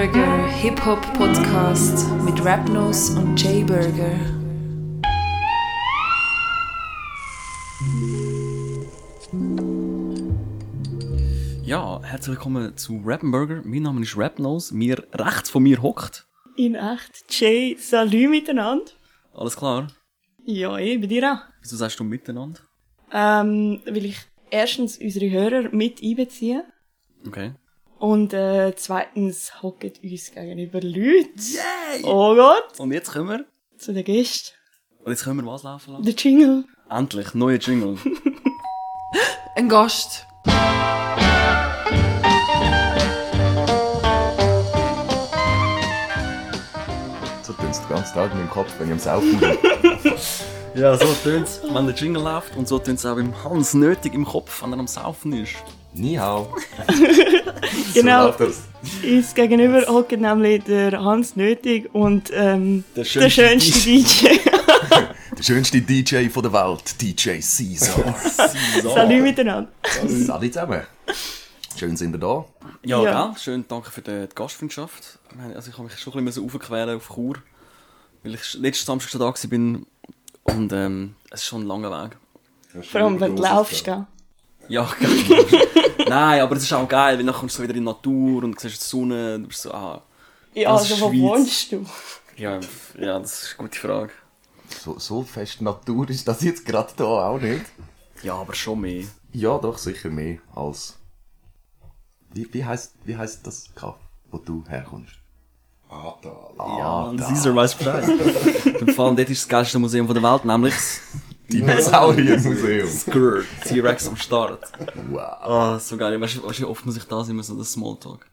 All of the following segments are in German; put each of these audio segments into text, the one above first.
Burger Hip-Hop-Podcast mit Rapnose und Jay Burger. Ja, herzlich willkommen zu Rappenburger. Mein Name ist Rapnose. Mir rechts von mir hockt. In echt. Jay, salut miteinander. Alles klar? Ja, eh, bei dir auch. Wieso sagst du miteinander? Ähm, will ich erstens unsere Hörer mit einbeziehen. Okay. Und äh, zweitens hocken uns gegenüber Leute. Oh Gott! Und jetzt können wir. Zu den Gästen. Und jetzt können wir was laufen lassen? Der Jingle. Endlich, neue Jingle. Ein Gast. So tun den ganzen Tag in meinem Kopf, wenn ich am Saufen bin. ja, so tönt's, wenn der Jingle läuft. Und so tönt's auch beim Hans nötig im Kopf, wenn er am Saufen ist. Ni hao. Genau. So. Uns gegenüber hockt nämlich der Hans Nötig und ähm, Der der schönste, DJ. Der schönste DJ von der Welt, DJ Caesar. salut miteinander. Salut zusammen. Schön sind ihr da. Ja, Ja. gell? Schön, danke für die, Gastfreundschaft. Also ich habe mich schon ein bisschen aufquälen auf Chur. Weil ich letzten Samstag schon da war bin. Und ähm, es ist schon ein langer Weg. Vor allem, wenn du laufst, gell? Ja, geil. Nein, aber es ist auch geil, weil dann kommst du so wieder in die Natur und siehst die Sonne. Du bist so, ah. Ja, also wo Schweiz. wohnst du? Ja, ja, das ist eine gute Frage. So, so fest Natur ist das jetzt gerade da auch nicht. Ja, aber schon mehr. Ja, doch, sicher mehr als... Wie, wie, heisst, wie heisst das Kaff, wo du herkommst? Atal. Ja, und Caesar weiß Bescheid. Im Fall, dort ist das geilste Museum der Welt, nämlich das Dinosauriermuseum. Skrr, T-Rex am Start. Wow. Ah, so geil. Weißt du, weißt du, wie oft muss ich da sein, immer so das Smalltalk.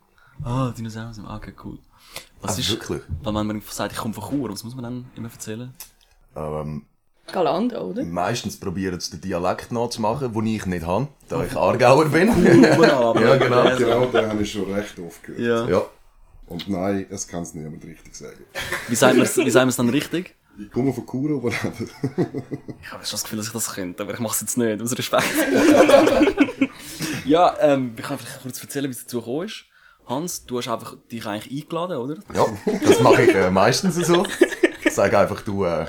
Ah, Dinosaurier, ah, okay, cool. Was Ah, ist, wirklich? Weil wenn man sagt, ich komme von Chur, was muss man dann immer erzählen? Ähm, Galandra, oder? meistens probieren sie den Dialekt nachzumachen, den ich nicht habe, da ich Aargauer bin. aber Ja, genau. Genau, den habe ich schon recht oft gehört. Ja. ja. Und nein, es kann es niemand richtig sagen. Wie sagen wir es dann richtig? Ich komme von Chur aber Ich habe schon das Gefühl, dass ich das könnte, aber ich mache es jetzt nicht, aus Respekt. ja, ähm, ich kann vielleicht kurz erzählen, wie es dazu gekommen ist. Hans, du hast einfach dich eigentlich eingeladen, oder? Ja, das mache ich äh, meistens so. Ich sage einfach, du, äh,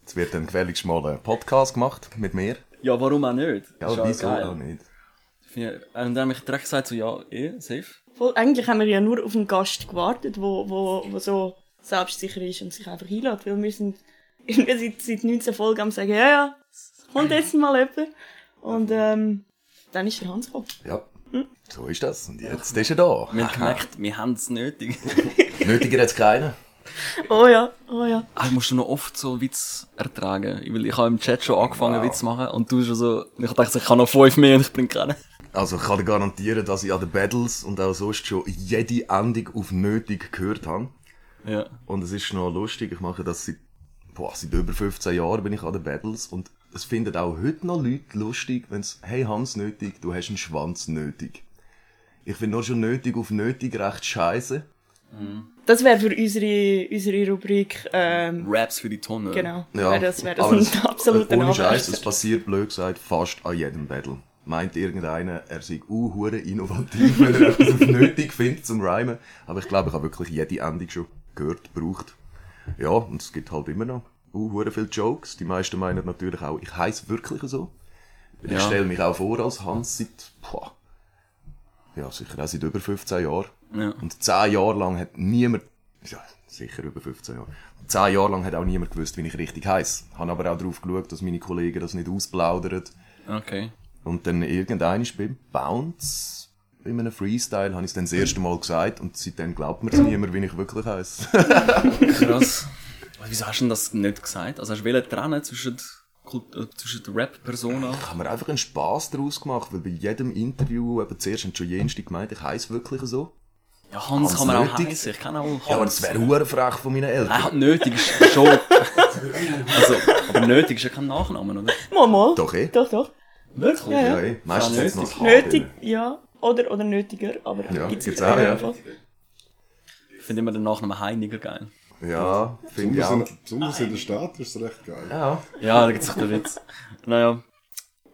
jetzt wird dann gefälligst mal ein Podcast gemacht mit mir. Ja, warum auch nicht? Ja, Ist wieso geil. auch nicht? Und dann habe ich direkt gesagt, so, ja, eh, safe. Voll, eigentlich haben wir ja nur auf einen Gast gewartet, wo, wo, wo so selbstsicher ist und sich einfach einlädt, weil wir sind irgendwie seit, seit 19 Folgen am sagen, ja, ja, kommt jetzt mal jemand. Und ähm, dann ist der Hans gekommen. Ja, so ist das. Und jetzt ist er da. Wir haben gemerkt, wir haben es nötig. Nötiger jetzt keinen. Oh ja, oh ja. Ah, musst du noch oft so Witz ertragen? Weil ich habe im Chat schon angefangen, Witz zu machen und du schon so, ich dachte, ich kann noch fünf mehr und ich bringe keinen. Also ich kann dir garantieren, dass ich an den Battles und auch sonst schon jede Endung auf nötig gehört habe. Ja. Und es ist noch lustig, ich mache das seit, boah, seit über 15 Jahren bin ich an den Battles und es finden auch heute noch Leute lustig, wenn es, hey Hans nötig, du hast einen Schwanz nötig. Ich finde nur schon nötig auf nötig recht scheiße. Das wäre für unsere, unsere Rubrik, ähm, Raps für die Tonne. genau, Ja, wäre das, wär das aber ein es- absoluter Ohne Scheiß, es passiert blöd gesagt fast an jedem Battle. Meint irgendeiner, er sei uh, hure innovativ, wenn er etwas auf nötig findet zum Rhymen. Aber ich glaube, ich habe wirklich jede Endung schon gehört, gebraucht. Ja, und es gibt halt immer noch uh, viele Jokes. Die meisten meinen natürlich auch, ich heiße wirklich so. Ich Ja. stelle mich auch vor als Hans seit, boah, ja, sicher auch seit über 15 Jahren. Ja. Und 10 Jahre lang hat niemand, ja, sicher über 15 Jahre, 10 Jahre lang hat auch niemand gewusst, wie ich richtig heiße. Habe aber auch darauf geschaut, dass meine Kollegen das nicht ausplaudern. Okay. Und dann irgendein ist beim Bounce, bei einem Freestyle, habe ich es dann das erste Mal gesagt und seitdem glaubt mir es niemand, wie ich wirklich heiße. Krass. Wieso hast du denn das nicht gesagt? Also hast du trennen zwischen, äh, zwischen der Rap-Persona? Ich habe mir einfach einen Spass daraus gemacht, weil bei jedem Interview, eben zuerst haben schon jenste gemeint, ich heiße wirklich so. Ja, Hans Hans kann man auch nötig? heißen. Ich kann auch Hans. Ja, aber das wäre hure frech von meinen Eltern. Nein, nötig ist schon. also, aber nötig ist ja kein Nachname, oder? Mal, mal. Doch, eh? Doch, doch. Wirklich? Ja, Ja, eh. Meistens Ja, hat's noch Nötig, ja. Oder, oder nötiger, aber Ja, gibt's gibt's auch, ja. Ich finde immer den Nachnamen Heiniger geil. Ja, finde ich besonders, auch. in, besonders in der Stadt ist es recht geil. Ja, Ja, da gibt's doch den Witz. Naja.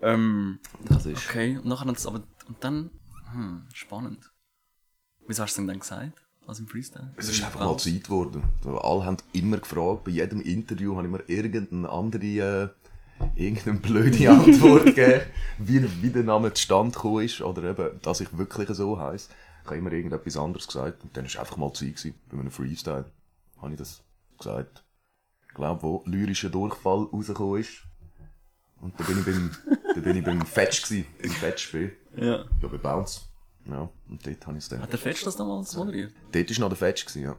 Ähm, das ist. okay. Und nachher aber, und dann, hm, spannend. Wieso hast du denn dann gesagt? als im Freestyle. Es ist einfach mal Zeit geworden. Alle haben immer gefragt, bei jedem Interview habe ich mir irgendeine andere, äh, irgendeine blöde Antwort gegeben, wie, wie der Name zustande gekommen ist, oder eben, dass ich wirklich so heiße. Ich habe immer irgendetwas anderes gesagt, und dann war einfach mal Zeit gewesen, bei einem Freestyle. Habe ich das gesagt. Ich glaube, wo lyrischer Durchfall rausgekommen ist. Und da bin ich beim, da bin ich beim Fetch gewesen, beim Fetch-Spiel. Ja. Ja, bei Bounce. Ja, und dort habe ich es dann. Hat der Fetch das damals moderiert? Dort war noch der Fetch gewesen, ja.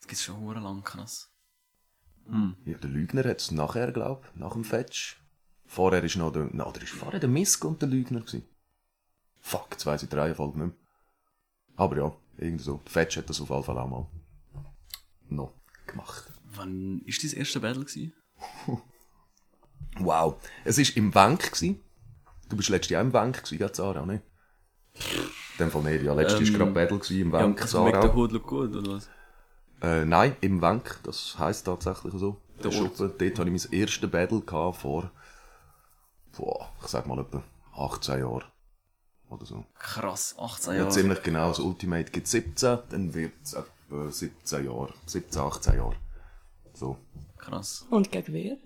Das gibt's schon hure lang, krass. Ja, der Lügner hat es nachher, glaub nach dem Fetch. Vorher ist noch der, na, der ist vorher der Misk und der Lügner gewesen. Fuck, jetzt weiss ich die Reihenfolge nicht mehr. Aber ja, irgendwie so. Der Fetch hat das auf jeden Fall auch mal noch gemacht. Wann ist dein erste Battle gewesen? Wow. Es war im Wank gewesen. Du bist letztes Jahr im Wank gewesen, ja, Zara, ne? In dem Fall nicht, ja. Letztes Ähm, war gerade Battle gewesen, im Ja, Wank, Make the Zara. Hood look good, oder was? Äh, nein, im Wank, das heisst tatsächlich so. Der. Schuppen, dort hatte ich mein erstes Battle gehabt vor, boah, ich sag mal etwa 18 Jahren. Oder so. Krass, 18 Ja, Jahre. ziemlich genau. Das Ultimate gibt 17, dann wird es etwa 17 Jahre. 17, 18 Jahre. So. Krass. Und gegen wer?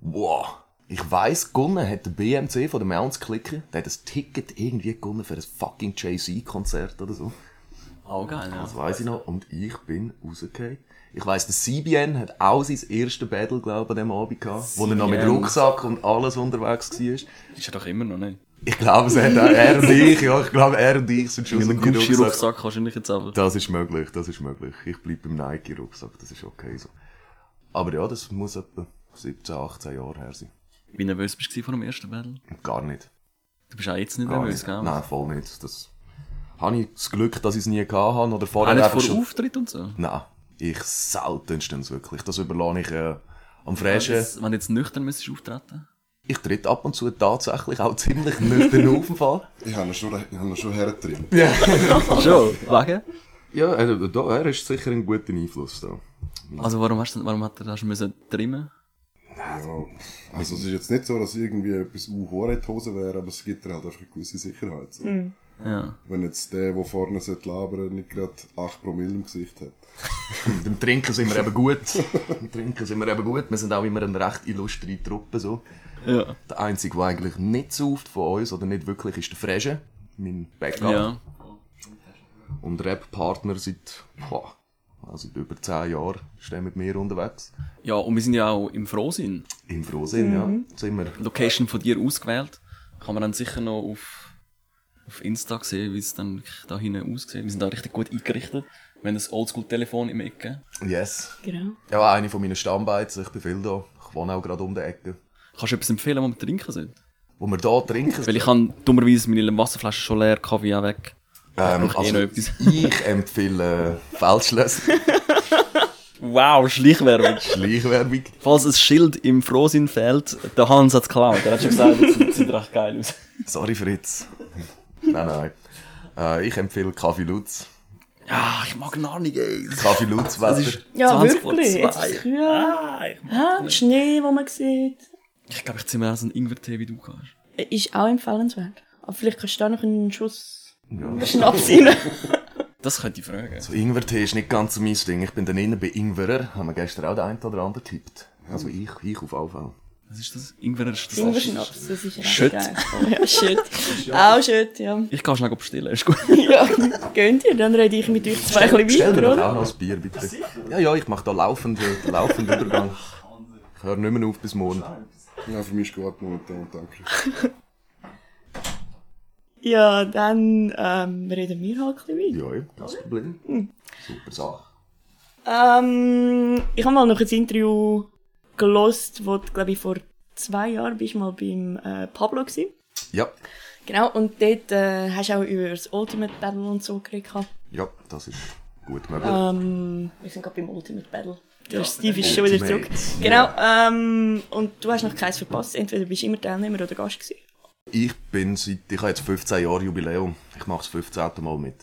Wow. Ich weiss, gewonnen hat der BMC von den Mounts Clicker. Der hat ein Ticket irgendwie gewonnen für ein fucking Jay-Z-Konzert oder so. Auch geil, ja. Das weiss ich noch. Und ich bin rausgekommen. Ich weiss, der CBN hat auch sein erstes Battle, glaube ich, an dem Abend gehabt. Wo er noch mit CBN. Rucksack und alles unterwegs war. Ist er doch immer noch nicht. Ich glaube, es hat auch er und ich, ja, ich glaube, er und ich sind schon Mit so einem die Gucci-Rucksack wahrscheinlich jetzt aber. Das ist möglich, das ist möglich. Ich bleib beim Nike-Rucksack, das ist okay so. Aber ja, das muss etwa 17, 18 Jahre her sein. Wie nervös bist du vor dem ersten Battle? Gar nicht. Du bist auch jetzt nicht Gar nervös, nicht. gell? Nein, voll nicht. Das habe ich das Glück, dass ich es nie gehabt habe oder Auch vorher nicht einfach vor schon... Auftritt und so? Nein, ich seltenstens wirklich. Das überlasse ich äh, am Fräschen. Wenn du jetzt nüchtern müsstest auftreten? Ich tritt ab und zu tatsächlich auch ziemlich nüchtern auf dem Fall. Ich habe ihn schon, ich habe ihn schon. Schon? Wegen? Ja, äh, da, er ist sicher ein guter Einfluss da. Also warum hast du, warum hat er das müssen trimmen? Ja, also es ist jetzt nicht so, dass irgendwie etwas u in die Hose wäre, aber es gibt dir halt einfach eine gewisse Sicherheit. So. Ja. Wenn jetzt der, der vorne sollte labern, nicht gerade 8 Promille im Gesicht hat. Beim Trinken sind wir eben gut. Beim Trinken sind wir eben gut. Wir sind auch immer eine recht illustre Truppe so. Ja. Der Einzige, der eigentlich nicht sauft von uns, oder nicht wirklich, ist der Fresche. Mein Backup. Ja. Und Rap-Partner seit, boah, also seit über 10 Jahren ist der mit mir unterwegs. Ja, und wir sind ja auch im Frohsinn. Im Frohsinn, ja. Sind wir. Location von dir ausgewählt. Kann man dann sicher noch auf, auf Insta sehen, wie es dann da hinten aussieht. Wir sind da richtig gut eingerichtet. Wir haben ein Oldschool-Telefon im Ecke. Yes. Genau. Ja, eine von meinen Stammbeizen. Ich bin viel da. Ich wohne auch gerade um die Ecke. Kannst du etwas empfehlen, was wir trinken sollen? Wo wir da trinken. Weil ich habe dummerweise meine Wasserflasche schon leer, Kaffee auch weg. ähm, brauche eh noch etwas. ich empfehle äh, Feldschlösser. Wow, Schleichwerbung. Schleichwerbung. Falls ein Schild im Frohsinn fehlt, der Hans hat es geklaut. Er hat schon gesagt, das sieht recht geil aus. Sorry, Fritz. Nein, nein. Äh, ich empfehle Kaffee Lutz. Ja, ich mag noch nicht, ey. Kaffee Lutz, Das Wetter. ist Ja, 20 vor wirklich. Jetzt ist es kühl. Ah, ich Ah, Schnee, wo man sieht. ich glaube, ich ziehe mir auch so einen Ingwer-Tee, wie du kannst. Ist auch empfehlenswert. Aber vielleicht kannst du da noch einen Schuss Schnaps rein. Das könnte ich fragen. So Ingwer-Tee ist nicht ganz so mein Ding. Ich bin dann innen bei Ingwerer. Haben wir gestern auch den einen oder anderen getippt. Also ich, ich auf jeden Fall. Was ist das? Ingwer ist das. Ingwer-Schnaps, das ist recht Schütt. geil. Oh, ja, Schütt. Auch Schütt, ja. Ich kann schnell bestellen, ist gut. Ja, gönnt ihr, dann rede ich mit euch zwei ein bisschen Stell mir weiter, doch oder? auch noch ein Bier, bitte. Ja, ja, ich mache da laufenden, laufenden Übergang. Ich höre nicht mehr auf bis morgen. Ja, für mich ist gut momentan, danke. Ja, dann ähm, reden wir halt ein bisschen weiter. Ja, ja, kein Problem. Super Sache. Ähm, ich habe mal noch ein Interview gelost, wo du, glaube ich, vor zwei Jahren bist mal beim äh, Pablo gewesen. Ja, Genau, und dort äh, hast du auch über das Ultimate Battle und so geredet. gehabt. ja, das ist gut möglich. Ähm, wir sind gerade beim Ultimate Battle. Der Steve ist schon wieder zurück. Genau, ähm, und du hast noch keins verpasst. Entweder bist du immer Teilnehmer oder Gast gewesen. Ich bin seit, ich habe jetzt 15 Jahre Jubiläum. Ich mache das 15. Mal mit.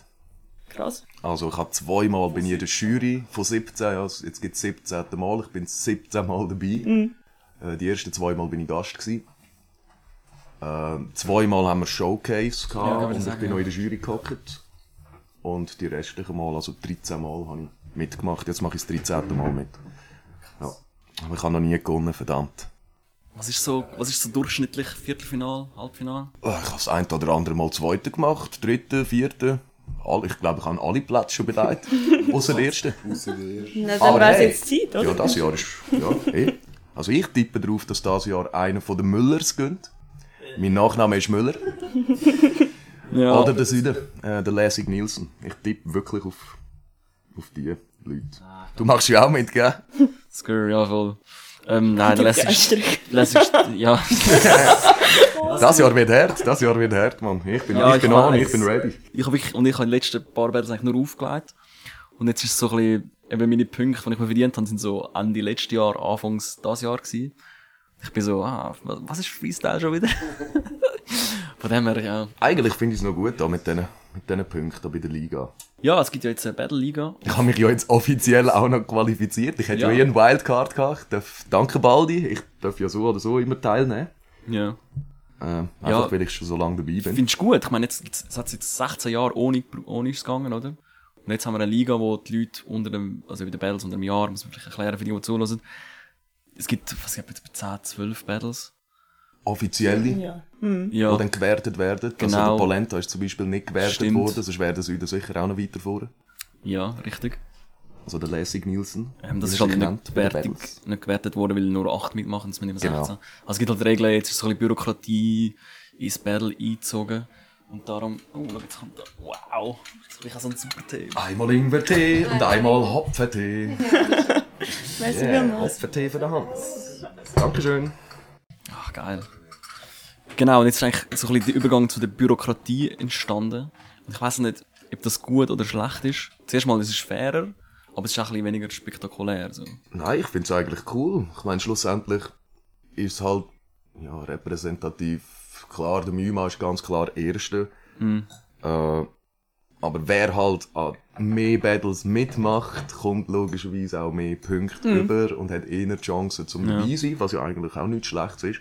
Krass. Also ich habe zweimal bin ich in der Jury von 17, also jetzt gibt es 17. Mal, ich bin 17 Mal dabei. Äh, die ersten zwei Mal bin ich Gast gewesen. Äh, zweimal haben wir Showcase gehabt Ja, und ich sagen, bin ja. noch in der Jury gehockt. Und die restlichen Mal, also 13 Mal, habe ich mitgemacht. Jetzt mache ich das 13. Mal mit. Ja. Aber ich habe noch nie gewonnen, verdammt. Was ist so, was ist so durchschnittlich Viertelfinal, Halbfinal? Ich habe das ein oder andere Mal zweite gemacht, dritte, vierte. All- Ich glaube, ich habe alle Plätze schon belegt. Außer der erste. Ausser der erste. Na, dann Aber wäre es hey. jetzt Zeit, oder? Ja, das Jahr ist, ja, eh. Also ich tippe darauf, dass das Jahr einer von den Müllers gönnt. Mein Nachname ist Müller. Ja. Oder der Süden, äh, der Lesig Nielsen. Ich tippe wirklich auf, auf die Leute. Du machst ja auch mit, gell? Skur, ja, voll. Ähm, nein, der Begeisterung. lässt ja. Das Jahr wird hart, das Jahr wird hart, Mann. Ich bin, Ja, ich ich bin an, ich bin ready. Ich habe wirklich, und ich habe die letzten paar Battles eigentlich nur aufgelegt. Und jetzt ist es so ein bisschen, eben meine Punkte, die ich mir verdient habe, sind so Ende letztes Jahr, Anfangs das Jahr gewesen. Ich bin so, ah, was ist Freestyle schon wieder? Von dem her, ja. Eigentlich finde ich es noch gut da mit diesen mit diesen Punkten bei der Liga. Ja, es gibt ja jetzt eine Battle-Liga. Ich habe mich ja jetzt offiziell auch noch qualifiziert. Ich hätte ja, Ja. eh einen Wildcard gehabt. Ich darf, danke Baldi, ich darf ja so oder so immer teilnehmen. Ja. Ja. einfach weil ich schon so lange dabei bin. Findest du gut? Ich meine, jetzt, jetzt, es hat jetzt 16 Jahre ohne, ohne ist gegangen, oder? Und jetzt haben wir eine Liga, wo die Leute unter dem, also über den Battles unter dem Jahr, muss man vielleicht erklären für die, die zuhören. Es gibt, was gibt es, 10, 12 Battles? Offizielle, Ja. Hm. Ja. die dann gewertet werden. Also Genau. der Polenta ist zum Beispiel nicht gewertet Stimmt. worden, sonst wäre der Süden sicher auch noch weiter vorne. Ja, richtig. Also der Lesig Nielsen. Ähm, das ist halt nicht gewertet, nicht gewertet worden, weil nur 8 mitmachen, das sind immer 16. Genau. Also es gibt halt Regeln, jetzt ist so ein bisschen Bürokratie ins Battle eingezogen. Und darum, oh, jetzt kommt da, wow, ich habe so einen super Tee. Einmal Ingwertee und einmal Hopfentee. Merci Yeah. Hopfentee für den Hans. Dankeschön. Ach, geil. Genau, und jetzt ist eigentlich so ein bisschen der Übergang zu der Bürokratie entstanden. Und ich weiß nicht, ob das gut oder schlecht ist. Zuerst mal, es ist fairer, aber es ist auch ein bisschen weniger spektakulär. So. Nein, ich finde es eigentlich cool. Ich meine, schlussendlich ist es halt ja, repräsentativ. Klar, der Müma ist ganz klar Erster. Äh, aber wer halt an mehr Battles mitmacht, kommt logischerweise auch mehr Punkte über und hat eher Chancen zum Ja. dabei sein, was ja eigentlich auch nichts Schlechtes ist.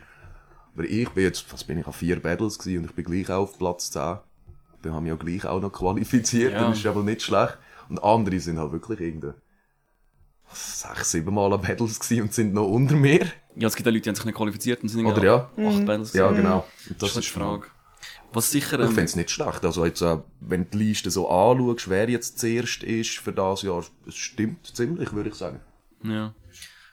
Aber ich bin jetzt, was bin ich, an vier Battles gewesen und ich bin gleich auch auf Platz 10. Wir haben mich ja gleich auch noch qualifiziert, Ja. das ist aber nicht schlecht. Und andere sind halt wirklich irgendwie sechs, sieben Mal an Battles gewesen und sind noch unter mir. Ja, es gibt auch Leute, die haben sich nicht qualifiziert und sind Oder irgendwie ja? acht Battles. Ja, genau. Und Das ist die Frage. Was sicher, Ich finde es nicht schlecht. Also jetzt, äh, wenn du die Liste so anschaust, wer jetzt zuerst ist für das Jahr, es stimmt ziemlich, würde ich sagen. ja.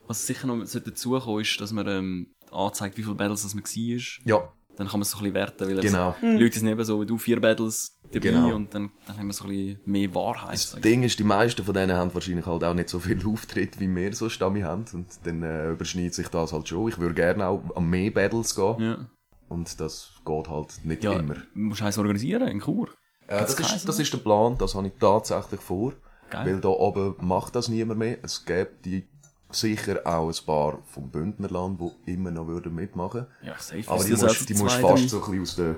Was sicher noch sollte dazukommen, ist, dass man ähm, anzeigt, wie viele Battles das man war. Ja, Dann kann man es so ein bisschen werten, weil Genau. es, die Leute sind eben so wie du, vier Battles dabei Genau. und dann, dann haben wir so ein bisschen mehr Wahrheit. das. Ding ist, die meisten von denen haben wahrscheinlich halt auch nicht so viel Auftritt, wie wir so Stamm haben. Und dann äh, überschneidet sich das halt schon. Ich würde gerne auch an mehr Battles gehen. Ja. Und das geht halt nicht Ja, immer. musst du eins organisieren in Chur. Äh, das, ist, das ist der Plan, das habe ich tatsächlich vor. Geil. Weil da oben macht das niemand mehr. Es gibt die sicher auch ein paar vom Bündnerland, die immer noch würden mitmachen Ja, safe. Aber die das musst, auch die musst fast drei? so ein bisschen aus den,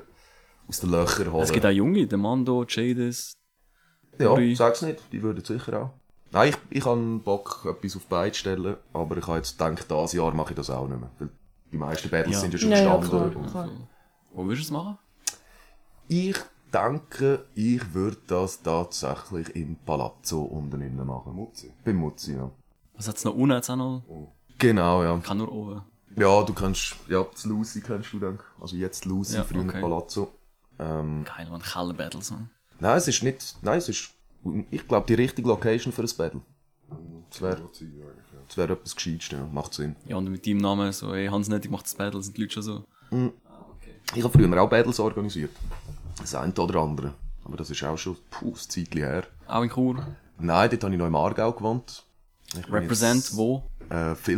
aus den Löchern holen. Es gibt auch Junge, der Mando, Jadis. ja, sag's nicht, die würden sicher auch. Nein, ich, ich habe Bock, etwas auf die Beine zu stellen, aber ich habe jetzt gedacht, dieses Jahr mache ich das auch nicht mehr. Weil die meisten Battles Ja. sind ja schon Ja, ja, gestanden. klar, und klar. Wo würdest du es machen? ich denke, ich würde das tatsächlich im Palazzo unten innen machen. Mutzi. Beim Mutzi, ja. Was hat's noch unten? Hat's auch noch? Genau, ja. Kann nur oben. Ja, du kannst, ja, das Lucy kennst du dann. Also jetzt Lucy, Ja, früher okay. Palazzo. Ähm, Geil, man. Keller-Battles, man. nein, es ist nicht, nein, es ist, ich glaube, die richtige Location für ein Battle. Das wäre, ja. das wäre etwas Gescheites, ja. Macht Sinn. Ja, und mit deinem Namen so, ey, Hans Nötig macht das Battle, sind die Leute schon so. Ich habe früher auch Battles organisiert. Das eine oder andere. Aber das ist auch schon, puh, ein Zeitchen her. Auch in Chur. Nein, dort habe ich noch im Aargau gewohnt. Represent, wo? Äh, Viel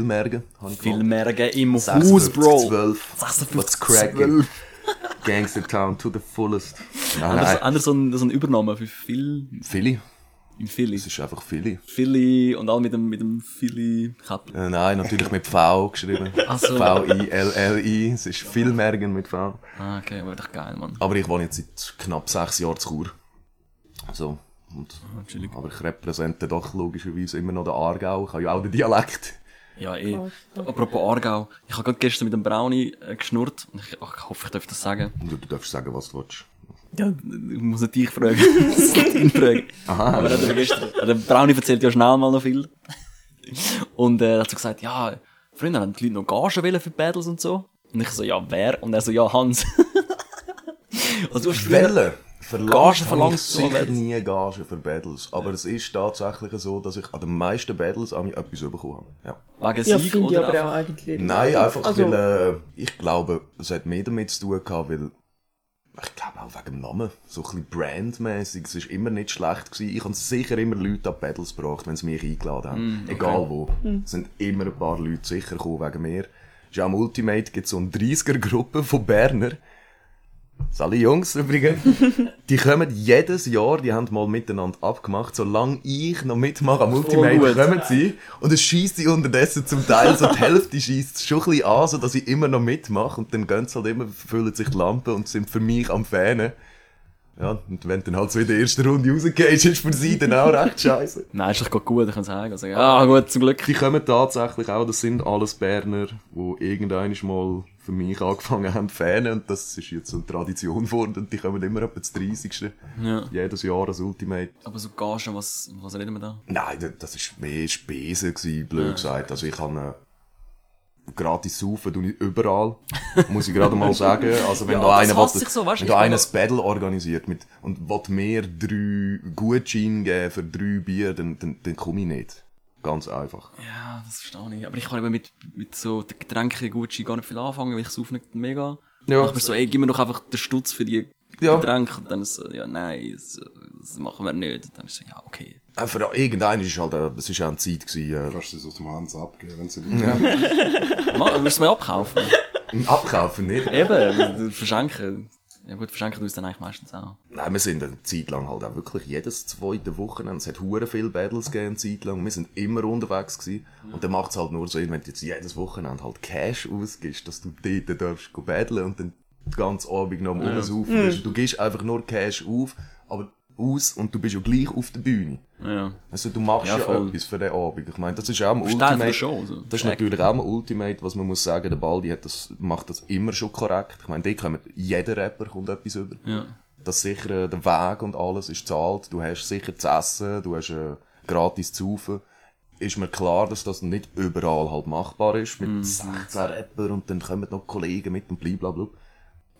gewohnt. mehr im Haus, 56, Bro. 12. 56, What's cracking? 12. Gangster Town to the fullest. Nein, Anders, nein. anders so ein, so ein Übernahme für Phil Philly. in Philly. Es ist einfach Philly. Philly und all mit dem, mit dem Philly Kappel. Äh, nein, natürlich mit V geschrieben. Ach so. V-I-L-L-I. Es ist Filmärgen mit V. Ah, okay, war doch geil, Mann. Aber ich wohne jetzt seit knapp sechs Jahren zu Chur. So. Und, Ah, chillig. aber ich repräsentiere doch logischerweise immer noch den Aargau. Ich habe ja auch den Dialekt. Ja, eh. Apropos Aargau. Ich habe gerade gestern mit dem Brownie äh, geschnurrt. Und ich, ach, ich hoffe, ich darf das sagen. Du, du darfst sagen, was du willst. Ja, ich muss nicht dich fragen. Das muss ihn fragen. Aha. Aber er hat gestern, der Brownie erzählt ja schnell mal noch viel. Und äh, er hat so gesagt, ja, früher haben die Leute noch Gagen wollen für Battles und so. Und ich so, ja, wer? Und er so, ja, Hans. also du hast früher- Habe ich verlangst du an sicher Battles? nie Gagen für Battles. Aber es ist tatsächlich so, dass ich an den meisten Battles etwas bekommen habe. Ja. Wegen Ja, Sieg ich oder aber auch eigentlich. Nein, einfach Also- weil, äh, ich glaube, es hat mehr damit zu tun gehabt, weil, ich glaube auch wegen dem Namen, so ein bisschen brandmäßig, es ist immer nicht schlecht gewesen. Ich habe sicher immer Leute an Battles gebracht, wenn sie mich eingeladen haben. Egal wo. Es sind immer ein paar Leute sicher gekommen wegen mir. Ist auch am Ultimate gibt es so eine 30er-Gruppe von Berner. Alle Jungs übrigens. Die kommen jedes Jahr, die haben mal miteinander abgemacht, solange ich noch mitmache am Ultimate, gut. kommen sie. Und es schießt sie unterdessen zum Teil, so die Hälfte schießt schon ein bisschen an, so dass ich immer noch mitmache. Und dann gehen sie halt immer, füllen sich die Lampen und sind für mich am Fähnen. Ja, und wenn dann halt so in der ersten Runde rausgehst, ist für sie dann auch recht scheiße. Nein, ist doch gut, ich kann sagen. Also, ja, gut, zum Glück. Die kommen tatsächlich auch, das sind alles Berner, die irgendwann mal für mich angefangen haben zu fähnen. Und das ist jetzt so eine Tradition geworden. Und die kommen immer etwa das 30. Ja. Jedes Jahr als Ultimate. Aber so Gagen, was, was reden wir da? Nein, da- das war mehr Spesen, gewesen, blöd gesagt. Also ich habe äh, gratis saufen, tue ich überall. Muss ich gerade mal sagen. Also wenn Ja, da einer, sich so, weißt wenn da einer ein Battle organisiert mit, und will mir drei Gutscheine geben für drei Bier, dann, dann, dann komme ich nicht. Ganz einfach. Ja, das verstehe ich. Aber ich kann eben mit, mit so den Getränken Gucci gar nicht viel anfangen, weil ich sauf nicht mega. Ja. Ich bin so, ey, gib mir doch einfach den Stutz für die Ja. Getränke. Und dann ist so, ja, nein, das, das machen wir nicht. Und dann ist so, ja, okay. Äh, Für irgendeinen ist halt, äh, es ist auch eine Zeit gewesen, äh, Kannst du das aus dem Hans abgeben, wenn sie Mal, willst du mir abkaufen? äh, abkaufen, nicht? eben, verschenken. Ja gut, verschenken du es dann eigentlich meistens auch. Nein, wir sind eine Zeit lang halt auch wirklich jedes zweite Wochenende. Es hat hure viele Battles gegeben, eine Zeit lang. Wir sind immer unterwegs gewesen. Und dann macht es halt nur so, wenn du jetzt jedes Wochenende halt Cash ausgibst, dass du dort darfst go battlen und dann ganzen Abend noch am Rumsaufen bist. Du gibst einfach nur Cash auf, aber aus und du bist ja gleich auf der Bühne. Ja. Also du machst Ja, ja, voll. etwas für den Abend. Ich meine, das ist auch ein Ultimate. Show, so. Das ist natürlich auch ein Ultimate, was man muss sagen, der Baldi hat das, macht das immer schon korrekt. Ich meine, die kommen, jeder Rapper kommt etwas über. Ja. Das sicher, äh, der Weg und alles ist zahlt. Du hast sicher zu essen, du hast äh, gratis zu saufen. Ist mir klar, dass das nicht überall halt machbar ist, mit 16 Rapper und dann kommen noch Kollegen mit und blablabla.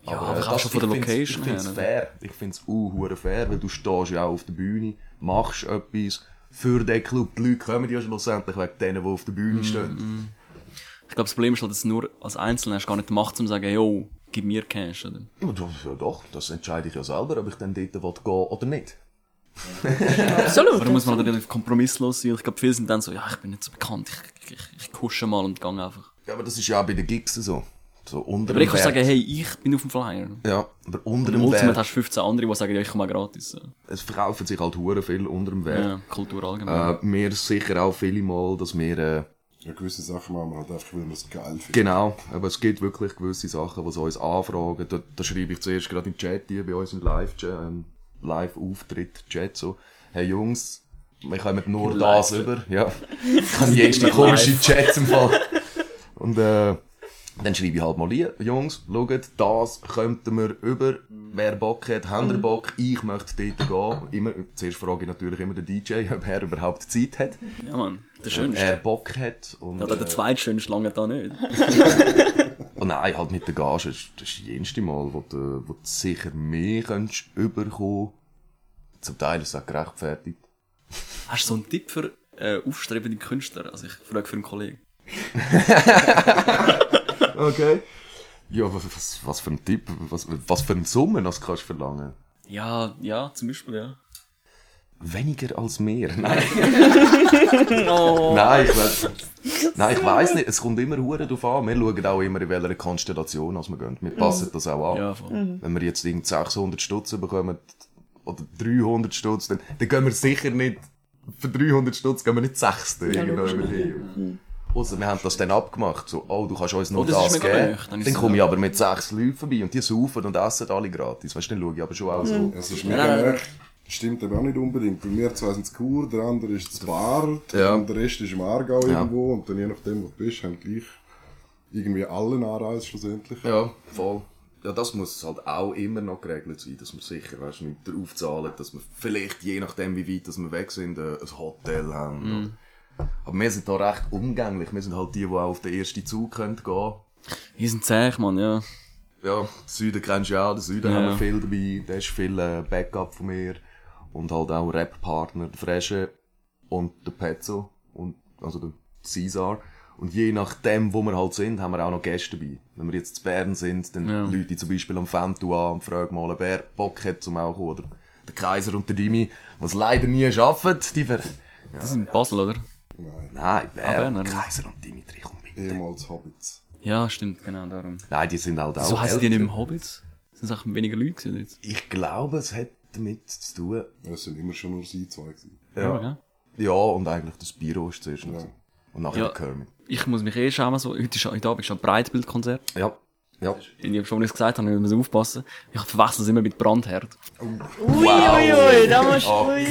Ja, aber auch schon von der ich find's- Location Ich finde es her, fair. Ich finde es uh, fair, weil du stehst ja auch auf der Bühne, machst etwas für den Club. Die Leute kommen ja schlussendlich wegen denen, die auf der Mhm. Bühne stehen. Ich glaube, das Problem ist halt, dass du nur als Einzelner hast gar nicht die Macht, um zu sagen, yo, gib mir Cash, oder? Ja, doch, ja, doch, das entscheide ich ja selber, ob ich dann dort will gehen oder nicht. Absolut. Aber da muss man halt relativ kompromisslos sein. Ich glaube, viele sind dann so, ja, ich bin nicht so bekannt, ich, ich, ich kusche mal und gang einfach. Ja, aber das ist ja auch bei den Gigs so. So unter Aber ich kann Wert. sagen, hey, ich bin auf dem Flyer. Ja, aber unter Im dem Ultimate Wert. hast du 15 andere, die sagen, ja, ich komme gratis. Es verkaufen sich halt hure viel unter dem Wert. ja Kultur allgemein. Äh, mir sicher auch viele Mal, dass wir, äh, Ja, gewisse Sachen machen wir halt einfach, weil wir es geil finden. genau, aber es gibt wirklich gewisse Sachen, die sie uns anfragen. Da, da schreibe ich zuerst gerade im Chat hier bei uns im Live, ähm, Live-Auftritt, Chat so, hey Jungs, wir kommen nur das über, ja. Ich habe jetzt die komische Chats im Fall. Und, äh, dann schreibe ich halt mal hier, Jungs, schaut, das könnten wir über. Wer Bock hat, habt ihr Bock? Ich möchte dort gehen. Immer, zuerst frage ich natürlich immer den DJ, ob er überhaupt Zeit hat. ja, Mann, der schönste. er Bock hat. Und, Ja, der äh, zweitschönste lange da nicht. oh nein, halt mit der Gage, das ist das das jenste Mal, wo du, wo du sicher mehr kannst überkommen. Zum Teil ist es auch gerechtfertigt. Hast du so einen Tipp für äh, aufstrebende Künstler? Also ich frage für einen Kollegen. Okay. Ja, was, was, was für ein Tipp, was, was für eine Summe das kannst du verlangen? Ja, ja, zum Beispiel, ja. Weniger als mehr. Nein. Nein, ich weiss, Nein, ich weiss nicht. Es kommt immer hure drauf an. Wir schauen auch immer, in welcher Konstellation als wir gehen. Wir passen das auch an. Ja, voll. Wenn wir jetzt irgend 600 Stutz bekommen, oder 300 Stutz, dann, dann gehen wir sicher nicht, für 300 Stutz gehen wir nicht Sechste irgendwo über Ausser wir haben das dann abgemacht, so, oh, du kannst uns nur Oh, das das, geben. Dann Dann, komme ich aber mit sechs Leuten vorbei und die saufen und essen alle gratis. Weißt du, dann schaue ich aber schon auch so. Es ist mega echt. Stimmt aber auch nicht unbedingt. Bei mir zwei sind Kur, der andere ist zu Bart Ja. und der Rest ist im Aargau Ja. irgendwo. Und dann je nachdem, wo du bist, haben gleich irgendwie alle Anreise schlussendlich. Ja, voll. ja, das muss halt auch immer noch geregelt sein, dass wir sicher, weißt, nicht darauf zahlen, dass wir vielleicht, je nachdem wie weit dass wir weg sind, äh, ein Hotel haben. Mhm. Aber wir sind da recht umgänglich. Wir sind halt die, die auch auf den ersten Zug können gehen Hier sind zäh, Mann, ja. Ja, den Süden kennst du ja auch. Den Süden Ja. haben wir viel dabei. Da ist viel äh, Backup von mir. Und halt auch Rap-Partner, der Fresche und der Pezzo. Und, also der Caesar. Und je nachdem, wo wir halt sind, haben wir auch noch Gäste dabei. Wenn wir jetzt zu Bern sind, dann Ja. Leute zum Beispiel am Fentu an und fragen mal, ob er Bock hat zum auch. Oder der Kaiser und der Dimi, was leider nie schaffen, die ver... Das ist in Basel, oder? Nein, Nein, wer? Berner. Kaiser und Dimitri, komm bitte. ehemals Hobbits. Ja, stimmt, genau, darum. Nein, die sind halt auch So heißen die nicht im Hobbits? Sind es auch weniger Leute jetzt? Ich glaube, es hat damit zu tun, Ja, Es sind immer schon nur sie zwei gewesen. Ja, gell? Ja, und eigentlich das Büro ist zuerst. Ja. Ja. Und nachher Ja. Kermit. Ich muss mich eh schauen, so, heute, ist, heute Abend ist schon ein Breitbildkonzert. Ja. Ja. Ich habe schon gesagt, habe, ich muss aufpassen. Ich verwechsel es immer mit Brandherd. Ui, ui, ui, da musst du... Ui.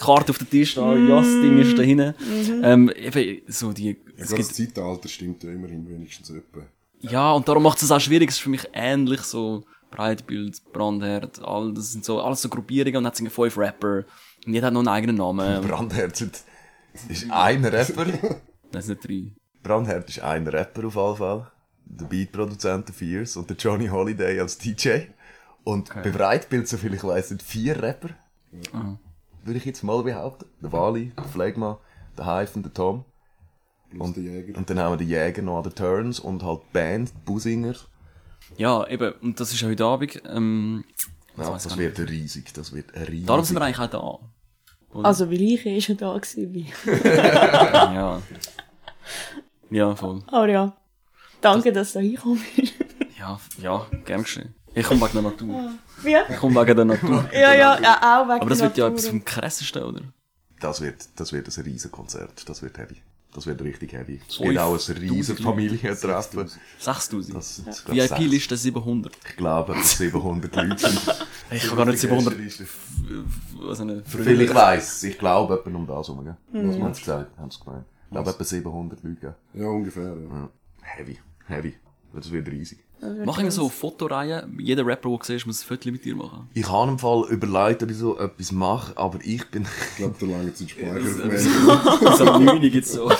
Karte auf den Tisch, da, ja, das Ding ist da hinten. Ähm, eben, so die, Ja, es das gibt, Zeitalter stimmt ja immerhin wenigstens etwa. ja, und darum macht es auch schwierig, es ist für mich ähnlich, so, Breitbild, Brandherd, all, das sind so, alles so Gruppierungen und dann sind fünf Rapper. Und jeder hat noch einen eigenen Namen. Brandherz ist ist ein Rapper. Das sind nicht drei. Brandherz ist ein Rapper auf jeden Fall. Der Beatproduzent der Fears und der Johnny Holiday als DJ. Und bei Breitbild, soviel ich weiss, sind vier Rapper. Würde ich jetzt mal behaupten. Der Wally, der Phlegma, der Hive und der Tom. Und der Jäger. Und dann haben wir den Jäger noch an den Turns und halt die Band, die Businger. Ja, eben, und das ist ja heute Abend, ähm, Ja, das wird riesig, das wird riesig. darum sind wir eigentlich auch da. Also, weil ich eh schon da war. Ja. Ja, voll. Aber ja, danke, dass du hingekommen bist. Ja, ja, gern geschehen. Ich komme wegen der Natur. Wie? Ich komme wegen der Natur. Ja, ja, ja, auch wegen Aber das der wird ja Natur. etwas vom krassesten, oder? Das wird, das wird ein riesen Konzert. Das wird heavy. Das wird richtig heavy. Es wird auch ein riesen. Familientreffen. 6000. Das glaube, sechs- VIP-Liste 700. Ich glaube, dass 700 Leute sind. Ich habe gar nicht 700. Gästeliste. Was eine Viel ich weiss. Ich glaube, etwa um das herum, gell? Was haben sie gesagt? Haben sie gemeint. Ich glaube, etwa 700 Leute, gell? Ja, ungefähr, ja. Ja. Heavy. Heavy. Das wird riesig. Mach ich so Fotoreihen. Jeder Rapper, den du siehst, muss ein Foto mit dir machen. Ich habe im Fall überlegt, ob ich so etwas mache, aber ich bin, Ich glaube, da lange sind Speicher. So 9 gibt's so.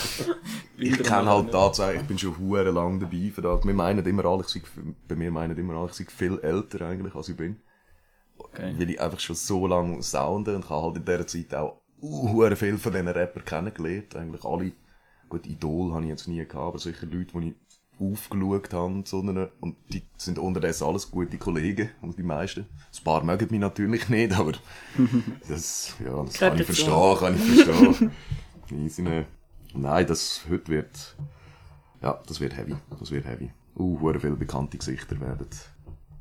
ich kenne halt tatsächlich, ich bin schon hure lang dabei für das. Wir meinen immer alle, ich sei, bei mir meinen immer alle, ich sei viel älter eigentlich, als ich bin. Okay. Weil ich einfach schon so lange sounden und ich habe halt in dieser Zeit auch uh, viel von diesen Rappern kennengelernt. Eigentlich alle, gut, Idol habe ich jetzt nie gehabt, aber sicher Leute, die ich aufgeschaut habe, sondern, und die sind unterdessen alles gute Kollegen, und die meisten. Ein paar mögen mich natürlich nicht, aber das, ja, das kann ich verstehen, kann ich verstehen. Easy, ne. Nein, das, heute wird, ja, das wird heavy, das wird heavy. Uh, viele bekannte Gesichter werden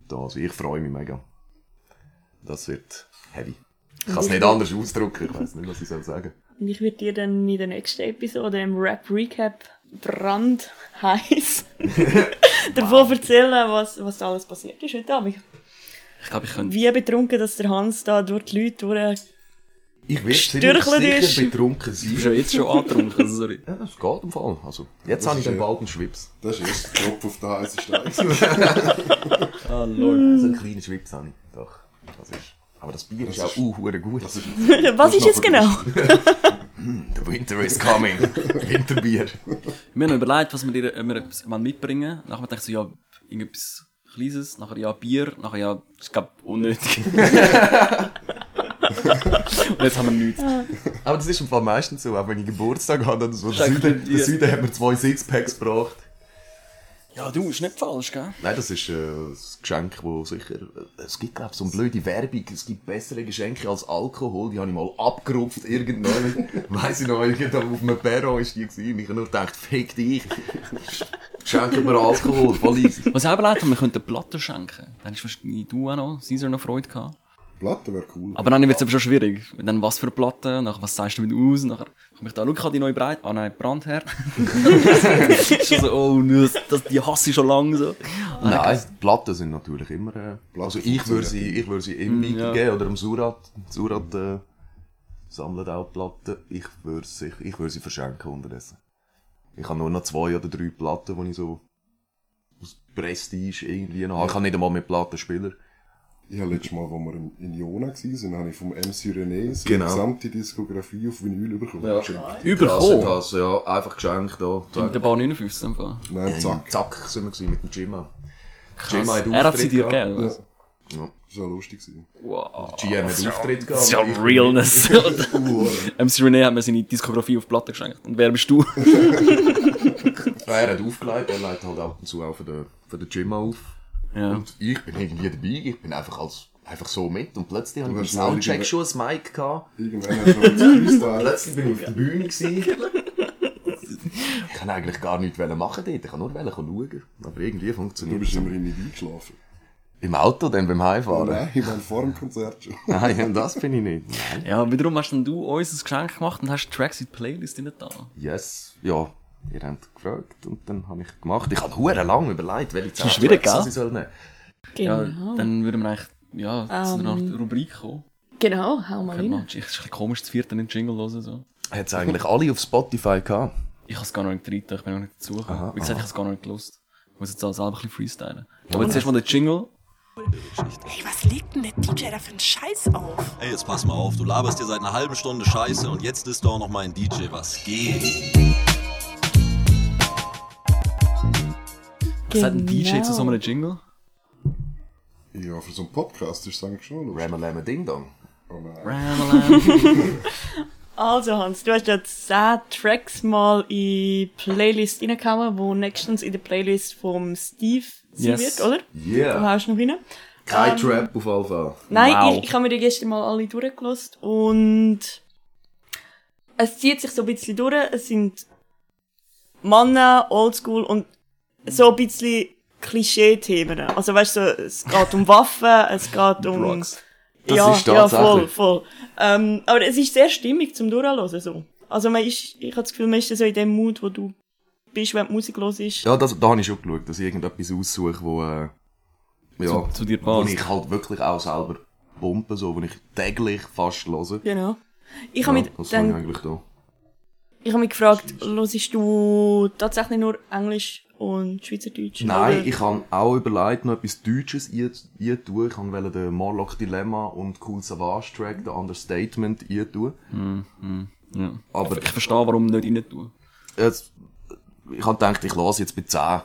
da sein. Ich freue mich mega. Das wird heavy. Ich kann es nicht anders ausdrücken, ich weiß nicht, was ich soll sagen. Und ich würde dir dann in der nächsten Episode im Rap Recap Brand heiß davon erzählen, was, was da alles passiert ist heute Abend. Ich glaube, ich könnte. Wie betrunken, dass der Hans da durch die Leute durch... Ich werde ziemlich sicher ist. betrunken Du bist ja sein. jetzt schon angetrunken, also sorry. Ja, das geht im Fall. Also, jetzt habe ich ist den bald einen Schwips. Das ist erst der Tropf auf den heißen Stein. Ah, Lord. So einen kleinen Schwips habe ich. Doch, das ist... Aber das Bier ist auch uh, gut. Das ist, was ist jetzt genau? The winter is coming. Winterbier. Wir haben überlegt, was wir dir wir etwas mitbringen. Nachher dachte ich so, ja, irgendetwas Kleines, nachher ja Bier, nachher ja, ich glaube, unnötig. Und jetzt haben wir nichts. Aber das ist im Fall meistens so, auch wenn ich Geburtstag habe oder so. Der Süden, der Süden hat mir zwei Sixpacks gebracht. Ja, du, ist nicht falsch, gell? Nein, das ist äh, ein Geschenk, wo sicher... äh, Es gibt, glaube ich, so eine blöde Werbung. Es gibt bessere Geschenke als Alkohol. Die habe ich mal abgerupft irgendwann. Weiss ich noch, irgendwo auf einem Perro war die gewesen. Ich habe nur gedacht, fick dich. Schenke mir Alkohol, voll easy. Was auch überlegt wir könnten Platten schenken. Dann ist wahrscheinlich du auch noch, Caesar noch Freude gehabt. Platte wäre cool. Aber dann wird es aber schon schwierig. Dann was für eine Platte, nachher was sagst du mit aus, nachher komme ich da, schau, habe die neue Breit, ah nein, Brandherd. schon so, oh, das, die hasse ich schon lange so. Nein, die Platten sind natürlich immer... Äh, also ich würde sie, ich würde sie im Miki ja. geben oder im Surat. Surat äh, sammelt auch Platten. Ich würde sie, ich würde sie verschenken unterdessen. Ich habe nur noch zwei oder drei Platten, die ich so aus Prestige irgendwie noch. Ich kann nicht einmal mit Plattenspieler. Ich habe letztes Mal, als wir in- in Jona waren, habe ich vom MC René seine Genau. gesamte Diskografie auf Vinyl bekommen. Ja. Geschenkt. Überkommen. Das, ja, einfach geschenkt da. Mit der Bar 59 einfach. Nein, zack. Zack, sind wir gewesen mit dem Jimma. Jimma hat Er hat sie dir gegeben. also. Ja. Das war lustig. gewesen. Wow. GM hat Auftritt gehabt. Das ist ja Realness. MC René hat mir seine Diskografie auf Platte geschenkt. Und wer bist du? Er hat aufgelegt, er legt halt ab und zu auch für den, für den Jimma auf. Ja. Und ich bin irgendwie dabei, ich bin einfach als, einfach so mit. Und plötzlich habe ich beim schnell Soundcheck schon ein Mic gehabt. Irgendwann hast du. Plötzlich bin ich auf der Bühne gewesen. Ich kann eigentlich gar nichts machen dort, ich kann nur schauen. Aber irgendwie Du funktioniert bist es. immerhin nicht eingeschlafen. Im Auto, dann beim Heimfahren? Nein, ich meine vor dem Konzert schon. Nein, das bin ich nicht. Nein. Ja, wiederum hast denn du uns ein Geschenk gemacht und hast Tracks in die Playlist nicht da. Yes, ja. Ihr habt gefragt und dann habe ich gemacht. Ich habe hure lange überlegt, welche wieder, Tracks gell? ich soll nehmen. Ja, Genau. dann würden wir eigentlich, ja, zu einer Ähm. Art Rubrik kommen. Genau, hau mal rein. Es ist ein bisschen komisch, das vierte nicht Jingle hören, so. Hat es eigentlich alle auf Spotify gehabt? Ich habe es gar noch nicht drin, ich bin noch nicht dazu gekommen. Aha, Wie gesagt, ich habe es gar noch nicht gelust. Ich muss jetzt auch selber ein bisschen freestylen. Aber jetzt erstmal der Jingle. Hey, was legt denn der DJ da für einen Scheiß auf? Ey, jetzt pass mal auf, du laberst dir seit einer halben Stunde Scheiße und jetzt ist doch noch mal ein DJ, was geht? Was hat ein DJ Genau. zu so einem Jingle? Ja, für so einen Podcast ist es eigentlich schon lustig. Ramalama Ding Dong. Oh nein. Ramalam. Also Hans, du hast ja 10 Tracks mal in die Playlist reingehauen, wo nächstens in der Playlist vom Steve sein Yes. wird, oder? Du Yeah. haust noch rein. Kein Trap auf jeden Fall. Nein, Wow. ich, ich habe mir die gestern mal alle durchgelost und es zieht sich so ein bisschen durch. Es sind Männer, Oldschool und so ein bisschen Klischee-Themen. Also weißt du, so, es geht um Waffen, es geht um... Drugs. Das ja, ist ja, voll, voll. Ähm, aber es ist sehr stimmig zum Durchhören, so. Also man ist, ich habe das Gefühl, man ist so in dem Mut, wo du bist, wenn die Musik los ist. Ja, das, da habe ich schon geschaut, dass ich irgendetwas aussuche, wo, äh, ja, Zu- zu dir wo passt. ich halt wirklich auch selber pumpe, so, wo ich täglich fast höre. Genau. Ich Ja, habe mich, das habe ich dann, eigentlich da. ich habe mich gefragt, hörst du tatsächlich nur Englisch und Schweizerdeutsch? Nein, Oder- ich habe auch überlegt, noch etwas Deutsches einzutun. Ich wollte den Morlock Dilemma und Cool Savage Track, den Understatement eintun. Ja. Aber Ich verstehe, warum nicht rein tun. jetzt, ich habe gedacht, ich lasse jetzt bei 10.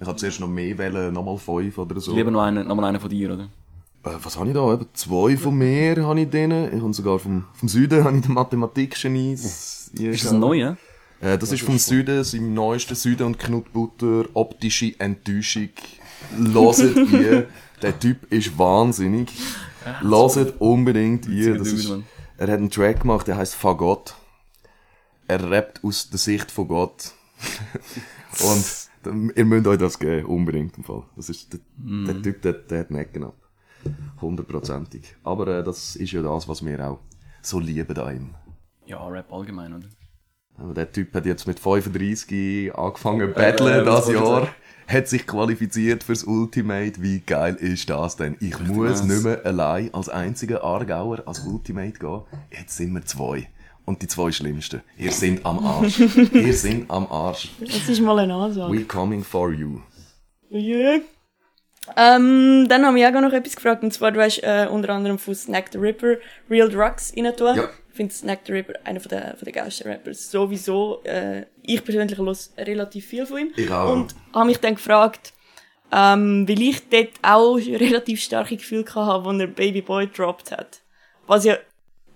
Ich habe zuerst noch mehr wählen, nochmal 5 oder so. Lieber noch einen, noch mal einen von dir, oder? Äh, was habe ich da? Eben zwei von mir habe ich denen. Ich habe sogar vom, vom Süden habe ich den Mathematikgenies. Ist das ein neuer? Äh, das ist vom Süden, seinem neuesten Süden und Knutbutter, optische Enttäuschung. Loset ihr. Der Typ ist wahnsinnig. Loset unbedingt ihr. Das ist, er hat einen Track gemacht, der heißt Fagott. Er rappt aus der Sicht von Gott. und dann- ihr müsst euch das geben, unbedingt im Fall. Das ist der, der Typ, der, der hat Necken ab. Hundertprozentig. Aber äh, das ist ja das, was wir auch so lieben da ihm. Ja, Rap allgemein, oder? Aber der Typ hat jetzt mit 35 angefangen zu battlen das Jahr. Hat sich qualifiziert fürs Ultimate. Wie geil ist das denn? Ich muss nice. nicht mehr allein als einziger Aargauer als Ultimate gehen. Jetzt sind wir zwei. Und die zwei Schlimmsten. Ihr sind am Arsch. Ihr sind am Arsch. Das ist mal eine Ansage. We coming for you. Ja. Ähm, dann haben wir auch noch etwas gefragt, und zwar, du hast äh, unter anderem von Snack the Ripper Real Drugs rein tun. Ja. Ich finde Snack the Ripper einer von der, von der geilsten Rappers sowieso. Äh, ich persönlich los relativ viel von ihm. Ich auch. Und habe mich dann gefragt, ähm, weil ich dort auch relativ starke Gefühle hatte, als er Baby Boy gedroppt hat. Was ja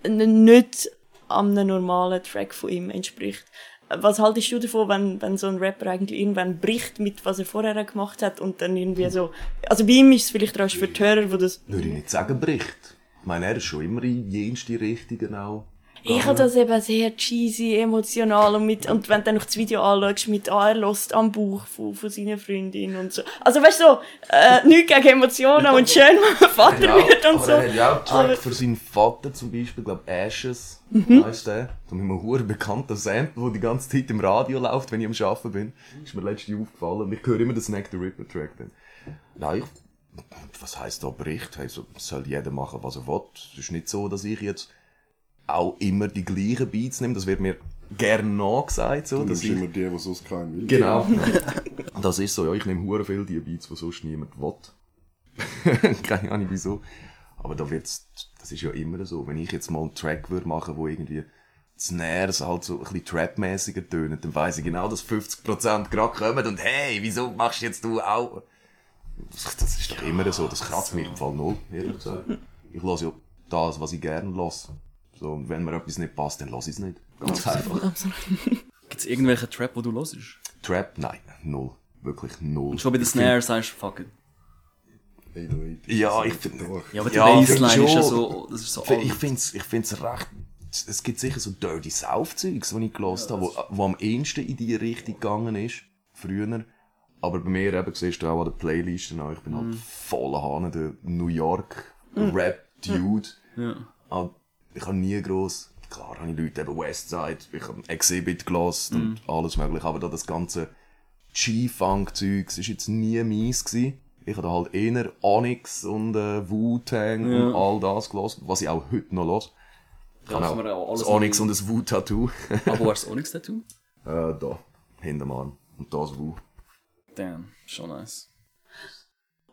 nicht einem normalen Track von ihm entspricht. Was haltest du davon, wenn, wenn so ein Rapper eigentlich irgendwann bricht mit was er vorher gemacht hat und dann irgendwie so, also bei ihm ist es vielleicht rasch für die Hörer, wo das, Würde ich nicht sagen, bricht. Ich meine, er ist schon immer in jenste Richtungen auch. Ich habe das eben sehr cheesy, emotional und mit, und wenn du dann noch das Video anschaust mit, ah, er lässt am Bauch von, von seiner Freundin und so. Also weißt du, so, äh, nichts gegen Emotionen und schön, wenn man Vater wird und aber so. er hat ja auch einen Track Aber- für seinen Vater zum Beispiel, glaub Ashes, Mhm. heisst der. Da mit einem hohen bekannten Sample, der die ganze Zeit im Radio läuft, wenn ich am Arbeiten bin. Ist mir letztens aufgefallen. Und ich höre immer den Snack the Ripper Track dann. Nein, ich, was heisst da Bericht? Hey, so, soll jeder machen, was er will. Es ist nicht so, dass ich jetzt auch immer die gleichen Beats nehme. Das wird mir gerne nachgesagt, so, Du dass ich immer die, die sonst keinen will. Genau. Das ist so, ja, ich nehme hure viel die Beats, die sonst niemand will. Keine Ahnung wieso. Aber da wird's, das ist ja immer so. Wenn ich jetzt mal einen Track würde machen, wo irgendwie das Snares halt so ein bisschen Trap-mäßiger tönen, dann weiss ich genau, dass 50% gerade kommen und hey, wieso machst jetzt du auch? Das, das ist doch immer so, das kratzt mich im Fall null, ehrlich gesagt. Ich lasse ja das, was ich gerne lasse. So, und wenn mir etwas nicht passt, dann lasse ich es nicht. Ganz einfach. Gibt's irgendwelche Trap, wo du hörst? Trap? Nein, null. Wirklich null. Und schon bei der Snare sagst du, fuck it. 808. Ja, ich finde. Ja, aber die Ja, Bassline schon. ist ja so, das ist so Ich alt. find's, ich find's recht, es gibt sicher so Dirty South-Zeugs, die ich gelost habe, wo, wo am ehesten in die Richtung gegangen ist, früher. Aber bei mir eben, siehst du auch an der Playlist, ich bin Mhm. halt voller Hahn, der New York Rap-Dude. Ja. Ich habe nie gross, klar habe ich Leute eben Westside, ich habe Exhibit gelost und alles mögliche, aber da das ganze G-Funk-Zeugs ist jetzt nie meins gewesen. Ich habe da halt eher Onyx und äh, Wu-Tang und all das gelost, was ich auch heute noch los. Ich Ja, habe auch auch alles das Onyx und das Wu-Tattoo. Aber wo hast du das Onyx-Tattoo? äh, da, hinterm Arm. Und das Wu. Damn, schon nice.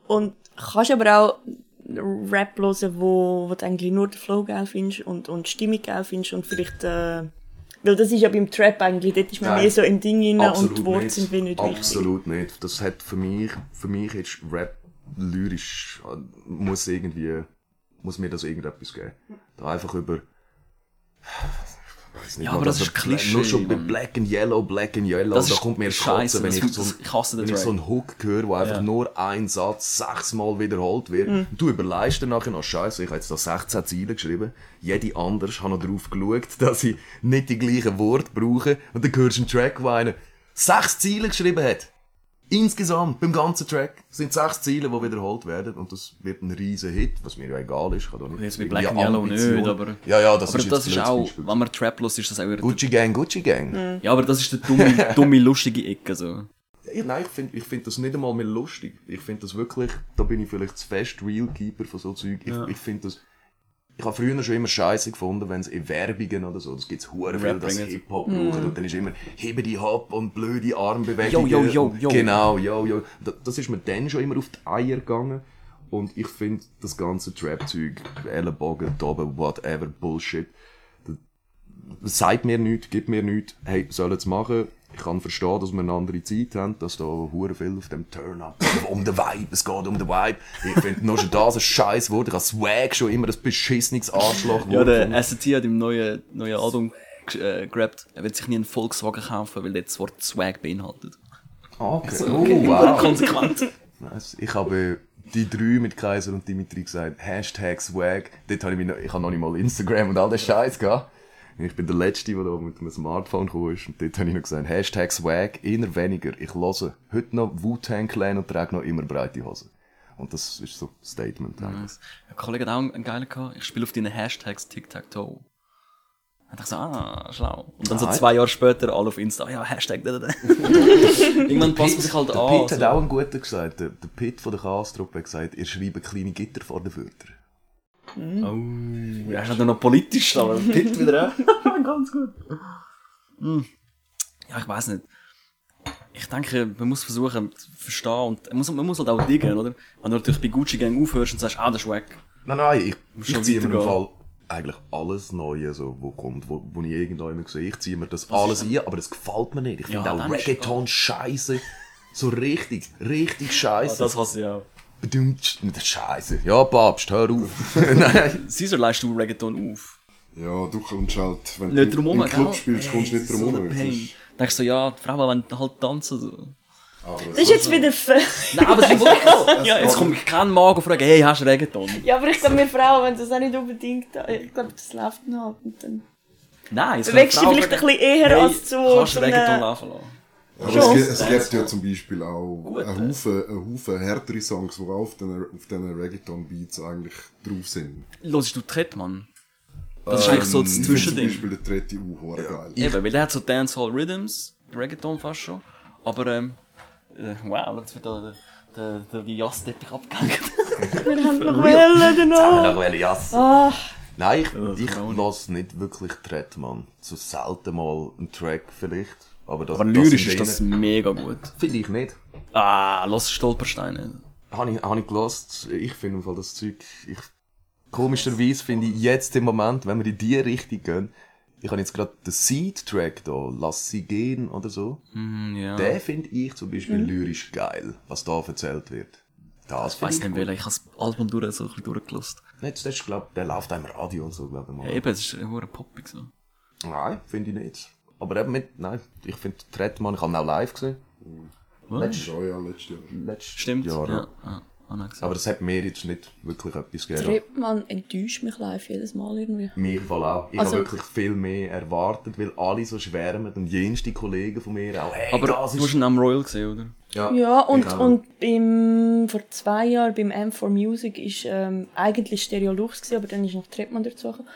Und kannst aber auch Rap hören, wo, wo du eigentlich nur den Flow geil findest und, und die Stimmung geil findest und vielleicht, äh, weil das ist ja beim Trap eigentlich, dort ist man Nein. mehr so im Ding rein und die Worte nicht. sind wie nicht wichtig. Absolut nicht. Das hat für mich, für mich ist Rap lyrisch, äh, muss irgendwie, muss mir das irgendetwas geben. Da einfach über, weiss nicht Ja, mal, aber das dass ist Klischee, Nur schon bei. Black and Yellow, Black and Yellow, Das da kommt mir Kotzen, wenn das- ich so, das- ein- ich hasse wenn ich so einen Hook höre, wo einfach Ja. nur ein Satz sechsmal wiederholt wird. Mhm. Du überleist dann nachher noch, scheiße, ich habe jetzt da 16 Zeilen geschrieben. Jede anders hat noch darauf geschaut, dass ich nicht die gleichen Worte brauche. Und dann hörst du einen Track, wo einer sechs Zeilen geschrieben hat. Insgesamt, beim ganzen Track, sind sechs Ziele, die wiederholt werden. Und das wird ein riesen Hit, was mir ja egal ist. Ich kann nicht Jetzt mit Black and Yellow nicht, aber... Ja, ja, das aber ist das ist auch, Beispiel. wenn man Trap los ist das auch eher... Gucci Gang, Gucci Gang. Ja, aber das ist der dumme, dumme, lustige Ecke, so. Ja, nein, ich finde ich find das nicht einmal mehr lustig. Ich finde das wirklich, da bin ich vielleicht zu fest Realkeeper von so Zeug. Ich, ich finde das, ich habe früher schon immer scheiße gefunden, wenn es in Werbungen oder so, das gibt's hure viel, dass. Hip-Hop brauchen und dann ist immer, hebe die Hop und blöde Armbewegungen. Yo, yo, yo, yo. Genau, yo, yo. Das, ist mir dann schon immer auf die Eier gegangen. Und ich finde das ganze Trap-Zeug, Ellenbogen, Doben, whatever, Bullshit, das sagt mir nichts, gibt mir nichts, hey, sollen es machen. Ich kann verstehen, dass wir eine andere Zeit haben, dass da hure viel auf dem Turn-up um den Vibe, es geht um den Vibe. Ich finde nur schon das ein scheiß Wort. Ich habe Swag schon immer ein beschissenes Arschloch Ja, der SAT hat im neuen, neuen Album äh, gerappt, er wird sich nie einen Volkswagen kaufen, weil der das Wort Swag beinhaltet. Okay. Oh, wow. Konsequent. Nice. Ich habe die drei mit Kaiser und Dimitri gesagt, Hashtag Swag. Dort habe ich, noch, ich habe noch nicht mal Instagram und all den Scheiß gehabt. Ich bin der Letzte, der da mit einem Smartphone gekommen ist. Und dort habe ich noch gesagt, Hashtag Swag, eher weniger. Ich höre heute noch Wu-Tang Clan und trage noch immer breite Hosen. Und das ist so ein Statement eigentlich. Ein Kollege hat auch einen geilen gehabt. Ich spiele auf deinen Hashtags Tic-Tac-Toe. Und ich so, ah, schlau. Und dann so Ah, zwei Jahre später alle auf Insta, ja, Hashtag, da, da, da. Irgendwann passt man sich halt der an. Pitt hat so. auch einen guten gesagt. Der, der Pitt von der Chaos-Truppe hat gesagt, ihr schreibt kleine Gitter vor den Wörtern. Oh, ja, ist noch politisch, aber Pitt wieder auch. Ganz gut. Hm. Ja, ich weiß nicht. Ich denke, man muss versuchen zu verstehen und man muss, man muss halt auch diggen, oder? Wenn du natürlich bei Gucci Gang aufhörst und sagst, ah, das ist wack. Nein, nein, ich, ich ziehe mir im. Fall eigentlich alles Neue, so, wo kommt, wo, wo ich irgendwo immer sehe. Ich ziehe mir das alles ein, aber das gefällt mir nicht. Ich Ja, finde auch Reggaeton scheiße. So richtig, richtig scheiße. Das hasse ich auch. Bedummt, das ist scheiße. Ja, Papst, hör auf. Nein. Caesar leist du Reggaeton auf. Ja, du kommst halt, wenn Nicht du im Club spielst, kommst du nicht drum So herum. Denkst du, ja, die Frauen wollen halt tanzen. So. aber Das ist jetzt wieder f Nein, aber es ist wirklich so. ja, jetzt kommt kein Mann und fragt, hey, hast du Reggaeton? Ja, aber ich glaube, wir Frauen, wenn das auch nicht unbedingt, ich glaube, das läuft noch halt. Und dann Nein, es bewegst du eine vielleicht ein bisschen eher fragen, als zu, Kannst du Reggaeton laufen lassen? Aber Schon. es, gibt- es gibt ja zum Beispiel auch einen Haufen, einen Haufen härtere Songs, die auf diesen, auf diesen Reggaeton-Beats eigentlich drauf sind. Hörst du Tritt, Mann? Das ist eigentlich so das Ich finde zum Zwischending. Beispiel der dritte auch geil. Eben, weil der hat so Dancehall Rhythms, Reggaeton fast schon. Aber, ähm, äh, wow, jetzt wird da der, der, der Jassteppich abgehängt. Wir haben noch Wellen danach. Ach, well, yes. Ah, Nein, ich, das ich lasse nicht wirklich Tritt, Mann. So selten mal einen Track vielleicht. Aber, das, Aber das lyrisch sind ist das mega gut. Finde ich nicht. Ah, los Stolpersteine. Habe ich, hab ich gelost. Ich finde im Fall das Zeug, ich, komischerweise finde ich jetzt im Moment, wenn wir in die Richtung gehen, ich habe jetzt gerade den Seed-Track da, Lass sie gehen oder so. Hm, ja. Den finde ich zum Beispiel lyrisch geil, was da erzählt wird. Das Ich weiss finde nicht, welcher. Ich habe das Album durch, so ein bisschen durchgelost. Nicht, das ist, glaub, der läuft auch im Radio und so, glaube ich mal. Ja, eben, es ist hure poppig so. Nein, finde ich nicht. Aber eben mit, nein, ich finde Tretmann, ich habe ihn auch live gesehen. Letztes, Ja, ja, letztes Jahr. letztes Stimmt, Jahr, ja. ja. Aber das hat mir jetzt nicht wirklich etwas gegeben. Trippmann enttäuscht mich live jedes Mal irgendwie. Mir Fall auch. Ich Also- habe wirklich viel mehr erwartet, weil alle so schwärmen und jenste Kollegen von mir auch. Hey, Aber das du hast ihn am Royal gesehen, oder? ja, Ja, und, und beim, vor zwei Jahren beim M4 Music ist ähm, eigentlich Stereo Lux gewesen, aber dann ist noch Trippmann dazugekommen.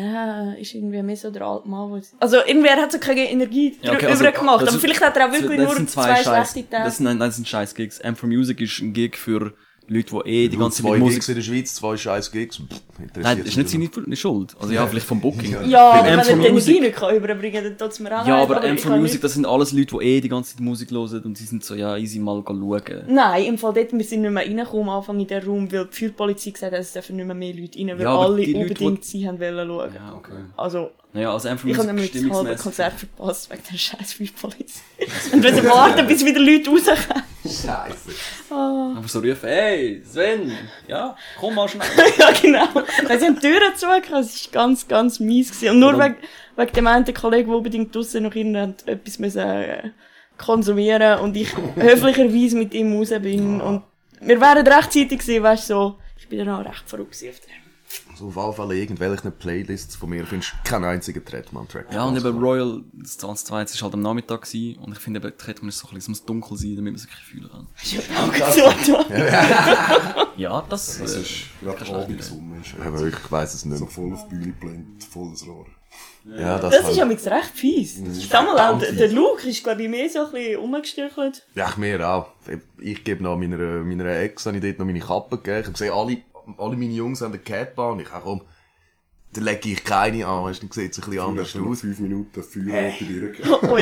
Der ist irgendwie mehr so der alte Mann, wo Also irgendwie, er hat so keine Energie Ja, okay, drüber also- gemacht. aber vielleicht hat er auch wirklich das nur sind zwei, Scheiß- schlechte Tage. Das sind, nein, das sind scheiß Gigs. M4 Music ist ein Gig für Leute, die eh die ganze Zeit mit Gigs Musik... in der Schweiz, zwei scheiß Gigs. Pff, Nein, das ist nicht seine nicht Schuld. Also ja, vielleicht vom Booking. Ja. ja, aber wenn er M4 die Energie Music- nicht kann überbringen kann, dann tut es mir auch Ja, aber M4 kann Music, das sind alles Leute, die eh die ganze Zeit Musik hören und sie sind so, ja, easy mal schauen. Nein, im Fall dort, wir sind nicht mehr reingekommen am Anfang in den Raum, weil die Feuerpolizei gesagt hat, es dürfen nicht mehr, mehr Leute rein, weil Ja, aber alle die Leute, unbedingt die- sie haben wollen schauen. Ja, okay. Also, Naja, also M4 ich habe nämlich das halbe. Konzert verpasst wegen der scheiß Feuerpolizei. Und müssen warten, bis wieder Leute rauskommen. Scheiße. Aber so rufen, hey, Sven, ja, komm mal schnell. ja, genau. Weil sie haben die Türen zugehört, es war ganz, ganz mies. Gewesen. Und nur Aber- wegen, wegen dem einen Kollegen, der unbedingt draussen noch irgendetwas etwas müssen, äh, konsumieren und ich höflicherweise mit ihm raus bin. Und wir wären rechtzeitig gewesen, weißt du, so. Ich bin dann auch recht verrückt auf dem. So auf alle Fälle irgendwelchen Playlists von mir findest du keinen einzigen Tretman-Track. Ja, und eben Royal, das 2022 war halt am Nachmittag gewesen, und ich finde eben, Tretman ist so ein bisschen, es muss dunkel sein, damit man sich ein bisschen fühlen kann. So, da. Ja, das, Das äh, ist gerade kannst du Abendsonne. ist Aber ich weiss es nicht So voll auf Bühne blendet, voll das Rohr. Ja, das, Das ist halt- ja mit recht fies. Sag mal, auch, der, der Luke ist, glaube ich, mehr so ein bisschen rumgestürchelt. Ja, ich mir auch. Ich gebe noch meiner, meiner Ex, habe ich dort noch meine Kappe gegeben. Ich habe gesehen, alle, alle meine Jungs haben eine Cap an. Und ich, komm, dann lege ich keine an. Weißt du, dann sieht es ein bisschen Du anders aus. fünf Minuten Feuer hey. gehabt. Oh.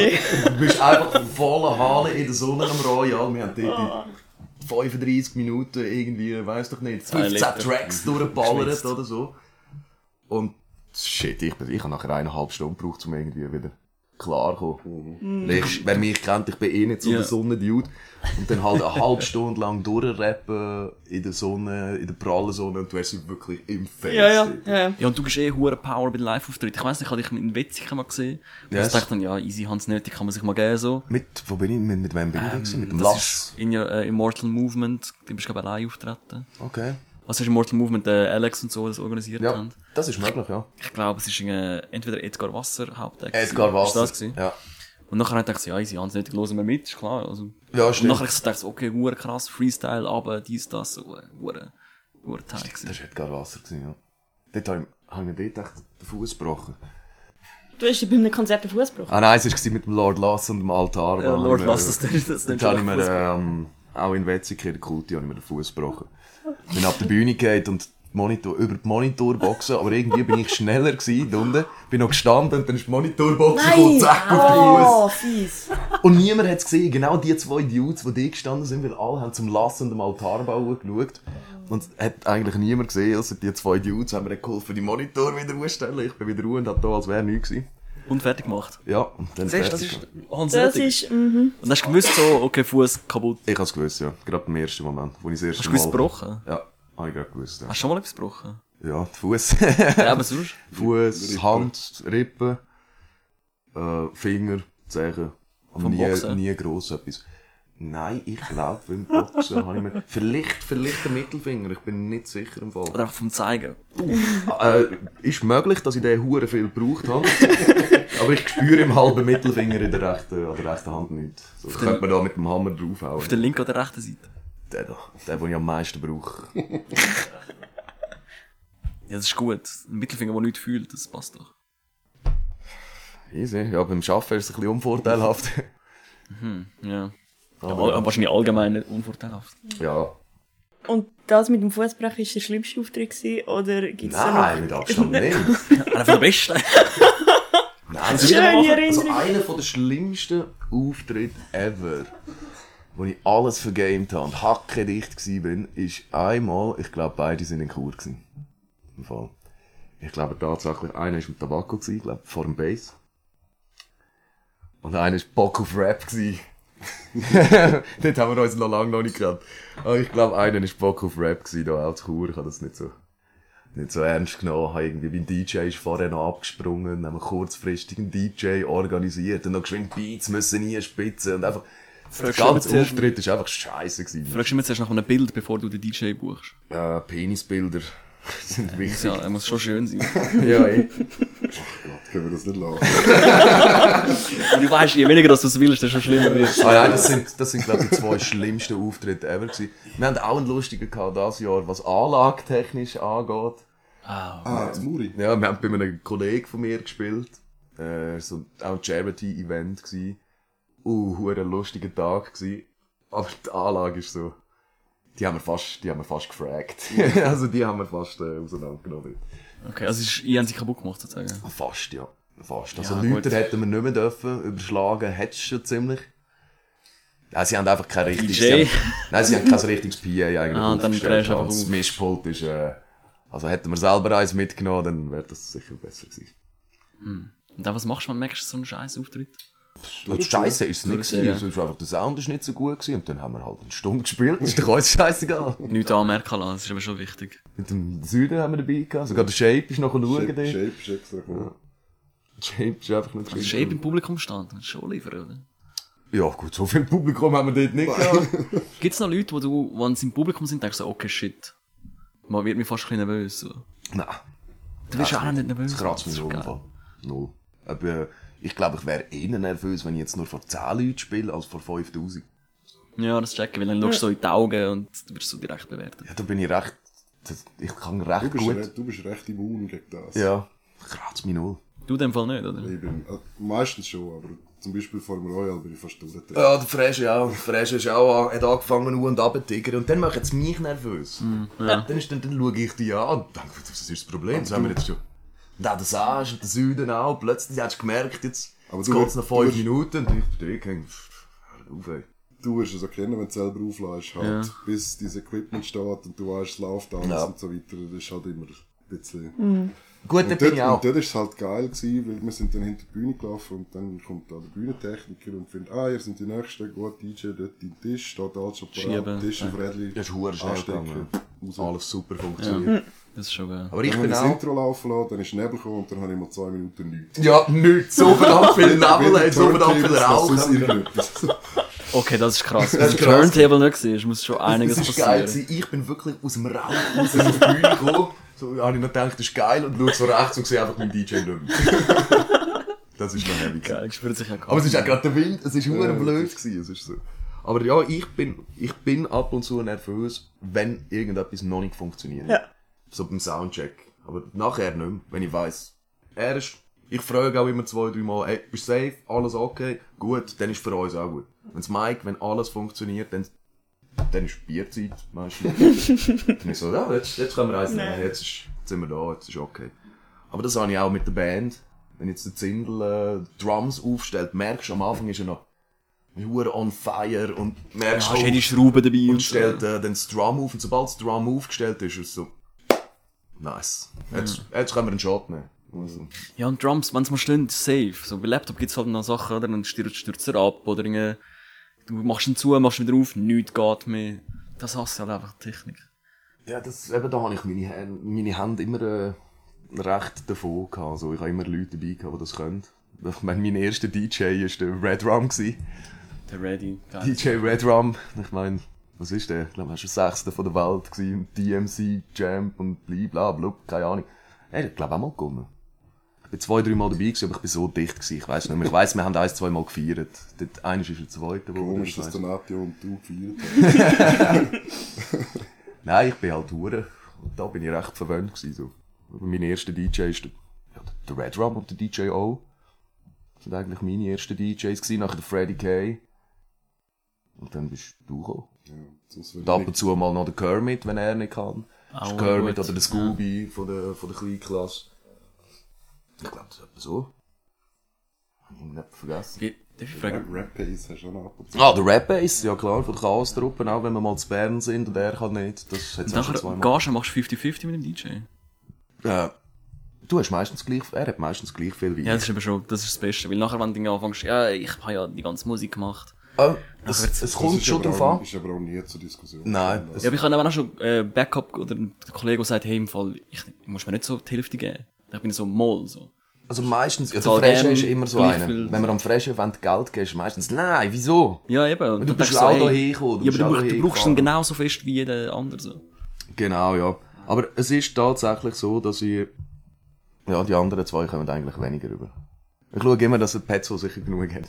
Du bist einfach voller Halle in der Sonne am Royal. Wir haben dort in 35 Minuten irgendwie, weiss doch nicht, 15 Liter. Tracks durchgeballert Geschwitzt. oder so. Und shit, ich, ich habe nachher eineinhalb Stunden gebraucht, um irgendwie wieder klar zu kommen. Ich, wer mich kennt, ich bin eh nicht so Ja. der Sonnendude. Und dann halt eine halbe Stunde lang durchrappen in der Sonne, in der prallen Sonne und du hast sie wirklich im Face. Ja, ja, ja. ja, und du bist eh hure Power bei den Live-Auftritten. Ich weiss nicht, ich habe dich mit Wetzig mal gesehen. Und Yes. ich dachte dann, ja, easy, Hans nötig, kann man sich mal geben, so. Mit, wo bin ich, mit, mit wem bin ich gewesen? Mit dem Ähm, Das Lass. ist in your, äh, Immortal Movement, du bist glaube ich allein auftreten. Okay. Also ist Immortal Movement, äh, Alex und so, das organisiert Ja, haben. das ist möglich, ja. Ich glaube, es ist entweder Edgar Wasser, Haupteck. Edgar Ist Wasser. das gewesen? Ja. Und nachher habe ich gedacht, ja, easy, Hans nötig, hören wir mit, ist klar. Also, Ja, und stimmt. nachher habe ich so gedacht, okay, hure krass, Freestyle, aber dies, das, so, äh, hure, hure Teil. Das war Edgar Wasser, gewesen, ja. Dort habe ich, mir dort echt den Fuß gebrochen. Du hast bei einem Konzert den Fuß gebrochen. Ah nein, es war mit dem Lord Lass und dem Altar. Ja, Lord Lass, das- das- das- Dort habe ich mir, ähm, auch in Wetzig, in der Kulti, habe ich mir den Fuß gebrochen. Bin ab der Bühne gegangen und die Monitor, über die Monitorboxen, aber irgendwie bin ich schneller gewesen, unten. Bin noch gestanden und dann ist die Monitorbox gekommen, zack, auf Fuß. Oh, fies. Und niemand hat es gesehen, genau die zwei Dudes, die da gestanden sind, weil alle haben zum Lass und dem Altarbau geschaut. Und hat eigentlich niemand gesehen, also die zwei Dudes haben mir geholfen, die Monitor wieder ausstellen. Ich bin wieder ruhig und hab da, als wäre nichts gewesen. Und fertig gemacht. Ja, und dann Siehst das fertig. ist Hans Das ist, mhm. Und hast du gewusst, so, okay, Fuß kaputt. Ich hab's gewusst, ja. Gerade im ersten Moment, wo ich das erste Hast du gewusst, Mal... gebrochen? Ja, hab ich gerade gewusst, ja. Hast du schon mal etwas gebrochen? Ja, die Fuß. Ja, aber sonst? Fuß, Hand, Rippen, äh, Finger, Zehen. Aber Vom nie, Boxen? nie gross etwas. Nein, ich glaube, beim Boxen habe ich mir... Vielleicht, vielleicht der Mittelfinger, ich bin nicht sicher im Fall. Oder einfach vom Zeigen. Äh, ist möglich, dass ich den Hure viel gebraucht habe. Aber ich spüre im halben Mittelfinger in der rechten, an der rechten Hand nicht. So könnte man da mit dem Hammer draufhauen. Auf der linken oder rechten Seite. Der da. Der, den ich am meisten brauche. Ja, das ist gut. Ein Mittelfinger, der nichts fühlt, das passt doch. Easy. Ja, beim Arbeiten ist es ein bisschen unvorteilhaft. Ja. Ja all, wahrscheinlich allgemein nicht unvorteilhaft. ja. Und das mit dem Fußbrechen ist der schlimmste Auftritt gewesen, oder gibt's da Nein, noch? mit Abstand nicht. Einer von der Besten. Nein, Schöne Also Erinnerung. einer von der schlimmsten Auftritte ever wo ich alles vergamed habe und hackedicht gsi bin, ist einmal, ich glaube, beide sind in gewesen. Im Fall. Ich glaube tatsächlich, einer ist mit Tabakko gewesen, ich glaube, vor dem Bass. Und einer ist Bock auf Rap gewesen. Dort haben wir uns noch lange noch nicht gehabt. Aber ich glaube, einer ist Bock auf Rap gewesen, da auch zu Chur. Ich habe das nicht so, nicht so ernst genommen. Habe irgendwie beim DJ ist vorher noch abgesprungen, haben kurzfristig einen DJ organisiert und noch geschwind Beats müssen einspitzen und einfach, der Fragst ganze Auftritt ist einfach scheiße gewesen. Fragst du mir zuerst nach einem Bild, bevor du den DJ buchst? Äh, Penisbilder sind wichtig. Ja, er muss schon schön sein. Ja, eh. Können wir das nicht lassen? Und du weißt, je weniger dass du es willst, desto schlimmer wird es. Ah, ja, das sind, das sind, glaube ich, die zwei schlimmsten Auftritte ever gewesen. Wir haben auch einen lustigen gehabt dieses Jahr, was anlagetechnisch angeht. Ah, das Muri. Ja, wir haben bei einem Kollegen von mir gespielt. Äh, so, auch ein Charity-Event gsi. Uh, hure lustiger Tag gsi. Aber die Anlage ist so, die haben wir fast, die haben wir fast gefragt. also, die haben wir fast, äh, auseinandergenommen. Okay, also ist, ihr habt sich kaputt gemacht, sozusagen. Fast, ja. Fast. Also Ja, Leute gut. hätten wir nicht mehr dürfen. Überschlagen hättest du schon ziemlich. Ja, sie haben einfach kein richtiges... Sie haben, nein, sie haben kein richtiges PA eigentlich Ah, und dann drehst du einfach Das. Mischpult ist... Äh, also hätten wir selber eins mitgenommen, dann wäre das sicher besser gewesen. Und dann, was machst du, wenn du merkst, so ein scheiß Auftritt? Und Scheiße ist es nicht gewesen. Es ist einfach, der Sound ist nicht so gut gewesen. Und dann haben wir halt eine Stunde gespielt. Ist doch uns scheißegal. Nichts anmerken lassen, das ist aber schon wichtig. Mit dem Süden haben wir dabei gehabt. Sogar der Shape ist noch schauen. Shape. Shape ist extra gekommen. Shape ist einfach noch Also Shape im Publikum stand, das ist schon liefern, oder? Ja gut, so viel Publikum haben wir dort nicht gehabt. Gibt's noch Leute, wo du, wenn sie im Publikum sind, denkst du so, okay, shit. Man wird mir fast ein bisschen nervös, so. Nein. Du bist auch nicht nervös. Das kratzt mich ist null. Aber ich glaube, ich wäre eher nervös, wenn ich jetzt nur vor 10 Leuten spiele, als vor 5000. Ja, das checken, weil dann schaust du so in die Augen und du wirst so direkt bewertet. Ja, da bin ich recht, ich kann recht Du bist, gut. re du bist recht immun gegen das. Ja. Kratzt mich null. Du in dem Fall nicht, oder? Ich bin, äh, meistens schon, aber zum Beispiel vor dem Royal bin ich fast durchgetreten. Ja, der Fresh auch. Der Fresh ist auch, an- hat angefangen, U und abzutigern. Und dann macht es mich nervös. ja. Dann, ist, dann, dann schaue ich die an und denke, was ist das Problem? Das haben wir jetzt schon. Und auch der Saas und der Süden auch. Plötzlich hast du gemerkt, jetzt, Aber jetzt geht's noch du 5 hast- Minuten. Und ich bin drin, auf, ey. Du wirst es erkennen, wenn du selber auflässt, halt, Ja. bis dieses Equipment steht und du weißt, es läuft alles Ja. und so weiter. Das ist halt immer ein bisschen... Gut, dann Und bin dort, ich auch. und dort ist es halt geil gewesen, weil wir sind dann hinter die Bühne gelaufen und dann kommt da der Bühnentechniker und findet, ah, ihr seid die Nächsten, gut, DJ, dort dein Tisch, steht alles schon parat, Tisch auf Rädchen, Das ist verdammt schnell gegangen. Alles super funktioniert. Das ist schon geil. Aber ich Dann bin ich auch... das Intro laufen lassen, dann ist Nebel gekommen und dann habe ich mal zwei Minuten nichts. Ja, nichts. So verdammt viel Nebel, ey, so verdammt viel Rauch. Okay, das ist krass. Wenn du krass. Turntable nicht siehst, muss schon einiges Das ist geil passieren. gewesen. Ich bin wirklich aus dem Rauch raus auf die Bühne gekommen. So habe ich noch gedacht, das ist geil. Und schaue so rechts und sehe einfach meinen DJ nicht mehr. Das ist noch heavy. Geil, spürt sich ja Aber es ist auch gerade der Wind, es ist nur blöd gewesen, es ist so. Aber ja, ich bin, ich bin ab und zu nervös, wenn irgendetwas noch nicht funktioniert. Ja. So beim Soundcheck. Aber nachher nicht mehr, wenn ich weiss, er ist, ich frage auch immer zwei, drei Mal, ey, bist du safe, alles okay? Gut, dann ist für uns auch gut. Wenn's Mike, wenn alles funktioniert, dann, dann ist Bierzeit, meistens. dann ist so, ja, jetzt, jetzt können wir eins nehmen, jetzt, ist, jetzt sind wir da, jetzt ist okay. Aber das habe ich auch mit der Band. Wenn jetzt der Zindel äh, Drums aufstellt, merkst du, am Anfang ist er noch hure on fire und merkst Hast jede Schraube dabei und stellt äh, dann das Drum auf und sobald das Drum aufgestellt ist, ist es so nice. Jetzt, jetzt können wir einen Shot nehmen. Also, Ja, und Drums, wenn's mal stehen, safe. So, bei Laptop gibt's halt noch Sachen, oder? Dann stürzt, stürzt er ab, oder irgendwie, du machst ihn zu, machst ihn wieder auf, nichts geht mehr. Das hasse ich halt einfach Technik. ja, das, eben da habe ich meine, Hände- meine Hände immer äh, recht davon gehabt. Also, ich habe immer Leute dabei gehabt, die das können. Ich meine, mein erster DJ war der Red Rum. Der geil. DJ Red Rum, ich meine, was ist der? Ich glaube, er war der Sechste von der Welt gewesen, und DMC, Champ und blibla, blub, keine Ahnung. Er hat, glaube ich, auch mal gewonnen. Ich bin zwei, drei Mal dabei gewesen, aber ich bin so dicht gewesen, ich weiss nicht mehr. Ich weiss, wir haben eins, zwei Mal gefeiert. Dort, einer ist der zweite, wo Komisch, ich dass der Natio und du gefeiert haben. Nein, ich bin halt Hure. Und da bin ich recht verwöhnt gewesen, so. Aber mein erster DJ ist der, ja, der Red Rum und der DJ O. Das sind eigentlich meine ersten DJs gewesen, nachher der Freddie K. Und dann bist du gekommen. Ja, Und ab ich und zu mal noch der Kermit, wenn er nicht kann. Auch Kermit gut. oder der Scooby von der, von der Kleinklasse. Ich glaube, das ist etwa so. Nicht vergessen. Wie, darf ich fragen? Rap Pace hast du auch noch ab und zu. Ah, der Rap Bass, ja klar, von der Chaos-Truppe, auch wenn wir mal zu Bern sind und er kann nicht. Das hat es auch schon machst du 50-50 mit dem DJ. Äh, du hast meistens gleich, er hat meistens gleich viel wie Ja, ich. das ist aber schon, das ist das Beste. Weil nachher, wenn du anfängst, ja, ich habe ja die ganze Musik gemacht. Oh, es, wird's- es Das kommt schon drauf an. Ist aber auch nie zur Diskussion. Nein, Das- Ja, aber ich habe aber auch schon äh, Backup oder ein Kollege, der sagt, hey, im Fall, ich, ich muss mir nicht so die Hälfte geben. Ich bin so Moll, so. Also meistens, also gern ist immer so einer. Wenn man am Fresche Event Geld gibt, ist meistens, nein, wieso? Ja, eben. Und du bist auch hey, dahin gekommen, du Ja, aber du, brauchst- du brauchst ihn genauso fest wie jeder andere, so. Genau, ja. Aber es ist tatsächlich so, dass ich, ja, die anderen zwei kommen eigentlich weniger rüber. Ich schaue immer, dass der Petzo sicher genug hat.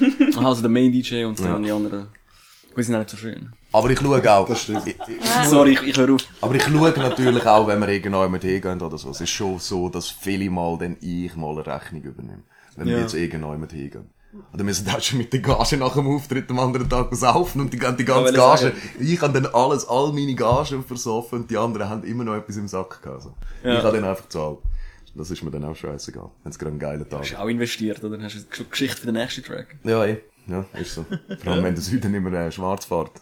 Also der Main DJ und dann Ja. die anderen. Die sind auch nicht so schön. Aber ich schaue auch, Das stimmt. ich, ich, Sorry, ich, ich höre auf. aber ich schaue natürlich auch, wenn wir irgendjemand hingehen oder so. Es ist schon so, dass viele Mal dann ich mal eine Rechnung übernehme. Wenn wir Ja. jetzt irgendjemand hingehen. Oder wir sind auch schon mit der Gage nach dem Auftritt am anderen Tag saufen und die, die ganze Ja, ich Gage. sagen. Ich habe dann alles, all meine Gagen versoffen und die anderen haben immer noch etwas im Sack gehabt. So. Ja. Ich habe dann einfach gezahlt. Das ist mir dann auch scheißegal. Wenn es gerade einen geilen Tag Hast ist. du auch investiert, oder? Hast du schon Geschichte für den nächsten Track? Ja, eh. Ja, ist so. Vor allem, wenn der Süden immer äh, schwarz fährt.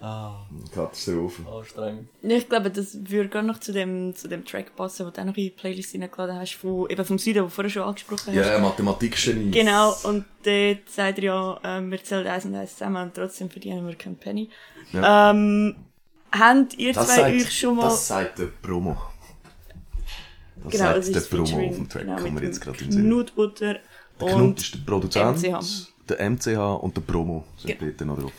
Ah. Katastrophe. Oh, streng. Ja, Ich glaube, das würde gar noch zu dem, zu dem Track passen, den du auch noch in die Playlist reingeladen hast, von, eben vom Süden, den du vorher schon angesprochen hast. Ja, Mathematikgenie. Genau, und dort sagt er ja, ähm, wir zählen eins und eins zusammen und trotzdem verdienen wir keinen Penny. Ähm, habt ihr Das zwei sagt, euch schon mal... das sagt der Promo. Das genau, sagt der ist Promo featuring, auf dem Track, genau, kommen wir jetzt gerade den Sinn. Knutbutter Der Knut und ist der Produzent, MCH. Der MCH und der Promo sind Genau. dort noch drauf.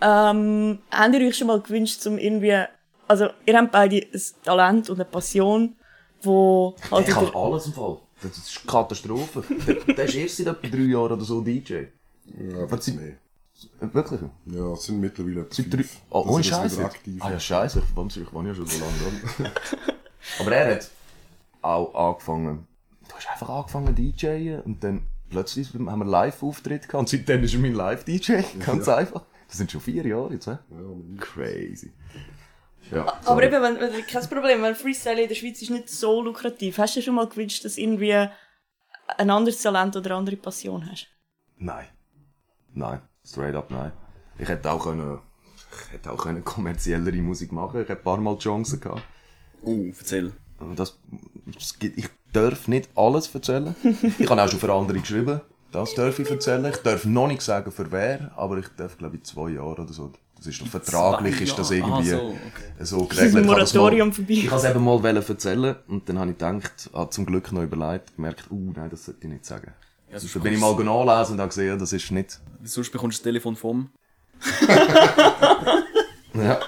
Ja. Ähm, habt ihr euch schon mal gewünscht, zum irgendwie, also ihr habt beide ein Talent und eine Passion, wo halt Der kann alles im Fall. Das ist eine Katastrophe. der, der ist erst seit etwa drei Jahren oder so DJ. Ja, aber sie- mehr. Wirklich? Ja, es sind mittlerweile etwa Seit drei... Oh, ich das Scheiße. Ah ja, Scheiße. Ich weiß ich war ja schon so lange dran. Aber er hat auch angefangen... Du hast einfach angefangen DJen und dann plötzlich haben wir Live-Auftritt gehabt und seitdem ist er mein Live-DJ. Ganz einfach. Das sind schon vier Jahre jetzt, ne? Crazy. Ja, Aber sorry. eben, wenn, wenn, kein Problem, weil Freestyle in der Schweiz ist nicht so lukrativ. Hast du dir schon mal gewünscht, dass du irgendwie ein anderes Talent oder eine andere Passion hast? Nein. Nein. Straight up nein. Ich hätte auch können... Ich hätte auch können kommerziellere Musik machen. Ich hätte ein paar Mal Chancen gehabt. Oh, erzähl. Das, es gibt, ich darf nicht alles erzählen. Ich habe auch schon für andere geschrieben. Das darf ich erzählen. Ich darf noch nicht sagen, für wer, aber ich darf, glaube ich, zwei Jahre oder so. Das ist doch vertraglich, ist das Jahre. irgendwie Ah, so, okay. so ist ein geregelt. Das Moratorium vorbei. Ich habe es eben mal erzählen und dann habe ich gedacht, ah, zum Glück noch überlegt, gemerkt, uh, nein, das sollte ich nicht sagen. Ja, sonst bin ich mal nachlesen und habe gesehen, das ist nicht. Sonst bekommst du das Telefon vom. Ja.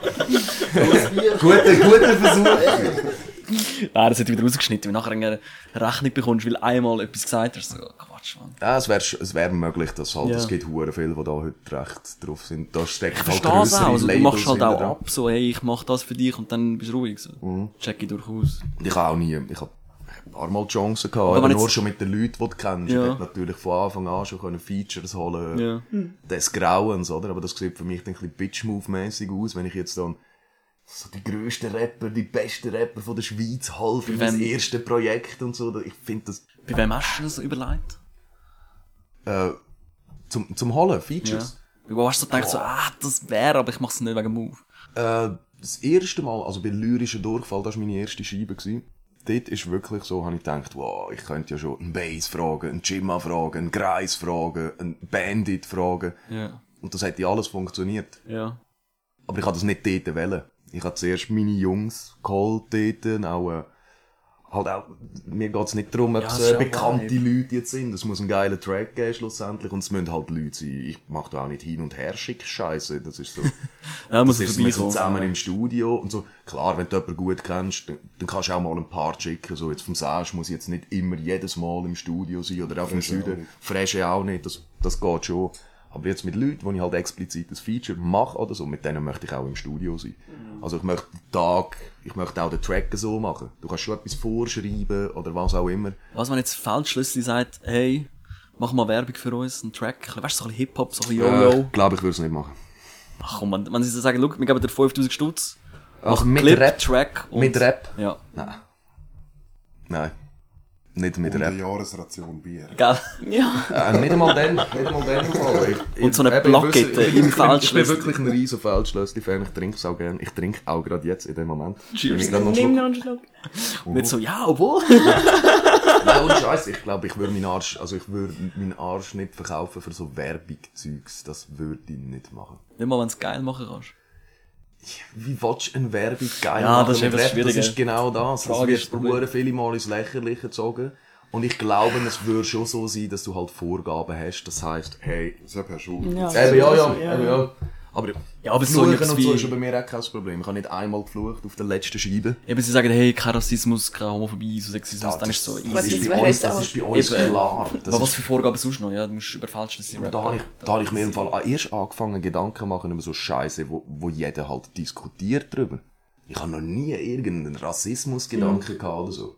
guter, guter Versuch. Nein, das hat wieder rausgeschnitten, weil nachher eine Rechnung bekommst, weil einmal etwas gesagt hast. So, Quatsch, Mann. Ja, es wäre es wär möglich, dass halt, Ja. es gibt hure viele, die da heute recht drauf sind. Da steckt Ich halt grössere auch. Also, du machst halt auch ab, so, hey, ich mach das für dich und dann bist du ruhig. So. Mhm. Check ich durchaus. Ich habe auch nie, ich habe ein paar Mal Chancen gehabt, Aber wenn nur jetzt- schon mit den Leuten, die du kennst. Ja. Ich hätte natürlich von Anfang an schon können Features holen Ja. des Grauens, oder? Aber das sieht für mich dann ein bisschen Bitch-Move-mässig aus, wenn ich jetzt dann so die grössten Rapper, die besten Rapper von der Schweiz mein wem- erstes Projekt und so. Ich finde das, Bei wem hast du das überlegt? äh, zum, zum Holen, Features. Ja. Wo hast du gedacht, so, ah, das wäre, aber ich mach's nicht wegen Move. Äh, das erste Mal, also bei Lyrischen Durchfall, das war meine erste Scheibe. Gewesen. Dort ist wirklich so, habe ich gedacht, wow, ich könnte ja schon einen Bass fragen, einen Jimma fragen, einen Kreis fragen, einen Bandit fragen. Ja. Und das hat ja alles funktioniert. Ja. Aber ich habe das nicht dort wollen. Ich habe zuerst meine Jungs geholt dort, auch, äh, halt auch, mir geht's nicht darum, ob Ja, es ist äh, ja bekannte. Leute jetzt sind. Es muss ein geiler Track geben, schlussendlich. Und es müssen halt Leute sein. Ich mache da auch nicht hin und her schick Scheiße. Das ist so. Ja, Das ist, wir sind zusammen im Studio und so. Klar, wenn du jemanden gut kennst, dann, dann kannst du auch mal ein paar schicken. So jetzt vom Sash muss ich jetzt nicht immer jedes Mal im Studio sein oder Fresche auch Süden. Fresche auch nicht, das, das geht schon. Aber jetzt mit Leuten, wo ich halt explizit das Feature mache oder so, mit denen möchte ich auch im Studio sein. Also ich möchte den Tag, ich möchte auch den Track so machen. Du kannst schon etwas vorschreiben oder was auch immer. Was, wenn jetzt Feldschlüssel sagt, hey, mach mal Werbung für uns, einen Track, weißt du, so ein bisschen Hip-Hop, so ein bisschen Yo-Yo. Äh, glaube ich würde es nicht machen. Ach komm, wenn, wenn sie so sagen, look, wir geben dir 5000 Stutz, mach mit Clip, Rap? Track und... Mit Rap? Ja. Nein. Nein. Nicht mit Und Rap. eine Jahresration Bier. Gell? Ja. Äh, nicht einmal dann, nicht einmal dann Fall. Ich, Und so eine Plakette im ich, ich, bin Feldschlössli. wirklich ein riesen Feldschlössli-Fan. Ich trinke es auch gerne. Ich trinke auch gerade jetzt in dem Moment. Cheers. Ich gerade noch einen Nimm Schluck- noch einen Schluck. Nicht so, ja, obwohl. Nein, ohne Scheiß. Ich glaube, ich würde meinen Arsch, also ich würde meinen Arsch nicht verkaufen für so Werbung-Zeugs. Das würde ich nicht machen. Nicht mal, wenn du es geil machen kannst. Wie willst du eine Werbung geil Ja, machen das ist das Rap? Das ist genau das. Das Frage ist wird das sehr viele Mal ins Lächerliche gezogen. Und ich glaube, es würde schon so sein, dass du halt Vorgaben hast. Das heisst, hey, Das hast du schon. Ja. Eben, ja, ja, Ja. ja. Aber Ja, aber so Fluchen etwas und so ist bei mir auch kein Problem. Ich habe nicht einmal geflucht auf der letzten Scheibe. Eben, sie sagen, hey, kein Rassismus, kein Homophobie, so Sexismus, Ja, dann ist es so easy. ist ist bei uns, das ist bei uns Eben. klar. Das Aber was ist, für Vorgaben sonst noch? Ja, du musst über Falschness da habe ich, da habe ich mir im Fall auch erst angefangen, Gedanken zu machen über so Scheiße, wo, wo jeder halt diskutiert drüber. Ich habe noch nie irgendeinen Rassismusgedanken gehabt oder so.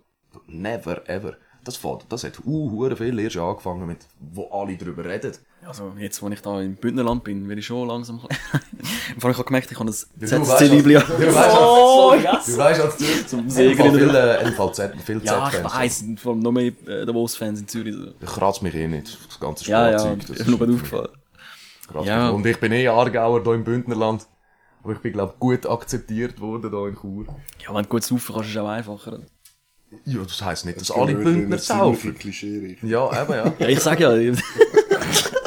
Never, ever. Das, fährt, das hat uh, viel erst angefangen mit, wo alle drüber reden. Also, jetzt, wo ich da im Bündnerland bin, werde ich schon langsam... Vor allem, ich habe gemerkt, ich habe das weißt, ZSC-Libli... Du weißt, Oh, du weißt, als du Zum Segeln. Segeln. Viel, äh, MVZ, viel Ja, ich weiss, vor allem noch mehr äh, Davos-Fans in Zürich. Das kratzt mich eh nicht, das ganze Ja, ja, Sportzeug. ist das nur aufgefallen. kratzt Ja. mich. Und ich bin eh Aargauer hier im Bündnerland. Aber ich bin, glaube gut akzeptiert worden hier in Chur. Ja, wenn du gut saufen kannst, ist es auch einfacher. Ja, das heisst nicht, dass Das alle Bündner saufen. ziemliche Klischee. Ja, eben, ja. Ja, ich sag ja,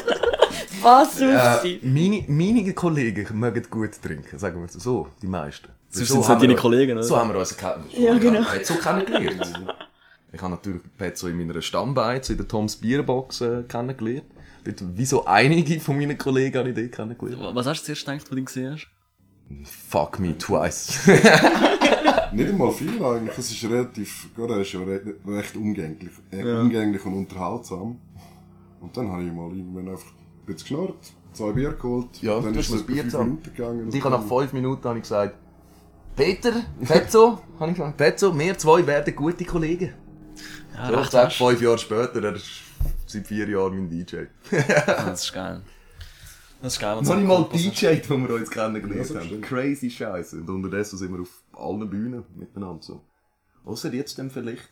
Was Äh, auf sie? meine, meine Kollegen mögen gut trinken, sagen wir es so, die meisten. Sonst So sind es haben nicht deine wir- Kollegen, oder? So haben wir uns kennengelernt. Ja, genau. Petzo kennengelernt. Ich habe natürlich Petzo in meiner Stammbeiz, in der Toms Bierbox äh, kennengelernt. Dort, wie so einige von meinen Kollegen habe ich dort kennengelernt. Was hast du zuerst gedacht, als du ihn gesehen hast? Fuck me twice. Nicht einmal viel eigentlich. Es ist relativ, gerade er ist ja re recht umgänglich, äh, umgänglich und unterhaltsam. Und dann habe ich mal irgendwann einfach ein bisschen geschnarrt, zwei Bier geholt, Ja, dann ist es das Bier fünf. Minuten gegangen. Und ich habe nach fünf Minuten habe ich gesagt, Peter, Petzo, habe ich gesagt, Petzo, wir zwei werden gute Kollegen. Ja, So, ich recht sag, hast. fünf Jahre später, er ist seit vier Jahren mein DJ. Ja, Das ist geil. Das ist geil. so habe ich mal. DJt, wo wir uns kennengelernt Ja, haben. stimmt. Crazy Scheiße. Und unterdessen sind wir auf allen Bühnen miteinander so. Außer jetzt dann vielleicht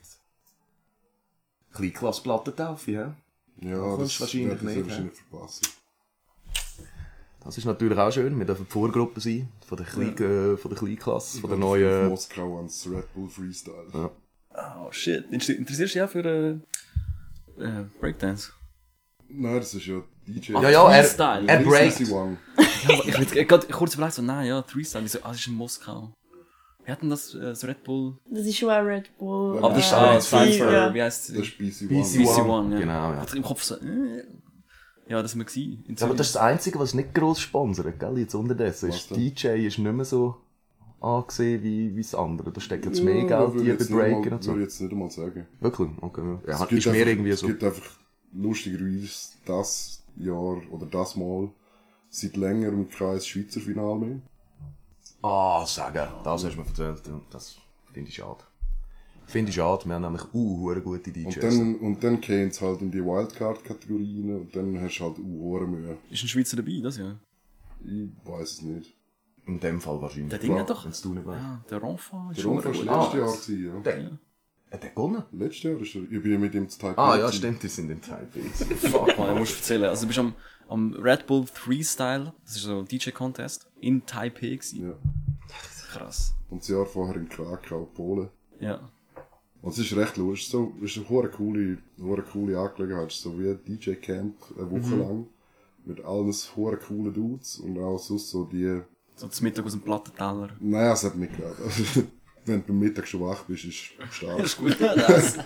Kleinklasse-Plattentaufe, hä? Ja, das wahrscheinlich sie nicht, wahrscheinlich verpassen. Das ist natürlich auch schön. Wir dürfen die Vorgruppe sein. Von der, Klein äh, von der Kleinklasse, von der neuen... Auf Moskau ans Red Bull Freestyle. Ja. Oh shit. Inter- Interessierst du dich auch für äh, äh, Breakdance? Nein, das ist ja DJ. Ja, ja, er, Freestyle. er breakt. Ja, ich jetzt gerade kurz überlegt, so, nein, ja, Three-Style. Ich so, ah, das ist in Moskau. Wir hatten das, äh, das Red Bull. Das ist schon ein Red Bull. Aber das ist das ist- für, ja. wie heißt Das es? ist BC One. BC One, ja. Genau, ja. Ich hatte im Kopf so, äh, ja, das war Ja, aber das ist das Einzige, was nicht gross sponsert, gell? Jetzt unterdessen. Ist, denn? DJ ist nicht mehr so angesehen wie, wie das andere. Da steckt jetzt Ja, mehr Geld hier bei Breaker und so. Würde ich jetzt nicht einmal sagen. Wirklich? Okay, ja. Es ja gibt ist einfach- irgendwie Es so. gibt einfach lustigerweise das Jahr oder das Mal seit längerem kein Schweizer Final mehr. Ah, sagen. Das hast du mir erzählt. ja. Das finde ich schade. Finde ich schade. Wir haben nämlich uh, gute DJs. Und dann, und dann gehen sie halt in die Wildcard-Kategorie rein und dann hast du halt uh, Mühe. Ist ein Schweizer dabei, das ja. Ich weiß es nicht. In dem Fall wahrscheinlich. Der Ding hat doch. Wenn's du nicht weißt. Ja, der Renfant ist Der gut. war letztes Ah, Jahr, ja. Der, hat der gewonnen? Letztes Jahr ist er, ich bin mit ihm zu Taipei. Ah, ja, stimmt. Die sind in Taipei. Fuck, man, du musst erzählen. Also, du bist am, am Red Bull Freestyle, das ist so ein DJ-Contest, in Taipei gewesen. Ja. Krass. Und das Jahr vorher in Krakau, Polen. Ja. Und es ist recht lustig. Es ist, so, es ist eine hure coole, hure coole Angelegenheit. Es ist so wie ein DJ-Camp, eine Woche Mhm. lang. Mit allen hure coolen Dudes und auch sonst so die, So zum Mittag aus dem Plattenteller. naja, es hat nicht gerade. Wenn du beim Mittag schon wach bist, ist es stark. ist gut. Das. Ja,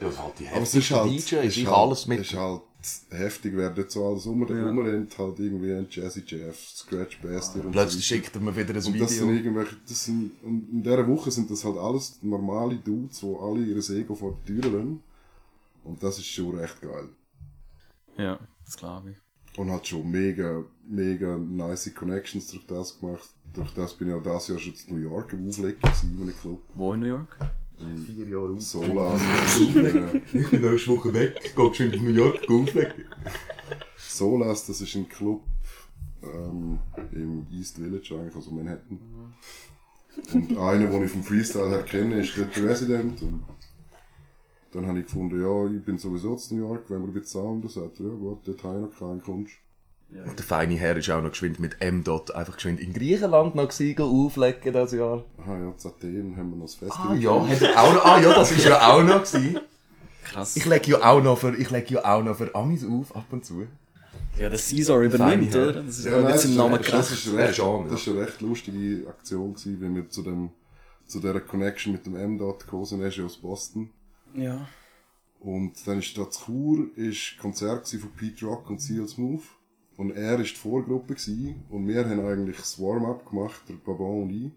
das halt die Aber es ist halt, Ich ist alles halt, mit. es ist halt heftig, wer dort so alles um, rumrennt, halt irgendwie ein Jazzy Jeff, Scratch Bastard und Plötzlich so schickt er mir wieder ein Und das sind Video. irgendwelche, das sind, und in dieser Woche sind das halt alles normale Dudes, die alle ihr Ego vor die Tür lassen. Und das ist schon recht geil. Ja, das glaube ich. Und hat schon mega, mega nice Connections durch das gemacht. Durch das bin ich auch dieses Jahr schon in New York am Auflegen gewesen, in einem Club. Wo in New York? Vier Jahre aus. Sola. äh, Ich bin nächste Woche weg. Geh schön in New York auflegen. Solas, das ist ein Club ähm, im East Village eigentlich, also Manhattan. Und einer, den ich vom Freestyle her kenne, ist der Resident. Und Dann habe ich gefunden, ja, ich bin sowieso zu New York, wenn wir ein bisschen Sound und sagt, er, ja gut, dort habe ich noch keinen Kunst. Und der feine Herr ist auch noch geschwind mit M. Dot einfach geschwind in Griechenland noch gehen auflegen das Jahr. Aha, ja, zu Athen haben wir noch das Festival. Ah ja, hat er auch noch, ah ja, das ist ja auch noch gewesen. Krass. Ich lege ja auch noch für, ich lege ja auch noch für Amis auf, ab und zu. ja, der Caesar übernimmt, ja. oder? Das ist Ja, ja, nein, seinem ist Namen krass. Das ist, Ja, recht, schon, ja. das ist eine recht lustige Aktion gewesen, wenn wir zu dem, zu dieser Connection mit dem M-Dot gekommen sind. Er ist ja aus Boston. Ja. Und dann ist da zu Chur, ist Konzert gewesen von Pete Rock und Seal Smooth. Und er ist die Vorgruppe gewesen. Und wir haben eigentlich das Warm-up gemacht, der Babon und ich.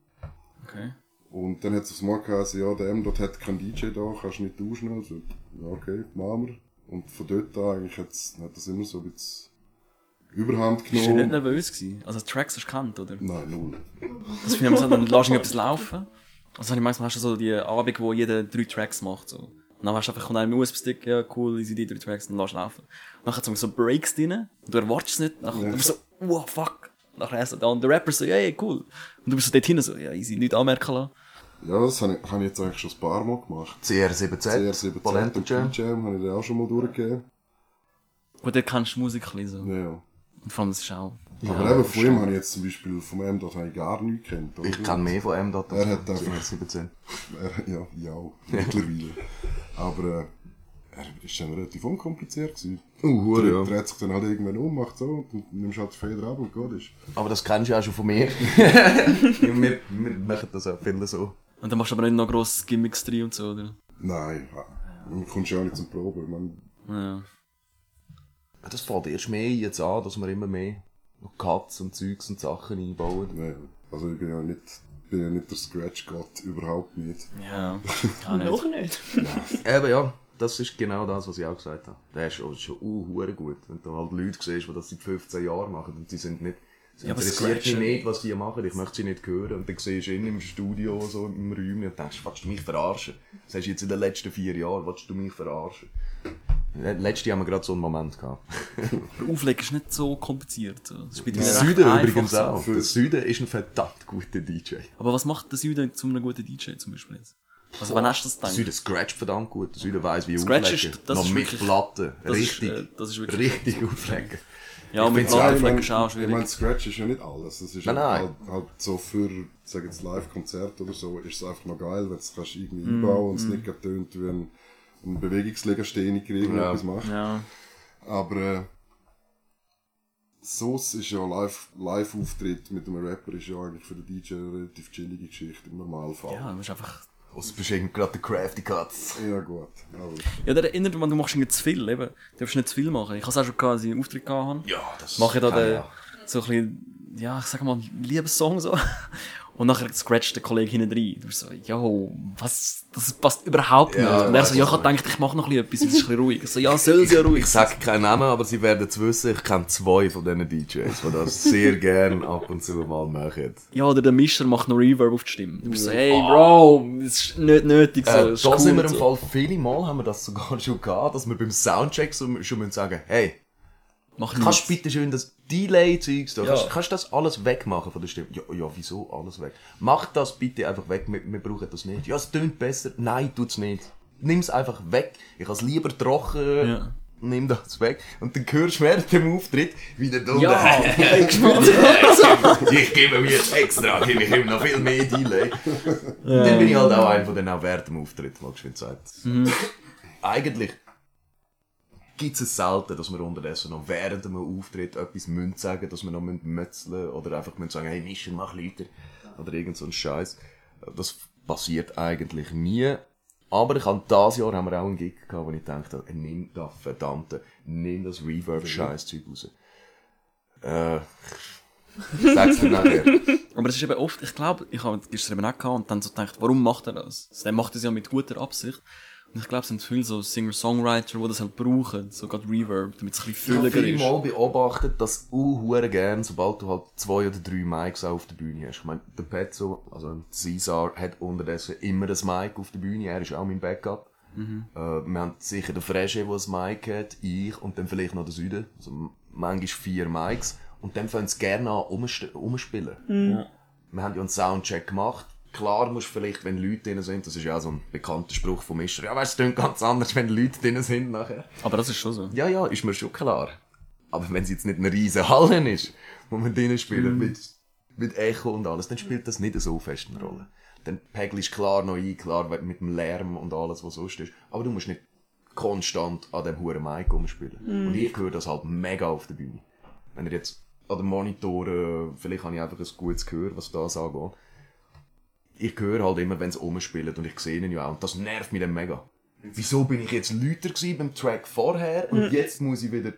Okay. Und dann hat es aufs Mal geheißen, ja, der M dort hat keinen DJ da, kannst du nicht tauschen. Also, ja, okay, machen wir. Und von dort an eigentlich hat's, hat das immer so ein bisschen Überhand Bist du nicht genommen. nervös gewesen? Also Tracks hast du gekannt, oder? Nein, null. Das finde ich immer so, dann lässt du etwas laufen. Also manchmal hast du so die Abend, wo jeder drei Tracks macht, so. Und dann hast du einfach, kommt einem USB-Stick, ja, cool, easy, die drei Tracks, dann lässt du laufen. Und dann hat es so Breaks drin, und du erwartest es nicht, dann ja. du bist so, wow, fuck. Nachher erst so, da, und der Rapper so, ja, ja, cool. Und du bist so dort hinten so, ja, easy, nicht anmerken lassen. Ja, das habe ich, habe ich jetzt eigentlich schon ein paar Mal gemacht. CR7Z, CR7 Polenta und Jam. Jam habe ich dann auch schon mal durchgegeben. Gut, dort kennst du Musik ein bisschen so. Ja, ja. Und vor allem, das ist auch, Aber eben von ihm habe ich jetzt zum Beispiel, vom M dort habe ich gar nichts gekannt. oder? Ich kenne mehr von M. Dot Er hat einfach- CR7Z. Er, ja, ja, mittlerweile. Aber äh, er ist dann relativ unkompliziert gewesen. Uh, hure, Er ja. dreht sich dann halt irgendwann um, macht so, und nimmst halt den Feder ab und gut ist. Aber das kennst du ja auch schon von mir. wir, wir machen das auch viele so. und dann machst du aber nicht noch grosses Gimmicks drin und so, oder? Nein, man kommt ja auch nicht zum Proben. Man, Ja. Das fällt erst mehr jetzt an, dass wir immer mehr noch Cuts und Zeugs und Sachen einbauen. nee, also ich bin ja nicht, bin ja nicht der Scratch-Gott, überhaupt nicht. Ja. Gar nicht. Noch nicht. Eben ja, das ist genau das, was ich auch gesagt habe. Der ist schon, schon uh, hure gut. Wenn du halt Leute siehst, die das seit 15 Jahren machen und die sind nicht, sie Ja, interessiert mich nicht, was die machen, ich möchte sie nicht hören. Und dann siehst du ihn im Studio, so im Räumchen und denkst, willst du mich verarschen? Das hast du jetzt in den letzten vier Jahren, willst du mich verarschen? Letztes Jahr haben wir gerade so einen Moment gehabt. Der Auflegen ist nicht so kompliziert. Das ist Der Süden übrigens so. auch. Der Süden ist ein verdammt guter DJ. Aber was macht der Süden zu einem guten DJ zum Beispiel jetzt? Also wann hast du das Der gedacht? Süden scratcht verdammt gut. Der Süden weiss, wie Scratch auflegen. ist- das Noch ist mit wirklich- Platten. das ist, Richtig. äh, das ist wirklich- Richtig auflegen. Ja, mit Platten ich auflegen meine, ist auch ich schwierig. mein, Scratch ist ja nicht alles. Es ist Nein, halt, nein. halt, halt so für, sag jetzt Live-Konzert oder so, ist es einfach noch geil, wenn du es irgendwie Mm, einbauen und es nicht gerade tönt wie ein, ein Bewegungslegastheniker irgendwie Ja. etwas macht. ja. Aber äh, so ist ja Live- Live-Auftritt mit einem Rapper ist ja eigentlich für den DJ eine relativ chillige Geschichte im Normalfall. ja, du musst einfach... Also bist irgendwie gerade der Crafty Cuts. Ja, gut. Aber Ja, der erinnert mich, du machst irgendwie zu viel, eben. Du darfst nicht zu viel machen. Ich habe es auch schon gehabt, als ich einen Auftritt gehabt habe. Ja, das Mache ich da den, ja. so ein bisschen, ja, ich sag mal, Liebessong so. Und nachher scratcht der Kollege hinten rein. Du so, yo, was, das passt überhaupt nicht. Ja, und er so, ja, ich ich hab gedacht, ich mache noch ein bisschen etwas, es ist ein bisschen ruhig. Ich so, ja, soll sie ja ruhig Ich sag keinen Namen, aber sie werden es wissen, ich kenne zwei von diesen DJs, die das sehr gern ab und zu mal machen. Ja, oder der Mischer macht noch Reverb auf die Stimme. Du bist so, hey, Bro, das ist nicht nötig so. Äh, das ist da cool sind wir im so. Fall viele Mal haben wir das sogar schon gehabt, dass wir beim Soundcheck so, schon müssen sagen, hey, Mach kannst du nichts. bitte schön das Delay-Zeugs da, Ja. kannst, kannst du das alles wegmachen von der Stimme? Ja, ja, wieso alles weg? Mach das bitte einfach weg, wir, wir brauchen das nicht. Ja, es tönt besser. Nein, tut's nicht. Nimm's einfach weg. Ich has lieber trocken. Ja. Nimm das weg. Und dann hörst du während dem Auftritt wieder da. Ja, ich gebe mir extra, gebe ich ihm noch viel mehr Delay. Und dann bin ich halt auch einer, der dann auch während dem Auftritt mal geschwind sagt. Eigentlich gibt es selten, dass wir unterdessen noch während einem Auftritt etwas müssen sagen, dass wir noch müssen mützeln oder einfach müssen sagen, hey Mischer, mach Leute oder irgend so ein Scheiß. Das passiert eigentlich nie. Aber ich habe dieses Jahr haben wir auch einen Gig gehabt, wo ich dachte, nimm das verdammte, nimm das Reverb-Scheiß-Zeug raus. Äh, sag's dir nachher. Aber es ist eben oft, ich glaube, ich habe gestern eben auch gehabt und dann so gedacht, warum macht er das? Der macht das ja mit guter Absicht. Ich glaube, es sind viele so Singer-Songwriter, die das halt brauchen, so gerade Reverb, damit es ein bisschen Ich habe fülliger ist. mal beobachtet, dass du hure gern, sobald du halt zwei oder drei Mics auf der Bühne hast. Ich meine, der Petzo, also Caesar, hat unterdessen immer ein Mic auf der Bühne. Er ist auch mein Backup. Äh, wir haben sicher den Fresche, der ein Mic hat, ich und dann vielleicht noch der Süden. Also manchmal vier Mics. Und dann fangen sie gerne an umspielen. Wir haben ja einen Soundcheck gemacht. Klar musst du vielleicht, wenn Leute drin sind, das ist ja auch so ein bekannter Spruch vom Mischer, ja weißt du, es klingt ganz anders, wenn Leute drin sind nachher. Aber das ist schon so. Ja, ja, ist mir schon klar. Aber wenn es jetzt nicht eine riesen Halle ist, wo man drinnen spielt, mit, mit Echo und alles, dann spielt das nicht so fest eine Rolle. Dann pegelst du klar noch ein, klar mit dem Lärm und alles, was sonst ist. Aber du musst nicht konstant an dem huren Mic rumspielen. Und ich höre das halt mega auf der Bühne. Wenn ihr jetzt an den Monitoren, vielleicht habe ich einfach ein gutes Gehör, was das angeht. Ich höre halt immer, wenn es rumspielt und ich sehe ihn ja auch. Und das nervt mich dann mega. Wieso bin ich jetzt lauter gewesen beim Track vorher und jetzt muss ich wieder,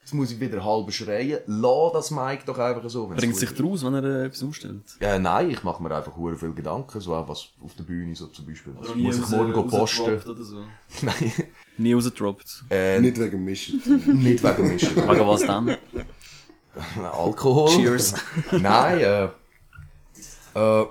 jetzt muss ich wieder halb schreien? Lass das Mic doch einfach so. Bringt sich draus, wenn er äh, etwas umstellt. Ja, nein, ich mache mir einfach hure viel Gedanken, so auch was auf der Bühne so zum Beispiel. Was nie muss ich morgen go posten? Oder so. Nein, Nie rausgedroppt. äh, Nicht wegen dem Mischen. nicht wegen Mischen. Wegen was dann? Alkohol. Cheers. Nein, äh, äh,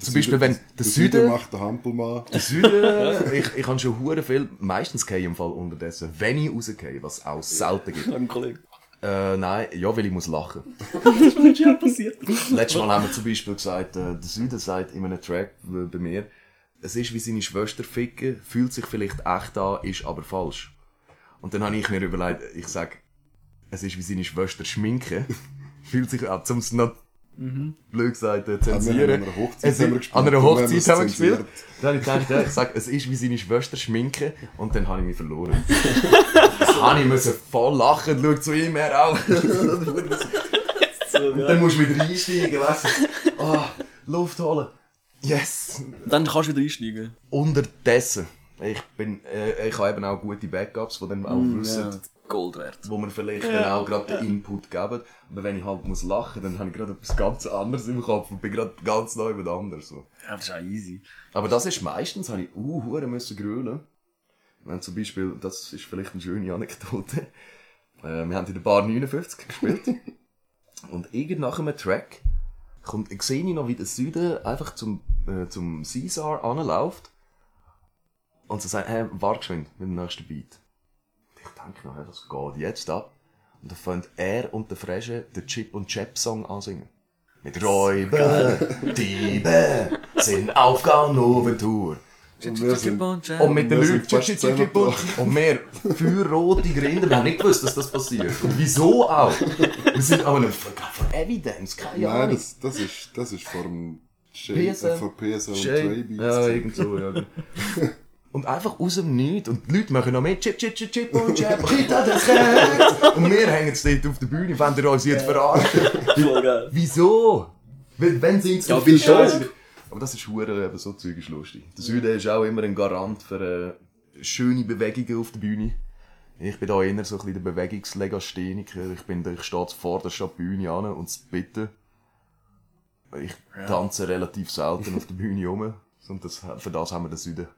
zum Beispiel, wenn der Der Süden, macht der Hampelmann. der Süden, ich, ich habe schon hure viel, meistens gehe ich im Fall unterdessen, wenn ich rausgehe, was auch selten gibt. Ein Kollege. Äh, nein, ja, weil ich muss lachen. Das ist ja passiert. Letztes Mal haben wir zum Beispiel gesagt, äh, der Süden sagt in einem Track äh, bei mir, es ist wie seine Schwester ficken, fühlt sich vielleicht echt an, ist aber falsch. Und dann habe ich mir überlegt, ich sag, es ist wie seine Schwester schminken, fühlt sich an, zum es noch blöd gesagt äh, zensieren. An einer Hochzeit Es haben wir gespielt, An einer Hochzeit haben wir gespielt. Dann habe ich gedacht, ja, ich sag, es ist wie seine Schwester schminken und dann habe ich mich verloren. Dann habe ich voll lachen, schau zu ihm her auch. Dann musst du wieder einsteigen, weißt du. Ah, Luft holen. Yes. Dann kannst du wieder einsteigen. Unterdessen. Ich bin, äh, ich habe eben auch gute Backups, die dann auch wissen, Ja, Gold wert. wo man vielleicht dann auch gerade den Input geben. Aber wenn ich halt muss lachen, dann habe ich gerade etwas ganz anderes im Kopf und bin gerade ganz neu mit anders. So. Ja, das ist auch easy. Aber das ist meistens, habe ich uh, hure müssen grölen. Wenn zum Beispiel, das ist vielleicht eine schöne Anekdote. Äh, wir haben in der Bar 59 gespielt. und irgend nach einem Track kommt, ich sehe noch, wie der Süden einfach zum, äh, zum Caesar anläuft. Und sie sagt, hey, warte geschwind mit dem nächsten Beat. Ich denke noch, hey, was geht jetzt ab? Und dann fängt er und der Fresche den Chip und Chap Song ansingen. Mit Räuber, Diebe, sind auf Ganoventour. Und wir sind, Und mit den Leuten, und, wir, feuerrote Grinde, wir haben nicht gewusst, dass das passiert. Und wieso auch? Wir sind aber nicht von, von Evidence, keine nein, Ahnung. das, das ist, das ist PSL. äh, vor PSL und. Trey Beats. Ja, irgend so, ja. Und einfach aus dem Nichts. Und die Leute machen noch mehr Chip, Chip, Chip, Chip und Chip. Rita das Recht. Und wir hängen jetzt dort auf der Bühne, wenn ihr uns jetzt geil. Wieso? Wenn, wenn sie Ja, auf viel? Scheiße. Aber das ist hure, eben so Zeug ist lustig. Der Süden ist auch immer ein Garant für äh, schöne Bewegungen auf der Bühne. Ich bin da eher so ein bisschen der Bewegungslegastheniker. Ich bin, ich stehe vor der Bühne an und zu bitten. Ich tanze relativ selten auf der Bühne rum. Und das, für das haben wir den Süden.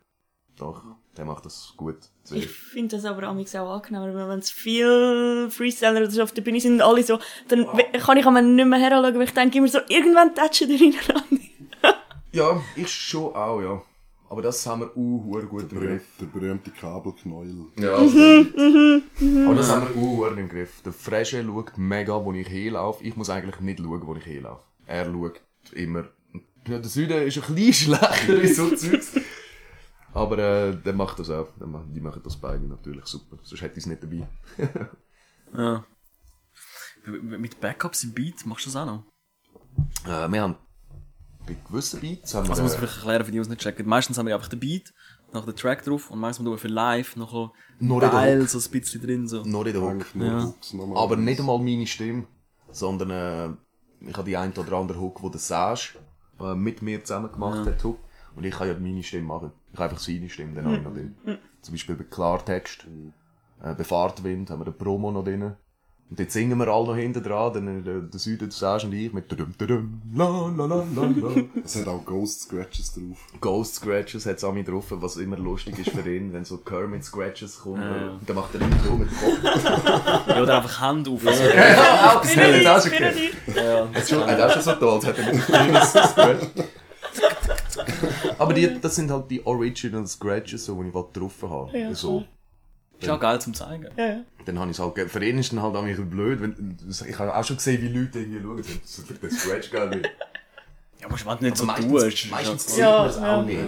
Doch, der macht das gut. Sehr. Ich finde das aber amigs auch angenehmer, weil wenn es viel Freestyler oder so auf der Bühne sind und alle so, dann we- kann ich einmal nicht mehr heranschauen, weil ich denke immer so, irgendwann tatschen die ineinander. Ja, ich schon auch, ja. Aber das haben wir hure gut im Griff. Der berühmte Kabelknäuel. Ja, aber das haben wir uh, im Griff. Der Fresche schaut mega, wo ich hinlaufe. Ich muss eigentlich nicht schauen, wo ich hinlaufe. Er schaut immer. Ja, der Süden ist ein bisschen schlechter in so Zeugs. Aber äh, der macht das auch. Die machen das beide natürlich super. Sonst hätte ich es nicht dabei. Ja. Mit Backups im Beat machst du das auch noch? Äh, wir haben bei gewissen Beats haben wir... Also muss ich vielleicht erklären, für die, die es nicht checken. Meistens haben wir einfach den Beat, noch den Track drauf und manchmal tun wir für live noch so Noch in der geil, so ein bisschen drin, so. noch in der Hook. Ja. Aber nicht einmal meine Stimme, sondern äh, ich habe die ein oder andere Hook, die der Sage äh, mit mir zusammen gemacht hat. Hook. Und ich kann ja meine Stimme machen. Ich habe einfach seine Stimme, dann habe ich noch drin. Zum Beispiel bei Klartext, äh, bei Fahrtwind haben wir den Promo noch drin. Und jetzt singen wir alle noch hinten dran, dann äh, der, der Süden, der Sage und ich mit dum, dum, la, la, la, la, la. Es hat auch Ghost Scratches drauf. Ghost Scratches hat es auch mit drauf, was immer lustig ist für ihn, wenn so Kermit Scratches kommt. Und dann macht er immer so mit dem Kopf. Ja, oder einfach Hand auf. Also, Ja, auch gesehen, das hast du Spinnen gesehen. die- ja, Hat schon, hat auch schon so toll, als hätte er mit kleinen Scratch. Aber die, das sind halt die Original Scratches, so, die ich getroffen habe. Ja, so. ist auch geil zum zeigen. Ja, ja. Dann habe ich es halt, ge- für ihn ist dann halt auch ein bisschen blöd, wenn, ich habe auch schon gesehen, wie Leute irgendwie schauen, so, so für den Scratch geil wird. Ja, aber wenn du nicht so meistens, tust. meistens ist sieht Ja, man es ja. auch nicht.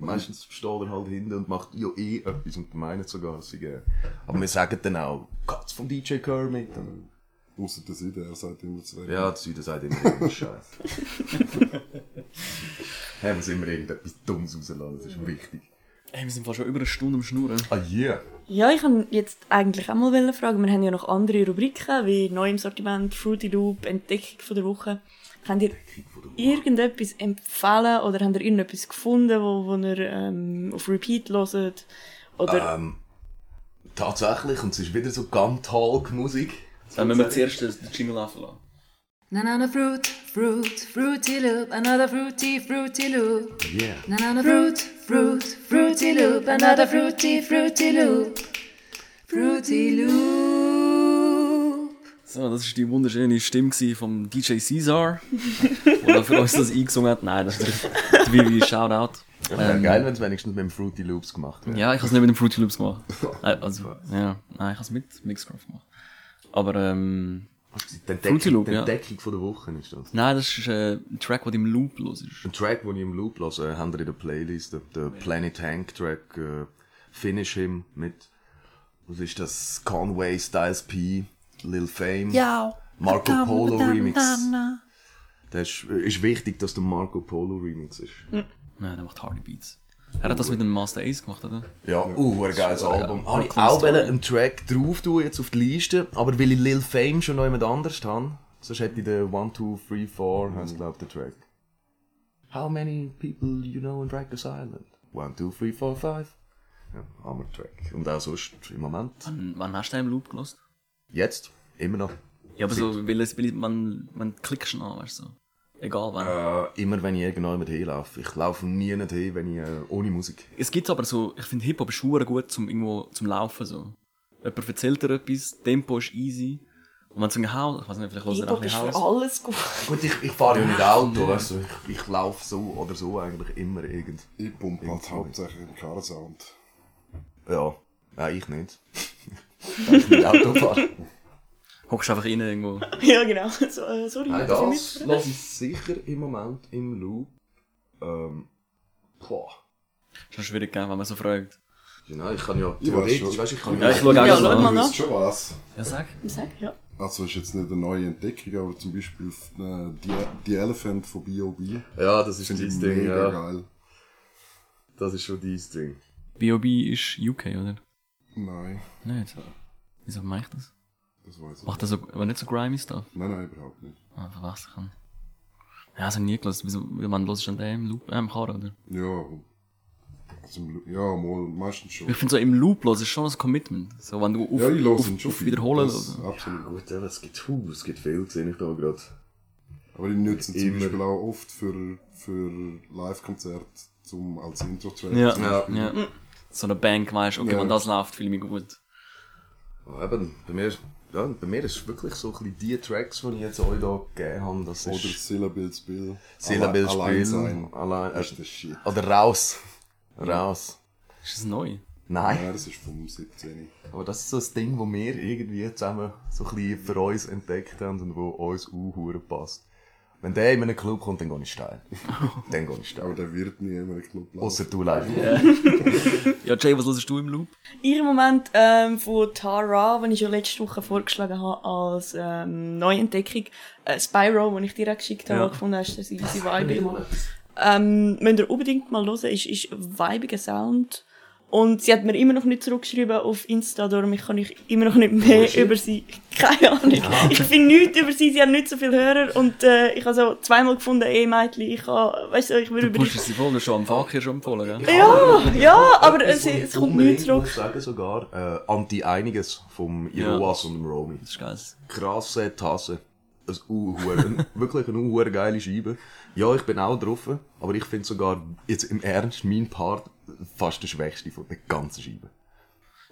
Meistens steht er halt hinten und macht ja eh etwas und meint sogar, es sei, äh, Aber wir sagen dann auch, Katz vom DJ Kermit. Außer der Süden, er sagt immer zu wenig. ja, der Süden sagt immer Scheiße. Haben wir immer irgendetwas Dummes rauslassen, das ist wichtig. Ey, wir sind fast schon über eine Stunde am Schnurren. Ah, yeah. Ja, ich kann jetzt eigentlich auch mal fragen. Wir haben ja noch andere Rubriken, wie neu im Sortiment, Fruity Loop, Entdeckung von der Woche. Könnt ihr irgendetwas empfehlen oder habt ihr irgendetwas gefunden, wo, wo ihr ähm, auf Repeat hört? Oder Ähm, tatsächlich, und es ist wieder so Gun-Talk-Musik. Dann müssen wir zuerst den Jingle laufen lassen. Banana fruit, fruit, fruity loop, another fruity, fruity loop. Yeah. Banana fruit, fruit, fruity loop, another fruity, fruity loop. Fruity loop. So, das war die wunderschöne Stimme vom DJ Caesar, der für uns das eingesungen hat. Nein, das ist der der Vivi Shoutout. Wäre geil, wenn es wenigstens mit dem Fruity Loops gemacht wäre. Ja, ich habe es nicht mit dem Fruity Loops gemacht. Nein, also, ja, nein, ich habe es mit Mixcraft gemacht. Aber, ähm, Die Entdeckung, Fruity Loop, die ja. Von der Woche ist das. nein, das ist äh, ein Track, der im Loop los ist. Ein Track, den ich im Loop höre, haben wir in der Playlist. Der, der Planet Hank Track, äh, Finish Him mit, was ist das? Conway, Styles P, Lil Fame, Marco Polo Remix. Das ist, ist wichtig, dass der Marco Polo Remix ist. Nein, der macht Hardy Beats. Er hat das mit dem Master Ace gemacht, oder? Ja, uh, ein geiles Album. Habe ich auch einen Track drauf tun, jetzt auf die Liste, aber weil ich Lil Fame schon noch jemand anders habe, sonst hätte ich den 1, 2, 3, 4, heißt glaub der Track. How many people you know in Rikers Island? 1, 2, 3, 4, 5. Ja, Hammer Track. Und auch sonst im Moment. Wann, wann hast du den im Loop gelost? Jetzt, immer noch. Ja, aber so, weil, es, weil man, man klickt schon an, weißt du. so. Egal wann. Äh, immer wenn ich irgendjemand hinlaufe. Ich laufe nie nicht hin, wenn ich äh, ohne Musik. Es gibt aber so, ich finde Hip-Hop ist gut zum irgendwo, zum Laufen, so. Jemand erzählt dir etwas, Tempo ist easy. Und wenn es ein Haus, ich weiß nicht, vielleicht auch Hip-Hop ein ist für Haus. alles gut. Gut, ich, ich fahre ja nicht Auto, weißt du. Ich, ich laufe so oder so eigentlich immer irgend. Ich pumpe halt hauptsächlich den Car-Sound. Ja, ja ich nicht. ich nicht Auto fahre. Hockst einfach rein irgendwo. ja, genau. So, äh, sorry, Nein, ich das lasse ich sicher im Moment im Loop. Ähm, boah. Ist schon schwierig, gell, wenn man so fragt. Genau, ich kann ja Ich weiß theoretisch, schon. weißt ich kann Ja, ich schaue auch Ja, so schau mal nach. wisst schon was. Ja, sag. Sag, ja. Also ist jetzt nicht eine neue Entdeckung, aber zum Beispiel äh, die, die Elephant von B.O.B. Ja, das ist Finde ich dein Ding, mega ja. geil. Das ist schon dein Ding. B.O.B. ist UK, oder? Nein, Nicht. Wieso mache ich das? Das weiß ich Macht er so, aber nicht so grimy Stuff? Nein, nein, überhaupt nicht. Ah, verwechseln kann. Ja, habe ich nie gelassen. Wieso, wie man los ist an dem Loop, äh, im Karren, oder? Ja, also, ja, mal, meistens schon. Ich finde so im Loop los ist schon ein Commitment. So, wenn du auf, Ja, ich höre auf, auf wiederholen Das- los. Absolut. Gut, ja, es gibt, uh, es gibt viel, sehe ich da gerade. Aber ich nutze ihn zum Immer. Beispiel auch oft für, für Live-Konzerte zum, als Intro-Track. Ja, ja. Ja. So eine Bank weißt, okay, Ja. wenn das läuft, fühle ich mich gut. Ja, eben, bei mir, ja, bei mir ist es wirklich so ein bisschen die Tracks, die ich jetzt euch da gegeben habe, das Oder ist Syllable Spill. Syllable Allein Spiel, sein. allein, Das ist der Shit. oder raus. Raus. Ist das neu? Nein. Ja, das ist vom 17. Aber das ist so das Ding, das wir irgendwie zusammen so ein bisschen für uns entdeckt haben und wo uns auch passt. Wenn der in einen Club kommt, dann gehe ich steil. dann gehe ich Aber steil. der wird nie in den Club laufen. Ausser du live. Ja, Jay, was hörst du im Loop? Ich im Moment ähm, von Tara, den ich ja letzte Woche vorgeschlagen habe als ähm, Neuentdeckung, äh, Spyro, den ich dir geschickt habe, Ja. ja. gefunden hast, das ist easy Vibe. Ähm, müsst ihr unbedingt mal hören, ist, ist weibiger Sound. Und sie hat mir immer noch nicht zurückgeschrieben auf Insta, darum ich kann ich immer noch nicht mehr über sie. Keine Ahnung. Ich finde nichts über sie, sie hat nicht so viele Hörer und äh, ich habe so zweimal gefunden, ey Mädchen, ich habe, weißt du, ich würde Du über dich. sie voll, du schon am Fakir schon empfohlen, gell? Ja, ja, aber es, es kommt nichts zurück. muss ich sagen sogar, äh, Anti-Einiges vom Iroas und dem Romy. Das ist geil. krasse Tasse. Ein Uhuren. wirklich eine Uhuren geile Scheibe. Ja, ich bin auch drauf, aber ich finde sogar, jetzt im Ernst, mein Part fast der schwächste von der ganzen Scheibe.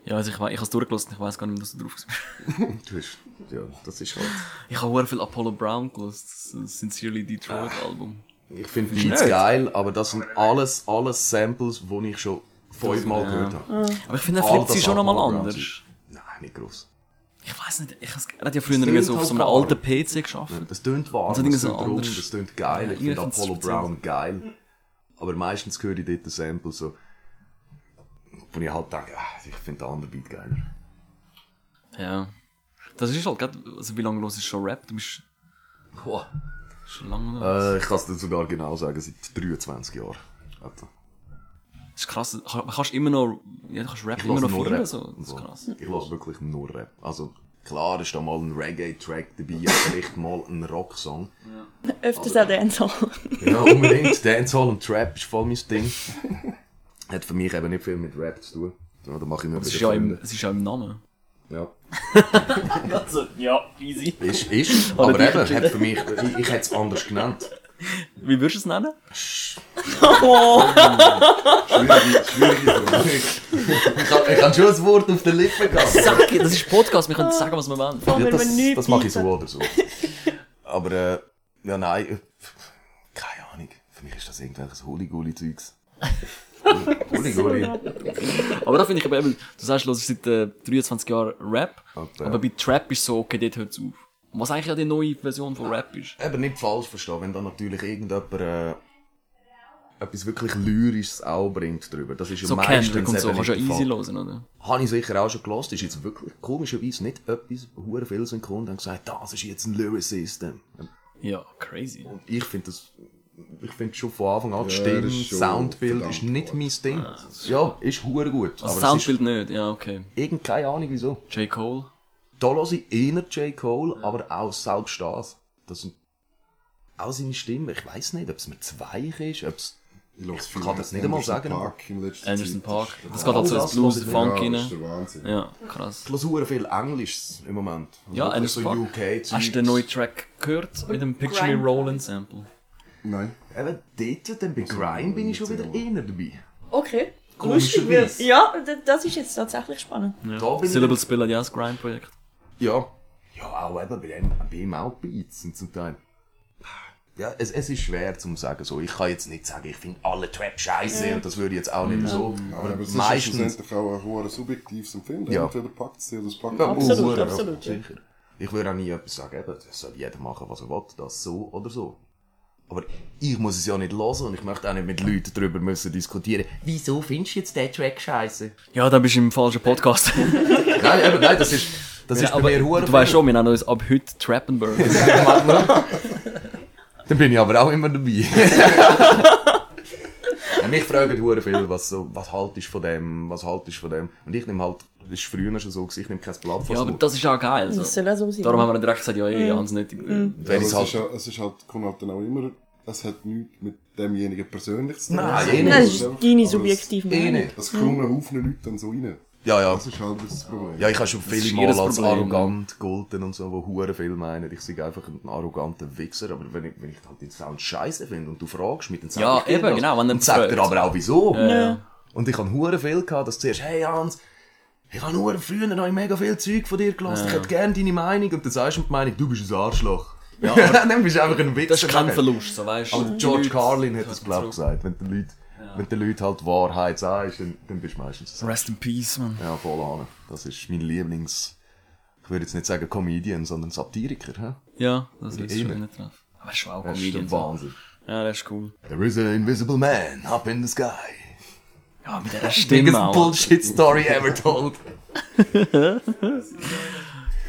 Ja, also ich, ich habe es durchgelassen, ich weiß gar nicht mehr, dass du drauf bist. Du hast, ja, das ist halt. Ich habe sehr viel Apollo Brown gelassen, das Sincerely Detroit Album. Ich finde Beats geil, aber das sind alles, alles Samples, die ich schon fünfmal gehört habe. Aber ich finde, er flippt sie das schon nochmal anders. sind- Nein, nicht gross. Ich weiß nicht, ich er hat ja früher irgendwie so auf so einem halt alten PC geschafft. Das tönt warm, so das Dinge so tönt rund, anders. das tönt geil. Ja, ich finde Apollo. Brown geil. Aber meistens höre ich dort ein Sample so, wo ich halt denke, ah, ich finde den anderen Beat geiler. Ja. Das ist halt, also wie lange los ist schon Rap? Du bist Boah. schon lange. Äh, ich kann es dir sogar genau sagen, seit 23 Jahren. Etwa. Das ist krass. Kann- Kannst immer noch, ja, du kannst Rap Ich immer noch Rap. so. Das ist So. krass. Ich höre wirklich nur Rap. Also, klar ist da mal ein Reggae-Track dabei, vielleicht mal ein Rocksong. Öfters auch Dancehall. Ja, unbedingt. Dancehall und Trap ist voll mein Ding. Hat für mich eben nicht viel mit Rap zu tun. Ja, da mache ich mir Es ist, ja im, es ist ja im Namen. Ja. Also, ja, easy. Ist, ist. Oder aber eben, hat für mich, ich, ich hätte es anders genannt. Wie würdest du es nennen? Schwierige, schwierige Frage. Ich kann, ich kann schon ein Wort auf den Lippen gehabt. Sag, das ist Podcast, wir können sagen, was wir wollen. Ja, das das mache ich so oder so. Aber, äh, ja, nein, äh, keine Ahnung. Für mich ist das irgendwelches Holiguli-Zeugs. Aber da finde ich aber eben, du sagst, du hörst seit äh, 23 Jahren Rap, Okay. aber bei Trap ist so, okay, dort hört es auf. Was eigentlich ja die neue Version von Rap ist. Eben nicht falsch verstehen, wenn da natürlich irgendjemand äh, etwas wirklich Lyrisches auch bringt drüber. Das ist ja So meistens und so, kannst du ja easy hören, oder? Habe ich sicher auch schon gelost. Ist jetzt wirklich komischerweise nicht etwas, hure gekommen und haben gesagt, das ist jetzt ein Lyricist. Ja, crazy. Und ich finde das, ich finde schon von Anfang an, die Ja, Stimme, Soundbild ist nicht mein Ding. ja, ist hure gut. Also aber Soundbild nicht, ja, okay. irgend keine Ahnung wieso. J. Cole. Da höre ich eher J. Cole, aber auch selbst das. Das sind auch seine Stimme. Ich weiß nicht, ob es mir zu weich ist, ob es Ich Ich kann das nicht einmal sagen, Park in Anderson Zeit. Park. Das geht halt so das ins Blues, ich Funk ja, rein. das ist der Wahnsinn. Ja, krass. Ich höre viel Englisches im Moment. Ja, Wirklich Anderson so Park. UK Hast du den neuen Track gehört? Mit dem Picture Me Grime. Rollin Sample. Nein. Eben dort, dann bei Grime bin ich schon wieder eher dabei. Okay. Lustig, weil- Ja, das ist jetzt tatsächlich spannend. Da bin Syllable Spill hat ja das Grime-Projekt. Ja. Ja, auch eben bei ihm, bei ihm auch Beats sind zum Teil... Ja, es, es ist schwer zu sagen so. Ich kann jetzt nicht sagen, ich finde alle Trap scheiße und das würde ich jetzt auch nicht so. Aber es ist ja meistens... schlussendlich auch ein hoher subjektives Empfinden. Ja. Entweder packt es oder es packt Ja, es nicht. Absolut, ja, absolut, ja. Sicher. Ich würde auch nie etwas sagen, eben, das soll jeder machen, was er will, das so oder so. Aber ich muss es ja nicht hören und ich möchte auch nicht mit Leuten darüber müssen diskutieren. Wieso findest du jetzt den Track scheiße? Ja, dann bist du im falschen Podcast. nein, eben, nein, das ist, das ist bei mir du weißt schon, wir nennen uns ab heute Trappenberg. Dann bin ich aber auch immer dabei. ja, mich fragen hure viel, was so, was haltest von dem, was haltest von dem. Und ich nehme halt, das war früher schon so, gewesen, ich nehme kein Blatt vor ja, aber das ist auch geil. Das So. soll auch so sein. Darum haben wir direkt gesagt, ja, eh, ganz nötig. Wenn Aber ich's es, halt, ist, ja- es ist halt, kommt halt dann auch immer, es hat nichts mit demjenigen persönlich zu tun. Nein, Es eh ist nicht. Das ist deine es- subjektive eh Meinung. nicht. Es kommen einen Haufen Leute dann so rein. Ja, ja. Das ist halt das Problem. Ja, ich habe schon viele Mal als Problem, arrogant gegolten und so, wo hure viel meinen, ich sei einfach ein arroganter Wichser, aber wenn ich, wenn ich halt den Sound scheiße finde und du fragst mit dem Sound, Ja, eben, das. genau, wenn er und sagt er fragt. aber auch wieso. Ja. Und ich habe hure viel gehabt, dass du zuerst, hey Hans, ich habe nur früher noch mehr viel Zeug von dir gelassen, ich hätte gerne deine Meinung und dann sagst du mir die Meinung, du bist ein Arschloch. Ja, dann bist du einfach ein Wichser. Das ist kein. Verlust, so weißt du. Aber George Leute- Carlin hat das, glaube ich, gesagt, wenn die Leute, wenn die Leute halt Wahrheit sagst, dann, dann bist du meistens so. Rest in Peace, man. Ja, voll an. Das ist mein Lieblings... Ich würde jetzt nicht sagen Comedian, sondern Satiriker. Hä? Ja, das ist schon nicht. drauf. Aber das ist schon auch Das ist Comedian. der so. Wahnsinn. Ja, das ist cool. There is an invisible man up in the sky. Ja, mit der Biggest Stimme auch. bullshit story ever told.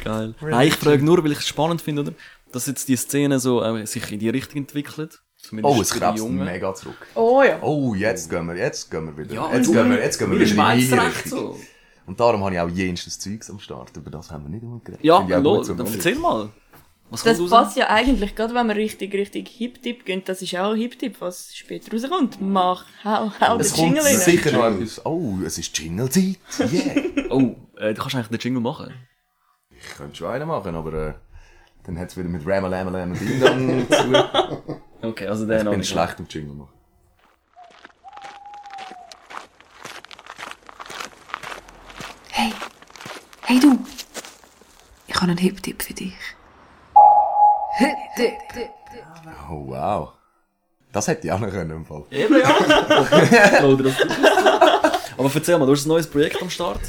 Geil. Nein, ich frage nur, weil ich es spannend finde, oder? Dass jetzt die Szene so äh, sich in die Richtung entwickelt. Zumindest Oh, es krebst mega zurück. Oh ja. Oh, jetzt gehen wir, jetzt gehen wir wieder. Ja, jetzt, gehen wir, jetzt gehen wir wieder in recht Richtung. so. Und darum habe ich auch jenstes Zeugs am Start. Über das haben wir nicht einmal geredet. Ja, Finde ich auch lo, gut zum dann erzähl mal. Was Das kommt raus? passt ja eigentlich, gerade wenn wir richtig, richtig Hip-Tip gehen, das ist auch Hip-Tip, was später rauskommt. Mach, hau, hau Es den kommt Jingle rein. sicher noch etwas. Oh, es ist Jingle-Zeit. Yeah. Oh, äh, du kannst eigentlich den Jingle machen. Ich könnte schon einen machen, aber äh, dann hat es wieder mit Ramalamalam und Ding zu. Okay, also der Ich noch bin nicht. schlecht im Jingle machen. Hey, hey du. Ich habe einen Hip-Tipp für dich. Hip-Tipp. Oh, wow. Das hätte ich auch noch können im Fall. Eben, ja. Aber erzähl mal, du hast ein neues Projekt am Start.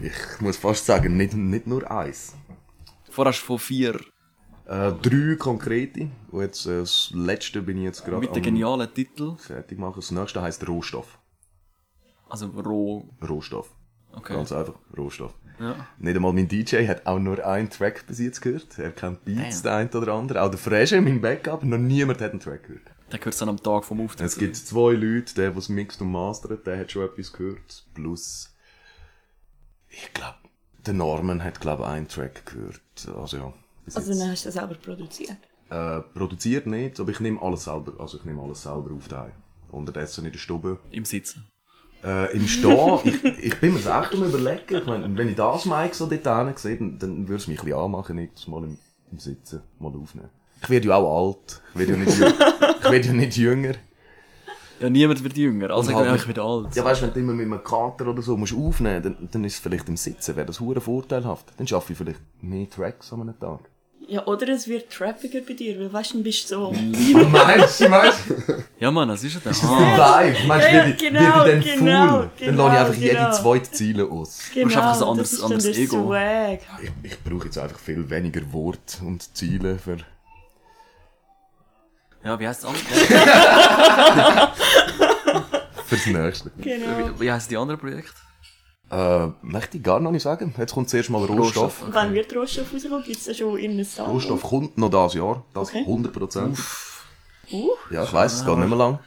Ich muss fast sagen, nicht, nicht nur eins. Vorher hast du von vier Äh, drei konkrete. Und jetzt, äh, das letzte bin ich jetzt gerade mit dem genialen Titel. fertig machen. Das nächste heisst Rohstoff. Also roh. Rohstoff. Okay. Ganz einfach, Rohstoff. Ja. Nicht einmal mein DJ hat auch nur einen Track bis jetzt gehört. Er kennt Beats, der eine oder andere. Auch der Fresche, mein Backup, noch niemand hat einen Track gehört. Der gehört dann am Tag vom Auftritt. Es gibt zwei Leute, der, es mixt und mastert, der hat schon etwas gehört. Plus, ich glaube, der Norman hat, glaube ich, einen Track gehört. Also ja. Bis Also jetzt. dann hast du das selber produziert. Äh, produziert nicht, aber ich nehme alles selber, also ich nehme alles selber auf daheim. Unterdessen in der Stube. Im Sitzen. Äh, Im Stehen, ich, ich bin mir das echt am überlegen. Ich meine, wenn ich das Mic so dort hinten sehe, dann, dann würde es mich ein bisschen anmachen, nicht mal im, im Sitzen mal aufnehmen. Ich werde ja auch alt. Ich werde ja nicht, ich werde ja nicht jünger. Ja, niemand wird jünger. Also halt ich mit- bin alt. Ja, weißt du, wenn du immer mit einem Kater oder so musst aufnehmen dann, dann ist es vielleicht im Sitzen, wäre das hure vorteilhaft. Dann schaffe ich vielleicht mehr Tracks an einem Tag. Ja, oder es wird trappiger bei dir, weil weißt du, dann bist du so... meinst du, meinst Ja, Mann, das ist ja der du? Hahn. Vibe, meinst du, Ja, ich, genau, ich dann genau, dann genau, lasse ich einfach jede genau. zweite Ziele aus. Genau, einfach ein anderes- anderes dann der Ego. Swag. Ich, ich brauche jetzt einfach viel weniger Wort und Ziele für... Ja, wie heisst das andere? fürs Nächste. Genau. wie, wie heisst die andere Projekt? Äh, möchte ich gar noch nicht sagen. Jetzt kommt zuerst mal Rohstoff. Wann wird Rohstoff rauskommen? Gibt es schon in Saal? Rohstoff kommt noch dieses Jahr. Das Okay. 100%. Uh, Ja, ich weiss, es geht nicht mehr lang.